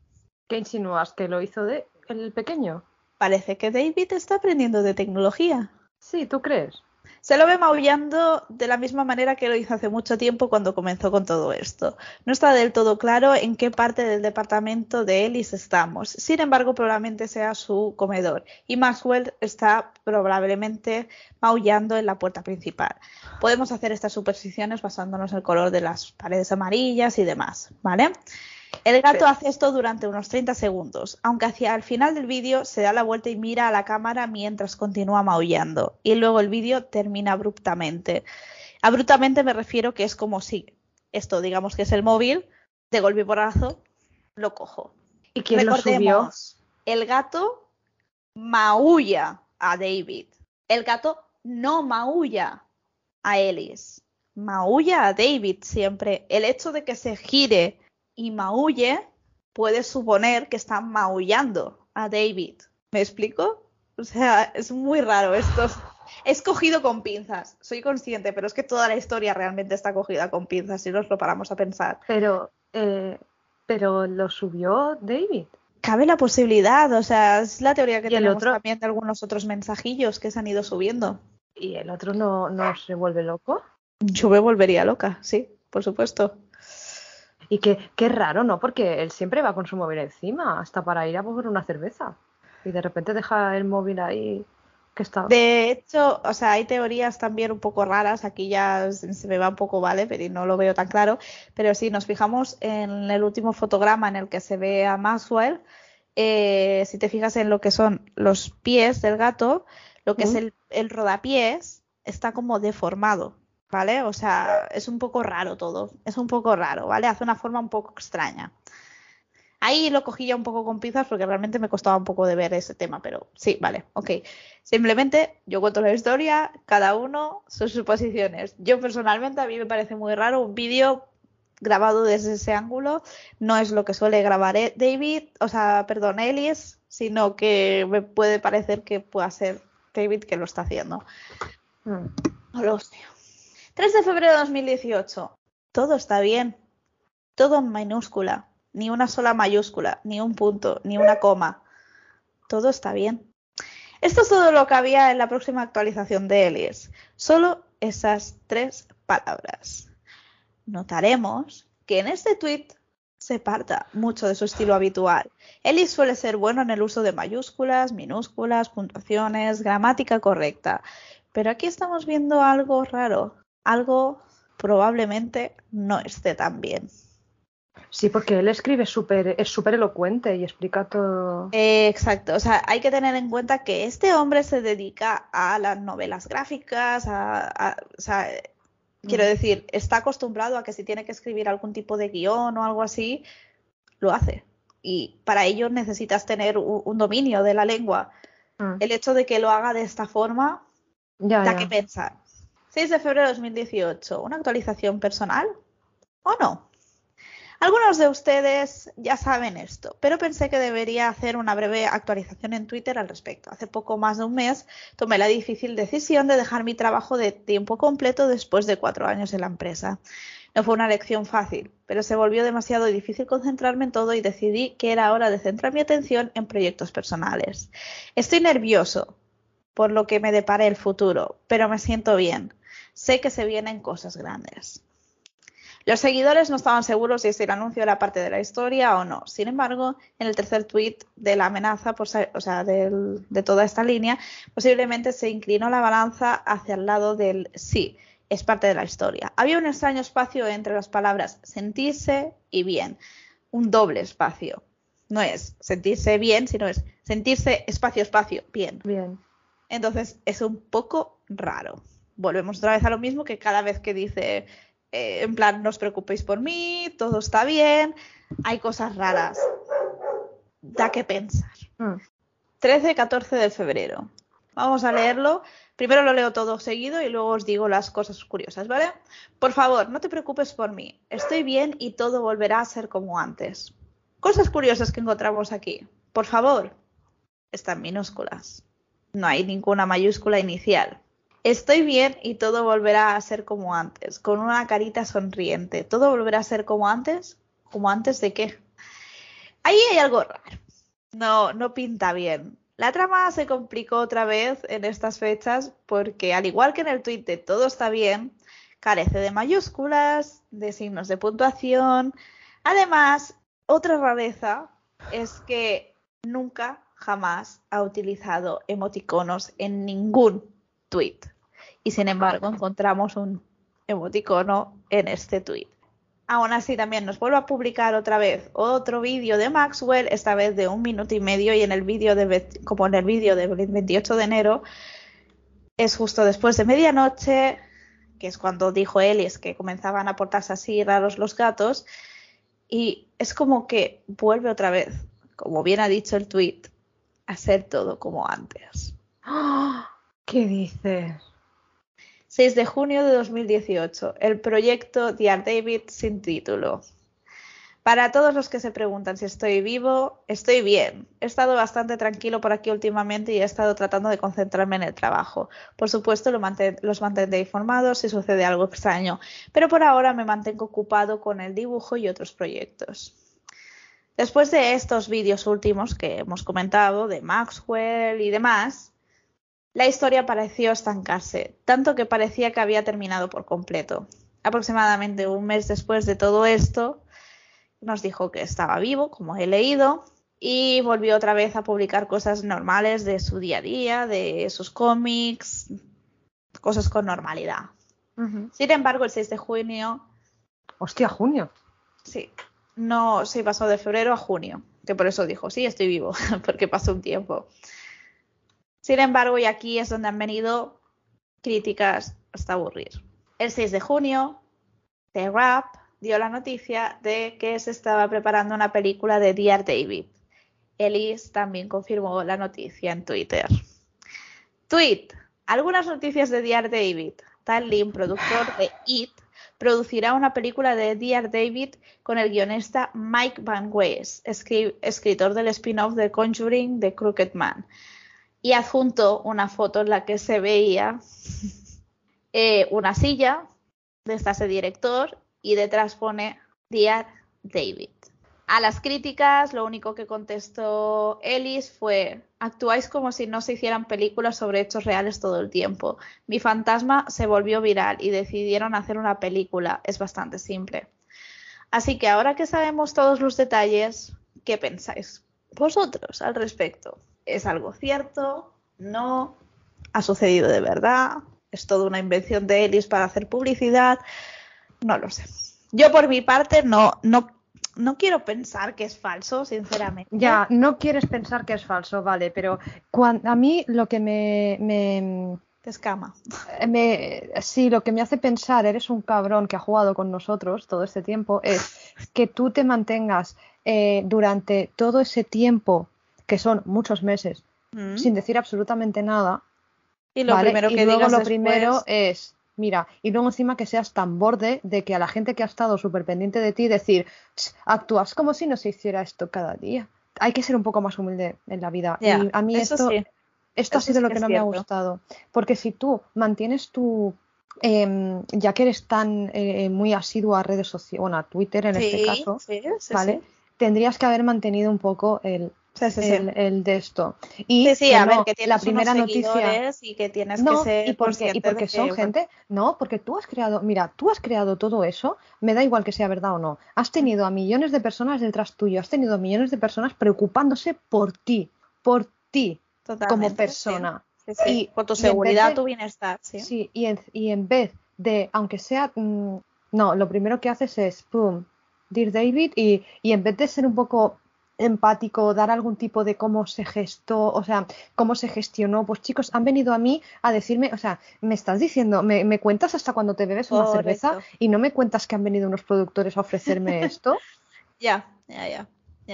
¿Qué insinúas? ¿Que lo hizo de el pequeño? Parece que David está aprendiendo de tecnología. Sí, ¿tú crees? Se lo ve maullando de la misma manera que lo hizo hace mucho tiempo cuando comenzó con todo esto. No está del todo claro en qué parte del departamento de Ellis estamos. Sin embargo, probablemente sea su comedor. Y Maxwell está probablemente maullando en la puerta principal. Podemos hacer estas supersticiones basándonos en el color de las paredes amarillas y demás, ¿vale? El gato hace esto durante unos 30 segundos, aunque hacia el final del vídeo se da la vuelta y mira a la cámara mientras continúa maullando. Y luego el vídeo termina abruptamente. Abruptamente me refiero que es como si esto, digamos que es el móvil, de golpe y porrazo, lo cojo. ¿Y quién lo subió? El gato maulla a David. El gato no maulla a Ellis. Maulla a David siempre. El hecho de que se gire y maulle, puede suponer que está maullando a David. ¿Me explico? O sea, es muy raro esto. Es cogido con pinzas, soy consciente, pero es que toda la historia realmente está cogida con pinzas si nos lo paramos a pensar. Pero, eh, pero lo subió David. Cabe la posibilidad, o sea, es la teoría que tenemos también de algunos otros mensajillos que se han ido subiendo. ¿Y el otro no, no se vuelve loco? Yo me volvería loca, sí, por supuesto. Y que, qué raro, ¿no? Porque él siempre va con su móvil encima, hasta para ir a coger una cerveza. Y de repente deja el móvil ahí que está. De hecho, o sea, hay teorías también un poco raras. Aquí ya se me va un poco, ¿vale? Pero no lo veo tan claro. Pero si nos fijamos en el último fotograma en el que se ve a Maxwell, eh, si te fijas en lo que son los pies del gato, lo que es el, el rodapiés está como deformado. ¿Vale? O sea, es un poco raro todo, es un poco raro, ¿vale? Hace una forma un poco extraña. Ahí lo cogí ya un poco con pinzas porque realmente me costaba un poco de ver ese tema, pero sí, vale, ok. Simplemente yo cuento la historia, cada uno sus suposiciones. Yo personalmente a mí me parece muy raro un vídeo grabado desde ese ángulo, no es lo que suele grabar David, o sea, perdón, Ellis, sino que me puede parecer que pueda ser David que lo está haciendo. Mm. No lo sé. 3 de febrero de 2018. Todo está bien. Todo en minúscula. Ni una sola mayúscula, ni un punto, ni una coma. Todo está bien. Esto es todo lo que había en la próxima actualización de Elias. Solo esas tres palabras. Notaremos que en este tweet se parta mucho de su estilo habitual. Ellis suele ser bueno en el uso de mayúsculas, minúsculas, puntuaciones, gramática correcta. Pero aquí estamos viendo algo raro, algo probablemente no esté tan bien. Sí, porque él escribe súper, es súper elocuente y explica todo. Eh, exacto, o sea, hay que tener en cuenta que este hombre se dedica a las novelas gráficas, a, a- o sea, quiero Mm. decir, está acostumbrado a que si tiene que escribir algún tipo de guion o algo así, lo hace. Y para ello necesitas tener un, un dominio de la lengua. Mm. El hecho de que lo haga de esta forma Ya, da ya. que pensar. 6 de febrero de 2018, ¿una actualización personal o no? Algunos de ustedes ya saben esto, pero pensé que debería hacer una breve actualización en Twitter al respecto. Hace poco más de un mes tomé la difícil decisión de dejar mi trabajo de tiempo completo después de cuatro años en la empresa. No fue una lección fácil, pero se volvió demasiado difícil concentrarme en todo y decidí que era hora de centrar mi atención en proyectos personales. Estoy nervioso por lo que me depare el futuro, pero me siento bien. Sé que se vienen cosas grandes. Los seguidores no estaban seguros si el anuncio era parte de la historia o no. Sin embargo, en el tercer tweet de la amenaza, por sa- o sea, del- de toda esta línea, posiblemente se inclinó la balanza hacia el lado del sí, es parte de la historia. Había un extraño espacio entre las palabras sentirse y bien, un doble espacio. No es sentirse bien, sino es sentirse espacio, espacio, bien. Bien. Entonces es un poco raro. Volvemos otra vez a lo mismo que cada vez que dice, eh, en plan, no os preocupéis por mí, todo está bien, hay cosas raras. Da que pensar. Mm. 13-14 de febrero. Vamos a leerlo. Primero lo leo todo seguido y luego os digo las cosas curiosas, ¿vale? Por favor, no te preocupes por mí. Estoy bien y todo volverá a ser como antes. Cosas curiosas que encontramos aquí. Por favor, están minúsculas. No hay ninguna mayúscula inicial. Estoy bien y todo volverá a ser como antes, con una carita sonriente. ¿Todo volverá a ser como antes? ¿Como antes de qué? Ahí hay algo raro. No, no pinta bien. La trama se complicó otra vez en estas fechas porque, al igual que en el tuit todo está bien, carece de mayúsculas, de signos de puntuación. Además, otra rareza es que nunca, jamás ha utilizado emoticonos en ningún tweet. Y sin embargo, encontramos un emoticono en este tweet. Aún así, también nos vuelve a publicar otra vez otro vídeo de Maxwell, esta vez de un minuto y medio, y en el vídeo de, como en el vídeo del 28 de enero, es justo después de medianoche, que es cuando dijo Ellis que comenzaban a portarse así raros los gatos, y es como que vuelve otra vez, como bien ha dicho el tweet, a ser todo como antes. ¡Ah! ¿Qué dices? 6 de junio de 2018, el proyecto Dear David sin título. Para todos los que se preguntan si estoy vivo, estoy bien. He estado bastante tranquilo por aquí últimamente y he estado tratando de concentrarme en el trabajo. Por supuesto, los mantendré informados si sucede algo extraño, pero por ahora me mantengo ocupado con el dibujo y otros proyectos. Después de estos vídeos últimos que hemos comentado, de Maxwell y demás, la historia pareció estancarse, tanto que parecía que había terminado por completo. Aproximadamente un mes después de todo esto, nos dijo que estaba vivo, como he leído, y volvió otra vez a publicar cosas normales de su día a día, de sus cómics, cosas con normalidad. Sin embargo, el 6 de junio, Hostia, junio. sí, no se pasó de febrero a junio, que por eso dijo, sí, estoy vivo, [laughs] porque pasó un tiempo. Sin embargo, y aquí es donde han venido críticas hasta aburrir. El 6 de junio, The Rap dio la noticia de que se estaba preparando una película de Dear David. Ellis también confirmó la noticia en Twitter. Tweet. Algunas noticias de Dear David. Tal Lim, productor de It, producirá una película de Dear David con el guionista Mike Van Wees, escri- escritor del spin-off de Conjuring de Crooked Man. Y adjunto una foto en la que se veía [laughs] eh, una silla de esta director y detrás pone Dear David. A las críticas, lo único que contestó Ellis fue: Actuáis como si no se hicieran películas sobre hechos reales todo el tiempo. Mi fantasma se volvió viral y decidieron hacer una película. Es bastante simple. Así que ahora que sabemos todos los detalles, ¿qué pensáis vosotros al respecto? ¿Es algo cierto? ¿No? ¿Ha sucedido de verdad? ¿Es toda una invención de Ellis para hacer publicidad? No lo sé. Yo por mi parte no, no, no quiero pensar que es falso, sinceramente. Ya, no quieres pensar que es falso, vale, pero a mí lo que me, me te escama. Eh, me, sí, lo que me hace pensar, eres un cabrón que ha jugado con nosotros todo este tiempo, es que tú te mantengas eh, durante todo ese tiempo, que son muchos meses, mm. sin decir absolutamente nada. Y lo primero que y luego lo primero es, mira, y luego encima que seas tan borde de que a la gente que ha estado súper pendiente de ti decir, actúas como si no se hiciera esto cada día. Hay que ser un poco más humilde en la vida. y a mí esto, esto ha sido lo que, no me ha gustado. Porque si tú mantienes tu em, ya que eres tan eh, muy asiduo a redes sociales, bueno, a Twitter en este caso, ¿vale? Tendrías que haber mantenido un poco el, el, de esto. Y sí, a ver, que tienes la primera noticia y que tienes que ser y porque, y porque son gente, no, porque tú has creado, mira, tú has creado todo eso, me da igual que sea verdad o no. Has tenido a millones de personas detrás tuyo, has tenido a millones de personas preocupándose por ti, por ti como persona. Y, por tu seguridad, tu bienestar. Sí, y, en, y en vez de, aunque sea, mm, no, lo primero que haces es, pum, Dear David, y, y en vez de ser un poco empático, dar algún tipo de cómo se gestó, o sea, cómo se gestionó. Pues chicos, han venido a mí a decirme, o sea, me estás diciendo, me, cuentas hasta cuando te bebes una cerveza y no me cuentas que han venido unos productores a ofrecerme [laughs] esto. ya, ya,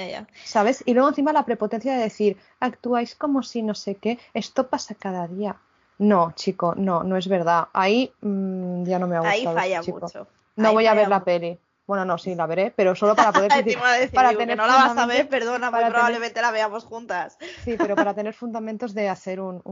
ya. ¿Sabes? Y luego encima la prepotencia de decir, actuáis como si no sé qué, esto pasa cada día. No, chico, no, no es verdad. Ahí mm, ya no me ha gustado. Ahí falla mucho. No voy a ver la peli. Bueno, no, sí, la veré, pero solo para poder [laughs] para tener no la vas a ver, perdona, muy probablemente la veamos juntas. Sí, pero para tener fundamentos de hacer un,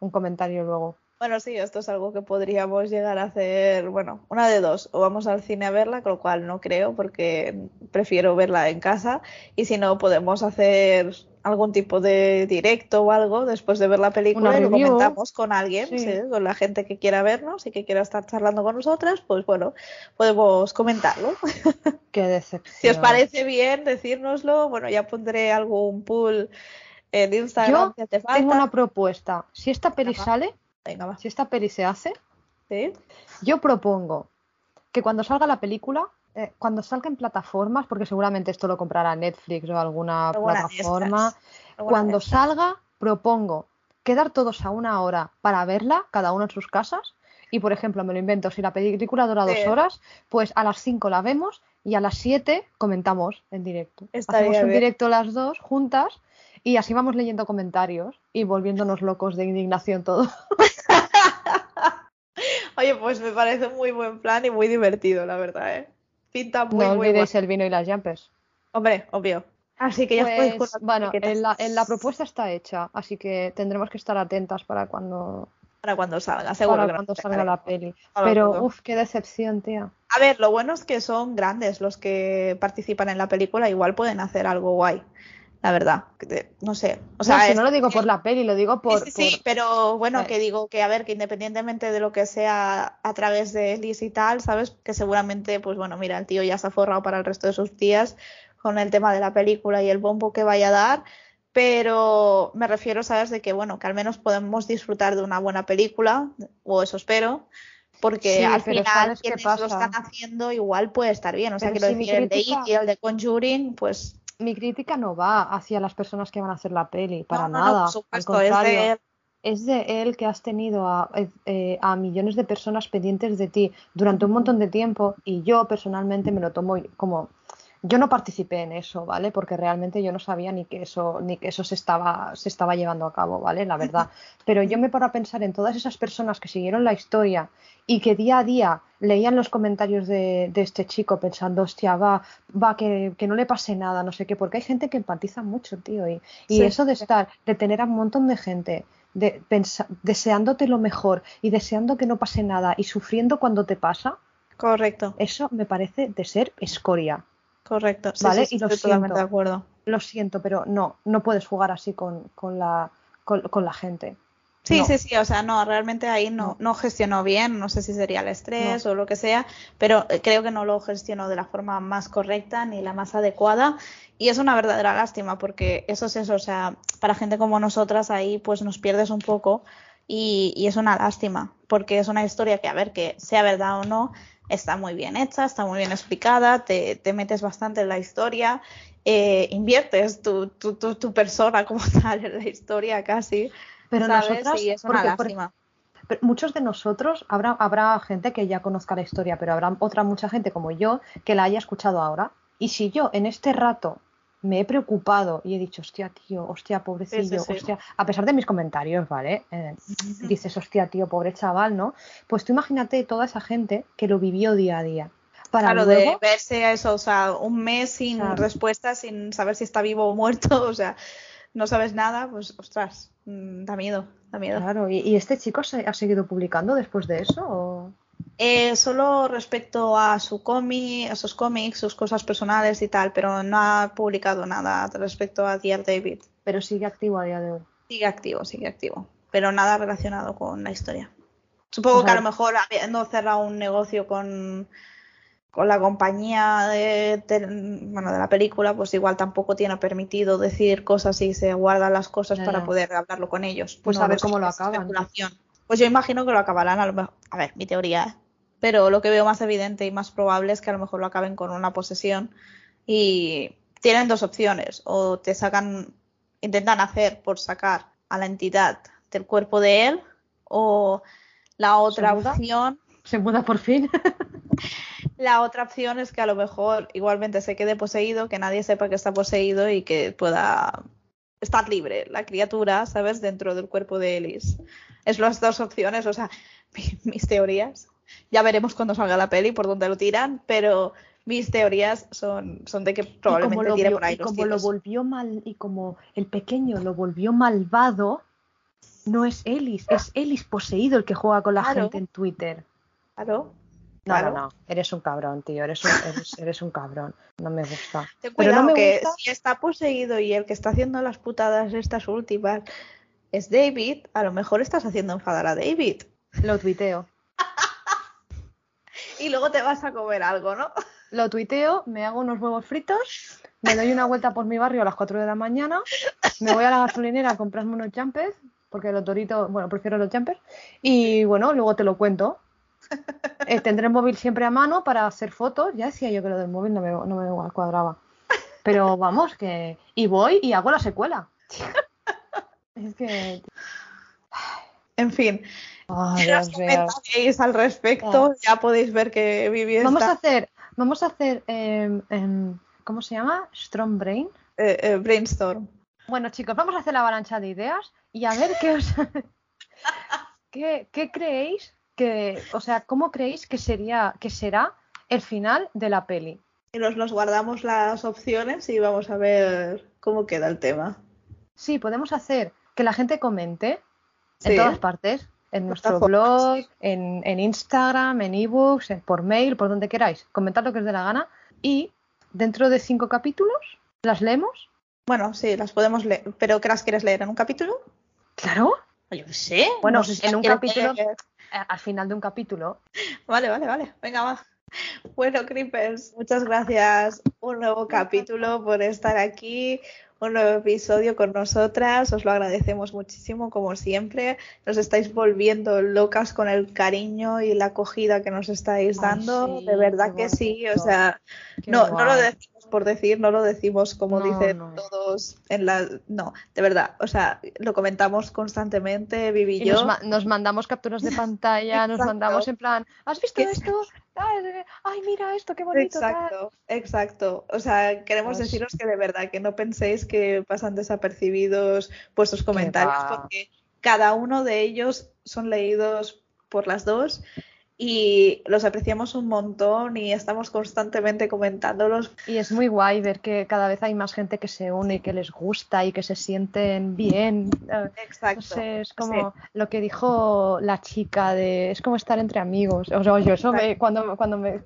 un comentario luego. Bueno, sí, esto es algo que podríamos llegar a hacer, bueno, una de dos, o vamos al cine a verla, con lo cual no creo porque prefiero verla en casa, y si no, podemos hacer algún tipo de directo o algo después de ver la película y lo comentamos con alguien, con la gente que quiera vernos y que quiera estar charlando con nosotras, pues bueno, podemos comentarlo. [laughs] Qué decepción. si os parece bien, decírnoslo, bueno, ya pondré algún pool en Instagram. Yo tengo una propuesta. Si esta peli sale, si esta peli se hace, yo propongo que cuando salga la película, eh, cuando salga en plataformas, porque seguramente esto lo comprará Netflix o alguna plataforma, cuando salga, propongo quedar todos a una hora para verla, cada uno en sus casas. Y por ejemplo, me lo invento, si la película dura dos horas, pues a las cinco la vemos y a las siete comentamos en directo. Hacemos un directo las dos juntas y así vamos leyendo comentarios y volviéndonos locos de indignación todo. [laughs] Oye, pues me parece muy buen plan y muy divertido, la verdad, ¿eh? Pinta muy, no olvidéis el vino y las jumpers. Hombre, obvio. Así que ya pues, Bueno, en la, en la, propuesta está hecha, así que tendremos que estar atentas para cuando. Para cuando salga, seguro. Para cuando salga la peli. Pero, uff, qué decepción, tía. A ver, lo bueno es que son grandes los que participan en la película, igual pueden hacer algo guay la verdad. No sé. O sea, no, si no lo digo por la peli, lo digo por. Sí, sí, pero bueno, que digo que a ver, que independientemente de lo que sea a través de Liz y tal, ¿sabes? Que seguramente, pues bueno, mira, el tío ya se ha forrado para el resto de sus días con el tema de la película y el bombo que vaya a dar. Pero me refiero, ¿sabes? De que, bueno, que al menos podemos disfrutar de una buena película, o eso espero, porque al final quienes lo están haciendo igual puede estar bien. O sea, quiero decir, el de It y el de Conjuring, pues mi crítica no va hacia las personas que van a hacer la peli, para nada. Al contrario, es de, él. que has tenido eh, eh, a, millones de personas pendientes de ti durante un montón de tiempo y yo personalmente me lo tomo como yo no participé en eso, ¿vale? Porque realmente yo no sabía ni que eso, ni que eso se estaba, se estaba llevando a cabo, ¿vale? La verdad. [laughs] Pero yo me paro a pensar en todas esas personas que siguieron la historia y que día a día leían los comentarios de, este chico pensando, hostia, va, va, que, no le pase nada, no sé qué, porque hay gente que empatiza mucho, tío. Y, y eso de estar, de tener a un montón de gente de deseándote lo mejor y deseando que no pase nada y sufriendo cuando te pasa. Correcto. Eso me parece de ser escoria. Correcto. ¿Vale? y lo totalmente de acuerdo. Lo siento, pero no, no puedes jugar así con, con la, con, la gente. Sí, sí, sí, o sea, no, realmente ahí no, no. gestionó bien, no sé si sería el estrés o lo que sea, pero eh, creo que no lo gestionó de la forma más correcta ni la más adecuada y es una verdadera lástima porque eso es eso, o sea, para gente como nosotras ahí pues nos pierdes un poco y, y, es una lástima porque es una historia que a ver que sea verdad o no está muy bien hecha, está muy bien explicada, te, te metes bastante en la historia, eh, inviertes tu, tu, tu, persona como [laughs] tal en la historia casi. Pero ¿sabes? y es una lástima. pero muchos de nosotros, habrá, habrá gente que ya conozca la historia, pero habrá otra mucha gente como yo que la haya escuchado ahora. Y si yo en este rato me he preocupado y he dicho, hostia, tío, hostia, pobrecillo, hostia, a pesar de mis comentarios, ¿vale? Eh, dices, hostia, tío, pobre chaval, ¿no? Pues tú imagínate toda esa gente que lo vivió día a día. Para claro, de verse eso, o sea, un mes sin respuesta, sin saber si está vivo o muerto, [laughs] o sea, no sabes nada, pues, ostras, mm, da miedo, da miedo. Claro, ¿y, este chico se ha seguido publicando después de eso? O? Eh, solo respecto a su cómic, a sus cómics, sus cosas personales y tal, pero no ha publicado nada respecto a Dear David. Pero sigue activo a día de hoy. Sigue activo, sigue activo, pero nada relacionado con la historia. Supongo que a lo mejor habiendo cerrado un negocio con, con la compañía de, bueno, de la película, pues igual tampoco tiene permitido decir cosas y se guardan las cosas para poder hablarlo con ellos. Pues a ver cómo lo acaban. Pues yo imagino que lo acabarán a lo mejor. A ver, mi teoría, ¿eh? pero lo que veo más evidente y más probable es que a lo mejor lo acaben con una posesión y tienen dos opciones, o te sacan, intentan hacer por sacar a la entidad del cuerpo de él, o la otra opción... ¿Se muda por fin? [laughs] la otra opción es que a lo mejor igualmente se quede poseído, que nadie sepa que está poseído y que pueda estar libre la criatura, ¿sabes? Dentro del cuerpo de Ellis. Es las dos opciones, o sea, [laughs] mis teorías ya veremos cuando salga la peli por dónde lo tiran, pero mis teorías son, son de que probablemente tire por ahí. Y como lo volvió mal, y como el pequeño lo volvió malvado, no es Ellis, es Ellis poseído el que juega con la gente en Twitter. Claro. No, no, no, eres un cabrón, tío, eres un, eres, un cabrón, no me gusta. Pero no me que si está poseído y el que está haciendo las putadas estas últimas es David, a lo mejor estás haciendo enfadar a David. Lo tuiteo [laughs] y luego te vas a comer algo, ¿no? [laughs] Lo tuiteo, me hago unos huevos fritos, me doy una vuelta por mi barrio a las 4 de la mañana, me voy a la gasolinera a comprarme unos jumpers, porque los toritos, bueno, prefiero los jumpers, y bueno, luego te lo cuento. [laughs] Eh, tendré el móvil siempre a mano para hacer fotos, ya decía yo que lo del móvil no me, no me cuadraba. Pero vamos, que... Y voy y hago la secuela. Es que... En fin, si os al respecto, ya podéis ver que viví Vamos a hacer, vamos a hacer, em, em, ¿cómo se llama? Strong Brain. Eh, eh, brainstorm. Bueno, chicos, vamos a hacer la avalancha de ideas y a ver qué os, [laughs] ¿qué, creéis que, o sea, cómo creéis que sería, que será el final de la peli. Y nos, nos guardamos las opciones y vamos a ver cómo queda el tema. Sí, podemos hacer que la gente comente en todas partes en nuestro blog, en, en, Instagram, en ebooks, por mail, por donde queráis. Comentad lo que os dé la gana. Y dentro de cinco capítulos, ¿las leemos? Bueno, sí, las podemos leer. ¿Pero qué las quieres leer en un capítulo? Claro. Yo sé. Bueno, en un capítulo, al final de un capítulo. Vale, vale, vale. Venga, va. Bueno, Creepers, muchas gracias. Un nuevo capítulo por estar aquí un nuevo episodio con nosotras. Os lo agradecemos muchísimo, como siempre. Nos estáis volviendo locas con el cariño y la acogida que nos estáis dando. de verdad que sí. O sea, no, no lo decimos por decir, no lo decimos como dicen todos en la. No, de verdad. O sea, lo comentamos constantemente, Vivi y, yo. Nos, mandamos capturas de pantalla, nos mandamos en plan, ¿has visto esto? Ay, mira esto, qué bonito. Exacto, exacto. O sea, queremos deciros que de verdad que no penséis que pasan desapercibidos vuestros comentarios porque cada uno de ellos son leídos por las dos y los apreciamos un montón y estamos constantemente comentándolos. Y es muy guay ver que cada vez hay más gente que se une y que les gusta y que se sienten bien. Exacto. es como lo que dijo la chica de es como estar entre amigos. O sea, yo eso me, cuando, cuando me...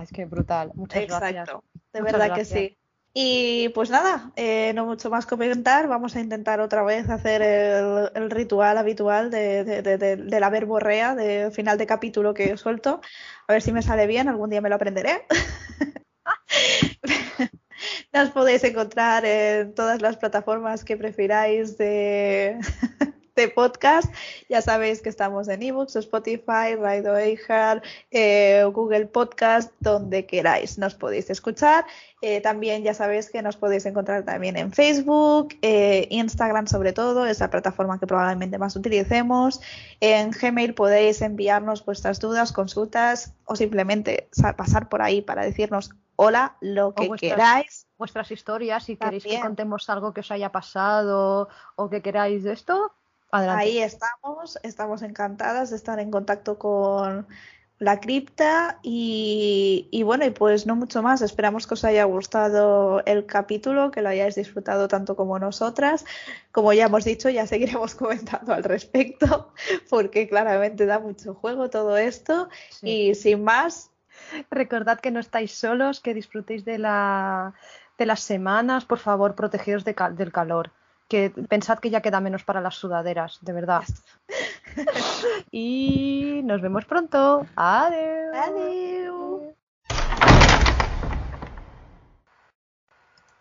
es que brutal. Muchas Exacto. gracias. De verdad que sí. Y pues nada, eh, no mucho más comentar. Vamos a intentar otra vez hacer el, ritual habitual de, de, la verborrea de final de capítulo que suelto. A ver si me sale bien, algún día me lo aprenderé. [laughs] Nos podéis encontrar en todas las plataformas que prefiráis de, de podcast. Ya sabéis que estamos en ebooks, Spotify, Radio eh, Google Podcast, donde queráis nos podéis escuchar. Eh, también ya sabéis que nos podéis encontrar también en Facebook, eh, Instagram sobre todo, es la plataforma que probablemente más utilicemos. En Gmail podéis enviarnos vuestras dudas, consultas o simplemente pasar por ahí para decirnos hola, lo que queráis. Vuestras historias, si queréis que contemos algo que os haya pasado o que queráis de esto, Ahí estamos, estamos encantadas de estar en contacto con la cripta y, bueno, y pues no mucho más. Esperamos que os haya gustado el capítulo, que lo hayáis disfrutado tanto como nosotras. Como ya hemos dicho, ya seguiremos [laughs] comentando al respecto, porque claramente da mucho juego todo esto. Y sin más. Recordad que no estáis solos, que disfrutéis de, la, de las semanas, por favor, protegidos del calor que pensad que ya queda menos para las sudaderas, de verdad. [laughs] y nos vemos pronto. Adiós. Adiós.